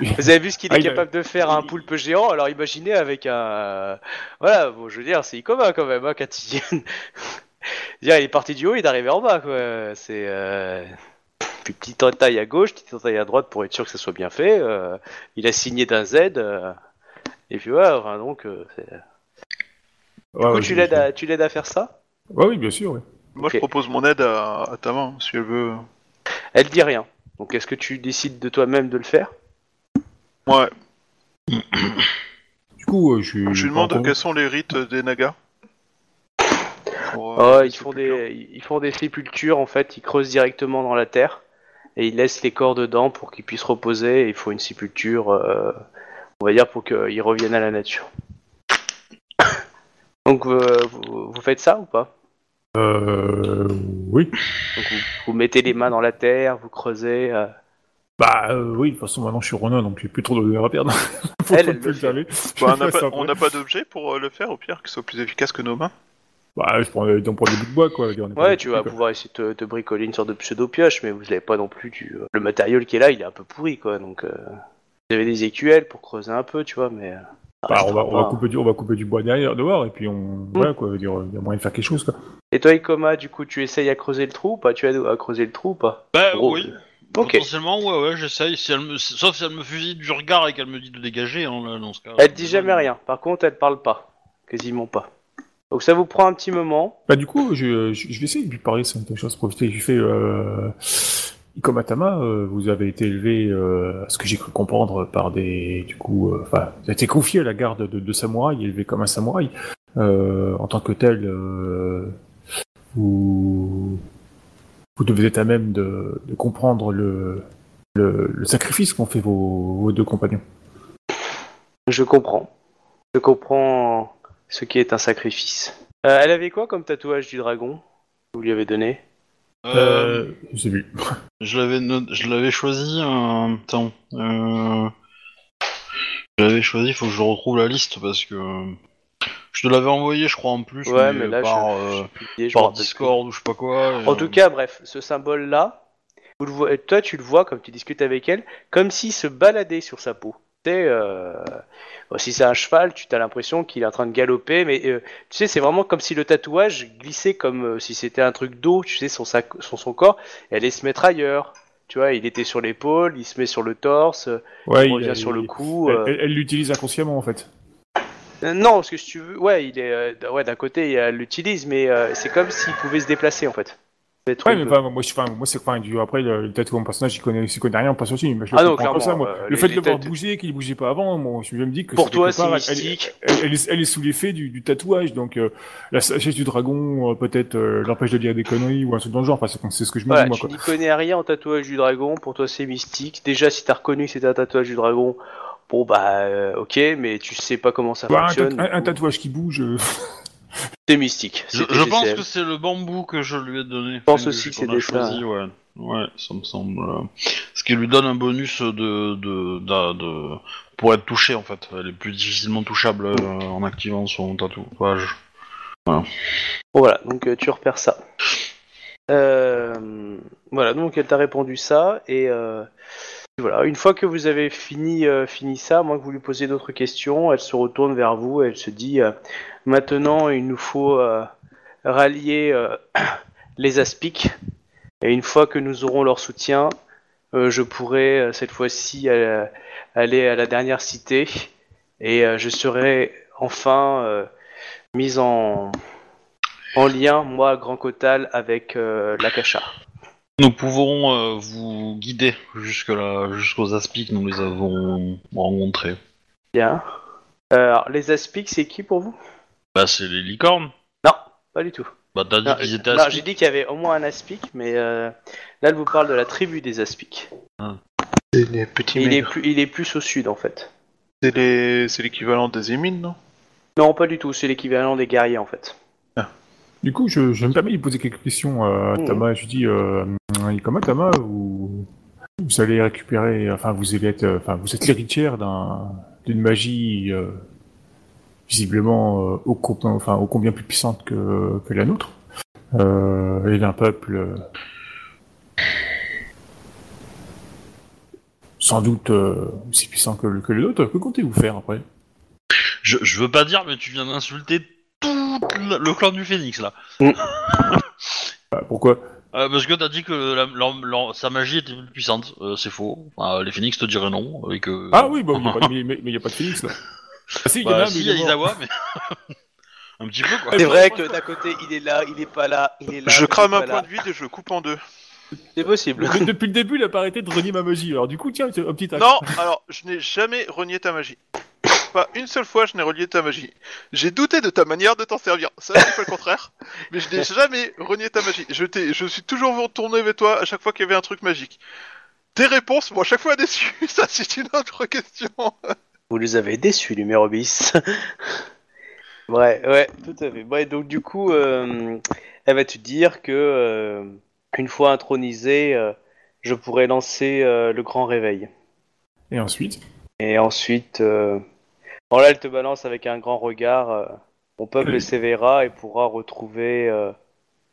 Vous avez vu ce qu'il est Ah, il a- capable de faire à un poulpe géant, alors imaginez avec un... Voilà, bon, je veux dire, c'est Ikoma quand même, hein, quand il... Je veux dire, il est parti du haut, il est arrivé en bas, quoi. C'est... Euh... Puis petite entaille à gauche, petite entaille à droite pour être sûr que ça soit bien fait. euh, Il a signé d'un Z. euh, Et puis voilà, enfin, donc... euh, c'est- ouais, Du coup, ouais, tu je- l'aides à... tu l'aides à faire ça? Ouais, oui, bien sûr, ouais. Moi, Ok. je propose mon aide à, à ta main, si elle veut. Elle dit rien. Donc est-ce que tu décides de toi-même de le faire? Ouais. Du coup, euh, je, Je lui demande quels sont les rites des Nagas. Pour, Oh, ils font des ils font des sépultures en fait, ils creusent directement dans la terre et ils laissent les corps dedans pour qu'ils puissent reposer. Et il faut une sépulture, euh, on va dire, pour qu'ils reviennent à la nature. Donc euh, vous, vous faites ça ou pas? Euh, oui. Donc vous, vous mettez les mains dans la terre, vous creusez. euh. Bah euh, oui, de toute façon, maintenant je suis Ronin, donc j'ai plus trop de à perdre. Faut Elle, pas elle plus le. Bah, on n'a pas, pas d'objet pour euh, le faire, au pire, qui soit plus efficace que nos mains. Bah, je prends, prend des bouts de bois, quoi. on Ouais, tu vas quoi. pouvoir essayer de te, te bricoler une sorte de pseudo pioche, mais vous n'avez pas non plus du le matériel qui est là, il est un peu pourri quoi. Donc euh, vous avez des écuelles pour creuser un peu, tu vois, mais. Euh, ça Bah, on, va, on, va couper du, on va couper du bois derrière, dehors, et puis on. Voilà, quoi, dire, il y a moyen de faire quelque chose, quoi. Et toi, Ikoma, du coup, tu essayes à creuser le trou ou pas? Tu aides à creuser le trou ou pas? Bah Gros, oui. Potentiellement, ouais, ouais, j'essaye. Si elle me... Sauf si elle me fusille du regard et qu'elle me dit de dégager, hein, là, dans ce cas. Elle dit jamais rien. Par contre, elle parle pas. Quasiment pas. Donc ça vous prend un petit moment. Bah, du coup, je, je, je vais essayer de lui parler, c'est une chose, profiter. Je lui fais, euh, Ikomatama, euh, vous avez été élevé, euh, à ce que j'ai cru comprendre, par des, du coup, euh, enfin, vous avez été confié à la garde de, de samouraï, élevé comme un samouraï. Euh, en tant que tel, vous, vous devez être à même de, comprendre le, le, sacrifice qu'ont fait vos, deux compagnons. Je comprends. Je comprends ce qui est un sacrifice. Elle avait quoi comme tatouage du dragon que Vous lui avez donné? Euh, je sais plus. Je l'avais no- je l'avais choisi un temps. Euh... Je l'avais choisi, faut que je retrouve la liste parce que je te l'avais envoyé, je crois en plus, Ouais, mais là, par, je- euh, je, je par. Discord ou je sais pas quoi. et, En euh, tout cas, bref, ce symbole-là, vous le voyez- toi tu le vois comme tu discutes avec elle, comme s'il se baladait sur sa peau. Euh, bon, si c'est un cheval, tu as l'impression qu'il est en train de galoper, mais euh, tu sais, c'est vraiment comme si le tatouage glissait comme euh, si c'était un truc d'eau, tu sais, sur, sa, sur son corps, et allait se mettre ailleurs. Tu vois, il était sur l'épaule, il se met sur le torse, Ouais, il il- revient sur le cou. Elle elle- elle l'utilise inconsciemment en fait. Non, parce que si tu veux, ouais, il est, ouais, d'un côté, il l'utilise, mais c'est comme s'il pouvait se déplacer en fait. Ouais, mais enfin, moi, je, enfin, moi c'est enfin, du, après le, le tatou en personnage, il connaît, il connaît rien en personnage, mais je le Ah non, ça, clairement, moi. euh, le fait de le voir têtes- bouger, qu'il bougeait pas avant, moi, je me dis que Pour toi, c'est elle- mystique. Elle, elle est, elle est sous l'effet du, du tatouage, donc euh, la sagesse du dragon euh, peut-être l'empêche de dire des conneries ou un truc dans le genre. Enfin, c'est c'est ce que je me Voilà, dis moi. tu n'y connais rien en tatouage du dragon, pour toi c'est mystique. Déjà, si t'as reconnu que c'était un tatouage du dragon, bon bah ok, mais tu sais pas comment ça Bah, fonctionne. un- tatouage qui bouge. C'est mystique. Je, je pense que c'est le bambou que je lui ai donné. pense Enfin, aussi que c'est choisi, ça. ouais. Ouais, ça me semble. euh, Ce qui lui donne un bonus de, de, de, de- pour être touché en fait. Elle est plus difficilement touchable euh, en activant son tatouage. Voilà, donc euh, tu repères ça. Euh, voilà, donc elle t'a répondu ça, et voilà, une fois que vous avez fini, euh, ça, moi que vous lui posez d'autres questions, elle se retourne vers vous, elle se dit euh, maintenant il nous faut euh, rallier les aspics, et une fois que nous aurons leur soutien, je pourrai cette fois-ci aller à la dernière cité, et je serai enfin mise en, en lien, moi, Grand Cotal, avec l'Akasha. Nous pouvons euh, vous guider jusque là, jusqu'aux aspics. Nous les avons rencontrés. Bien. Euh, alors, les aspics, c'est qui pour vous? Bah, c'est les licornes. Non, pas du tout. Bah, t'as dit qu'ils étaient non, j'ai dit qu'il y avait au moins un aspic, mais euh, là, elle vous parle de la tribu des aspics. C'est les petits Et il, est maigres. plus, il est plus au sud, en fait. C'est les... c'est l'équivalent des émines, non? Non, pas du tout, c'est l'équivalent des guerriers, en fait. Du coup, je, je me permets de poser quelques questions à Mhm. Tama. Je lui dis, euh, comment Tama, vous, vous allez récupérer, enfin, vous allez être, euh, enfin, vous êtes l'héritière d'un, d'une magie euh, visiblement euh, ô, combien, enfin, ô combien plus puissante que, que la nôtre, euh, et d'un peuple euh, sans doute euh, aussi puissant que, le- que le nôtre. Que comptez-vous faire après? Je, je veux pas dire, mais tu viens d'insulter le le clan du Phénix là. Bah, Pourquoi Euh, parce que t'as dit que la- sa magie était plus puissante. Euh, c'est faux. Enfin, les Phénix te diraient non. Et que... Ah oui, bah, il y a pas de- mais il n'y a pas de phénix là. Ah si, il y en Bah, a, mais si, il il y a est mort. Izawa, mais. un petit peu quoi. C'est vrai que d'un côté, il est là, il est pas là, il est là. Je crame un là. point de vide et je coupe en deux. C'est possible. De- Depuis le début, il a pas arrêté de renier ma magie. Alors du coup, tiens, un petit tac. Non, alors, je n'ai jamais renié ta magie. Pas une seule fois, je n'ai renié ta magie. J'ai douté de ta manière de t'en servir. Ça, c'est pas le contraire. Mais je n'ai jamais renié ta magie. Je, t'ai- je suis toujours retourné vers toi à chaque fois qu'il y avait un truc magique. Tes réponses m'ont à chaque fois déçu. Ça, c'est une autre question. Vous les avez déçus, numéro bis. ouais, ouais, tout à fait. Ouais, donc du coup, euh, elle va te dire que euh, une fois intronisé, euh, je pourrais lancer euh, le grand réveil. Et ensuite? Et ensuite, euh, bon là, elle te balance avec un grand regard. euh, mon peuple Oui. s'éveillera et pourra retrouver euh,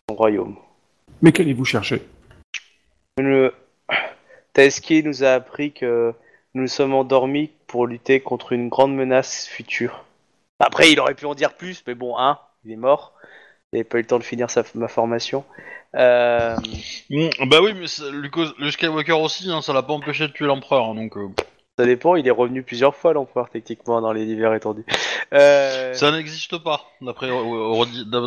son royaume. Mais qu'allez-vous chercher? Le... Taeski nous a appris que nous sommes endormis pour lutter contre une grande menace future. Après, il aurait pu en dire plus, mais bon, hein, il est mort. Il n'avait pas eu le temps de finir sa, ma formation. Euh, Mm, bah oui, mais Luke, Luke Skywalker aussi, hein, ça l'a pas empêché de tuer l'empereur, hein, donc euh, ça dépend, il est revenu plusieurs fois, l'empereur, techniquement, dans les divers étendus. Euh, ça n'existe pas d'après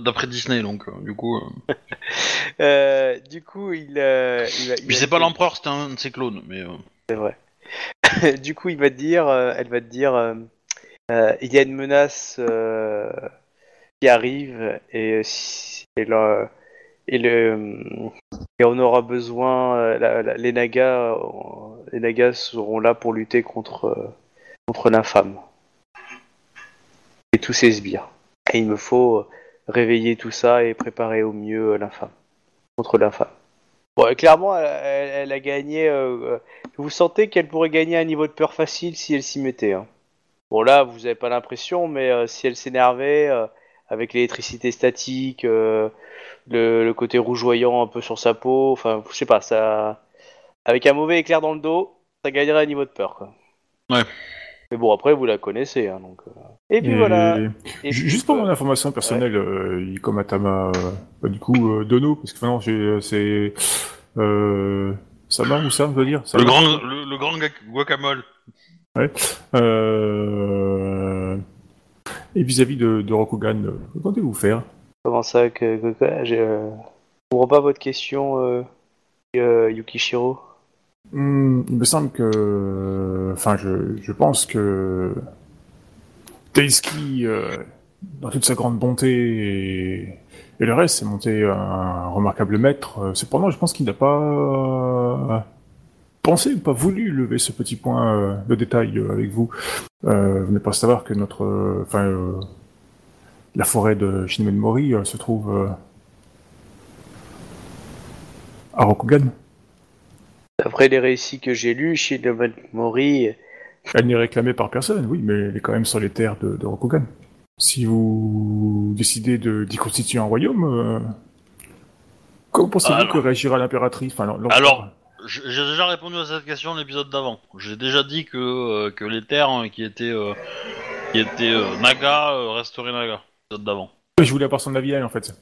d'après Disney, donc euh, du coup. euh. euh, du coup, il, il il c'est pas l'empereur, c'était un de ses clones, mais. C'est vrai. du coup, il va te dire, elle va te dire, il y a une menace qui arrive et, si- et, et, le, et on aura besoin, euh, les Nagas, euh, les Nagas seront là pour lutter contre euh, contre l'infâme et tous ses sbires. Et il me faut réveiller tout ça et préparer au mieux l'infâme contre l'infâme. Bon, clairement, elle, a gagné. vous sentez qu'elle pourrait gagner un niveau de peur facile si elle s'y mettait. hein. Bon, là, vous avez pas l'impression, mais si elle s'énervait avec l'électricité statique, euh, le, le côté rougeoyant un peu sur sa peau, enfin, je sais pas, ça. Avec un mauvais éclair dans le dos, ça gagnerait un niveau de peur, quoi. Ouais. Mais bon, après, vous la connaissez, hein, donc. euh. Et puis Et- voilà. Et Juste pour euh, mon information personnelle, euh, il- comme Atama, euh, bah, du coup, euh, Dono, parce que maintenant, c'est, euh, Sama ou ça, je veux dire Le grand, le, le grand guac- guacamole. Euh... Et vis-à-vis de, de Rokugan, euh, que comptez-vous faire? Comment ça que, que quoi Je euh, je comprends pas votre question, euh, Yukishiro. Hmm, Il me semble que... Enfin, je, je pense que... Taisuki, euh, dans toute sa grande bonté et, et le reste, c'est monté un remarquable maître. Cependant, je pense qu'il n'a pas pensé ou pas voulu lever ce petit point euh, de détail euh, avec vous. Euh, vous n'êtes pas à savoir que notre... Enfin, euh, la forêt de Shinmen Mori euh, se trouve euh, à Rokugan. D'après les récits que j'ai lus, Shinobun Mori, Elle n'est réclamée par personne, oui, mais elle est quand même sur les terres de, de Rokugan. Si vous décidez de- d'y constituer un royaume, euh, comment pensez-vous que réagira l'impératrice enfin, Alors, J'ai déjà répondu à cette question l'épisode d'avant. J'ai déjà dit que, euh, que les terres hein, qui étaient, euh, qui étaient euh, Naga resteraient Naga. L'épisode d'avant. Je voulais avoir son avis à elle, en fait.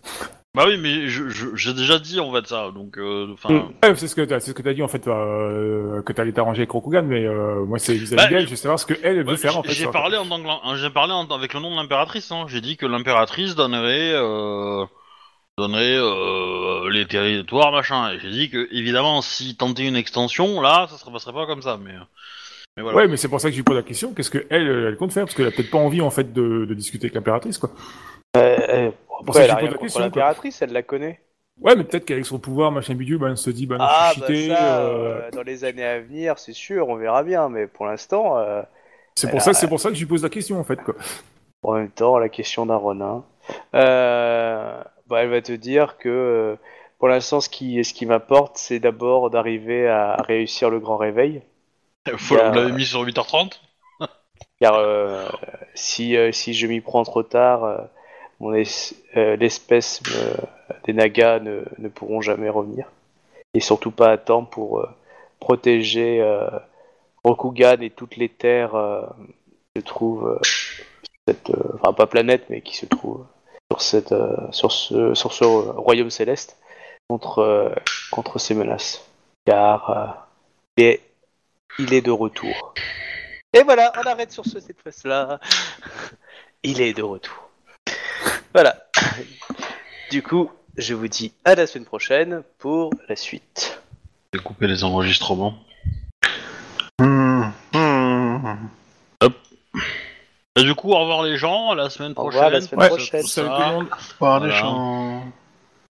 Bah oui, mais je- je- j'ai déjà dit en fait ça. Donc, enfin. Mm. Ouais, c'est ce que t'as, c'est ce que t'as dit, en fait, que t'allais t'arranger avec Rokugan, mais euh, moi, c'est vis-à-vis Bah, d'elle, je veux savoir ce qu'elle veut Ouais, faire, en fait. J'ai parlé en que j'ai parlé en- avec le nom de l'impératrice. Hein. J'ai dit que l'impératrice donnerait, euh, donnerait euh, les territoires machin. Et j'ai dit que évidemment, si tenter une extension, là, ça se passerait pas comme ça. Mais, euh, mais voilà. Ouais, mais c'est pour ça que je lui pose la question, qu'est-ce qu'elle, elle, compte faire, parce qu'elle a peut-être pas envie, en fait, de, de discuter avec l'impératrice, quoi. euh, euh, Pour ça que elle a rien la contre l'impératrice, elle la connaît. Ouais, mais peut-être qu'avec son pouvoir, machin bidule, ben, elle se dit, ben, non, Ah, je bah suis cheaté, ça, euh, dans les années à venir, c'est sûr, on verra bien, mais pour l'instant, euh, c'est pour ça, c'est pour ça que je lui pose la question, en fait, quoi. en même temps, la question d'un Ronin, euh, bah, elle va te dire que euh, pour l'instant, ce qui, ce qui m'importe, c'est d'abord d'arriver à réussir le grand réveil. Faut- il y a- Vous l'avez mis sur 8h30 Car euh, si, euh, si je m'y prends trop tard, euh, mon es- euh, l'espèce euh, des Nagas ne, ne pourront jamais revenir. Et surtout pas à temps pour euh, protéger euh, Rokugan et toutes les terres euh, qui se trouvent euh, cette, euh, enfin pas planète, mais qui se trouvent sur cette, euh, sur ce, sur ce royaume céleste contre, euh, contre ces menaces. Car euh, il est- il est de retour. Et voilà, on arrête sur ce cette fois-là. Il est de retour. Voilà. Du coup, je vous dis à la semaine prochaine pour la suite. J'ai coupé les enregistrements. Hmm, hmm. Et du coup, au revoir les gens, à la semaine Au prochaine. revoir, à la semaine Ouais, prochaine. tout salut ça. tout le monde. Voir Voilà. les gens.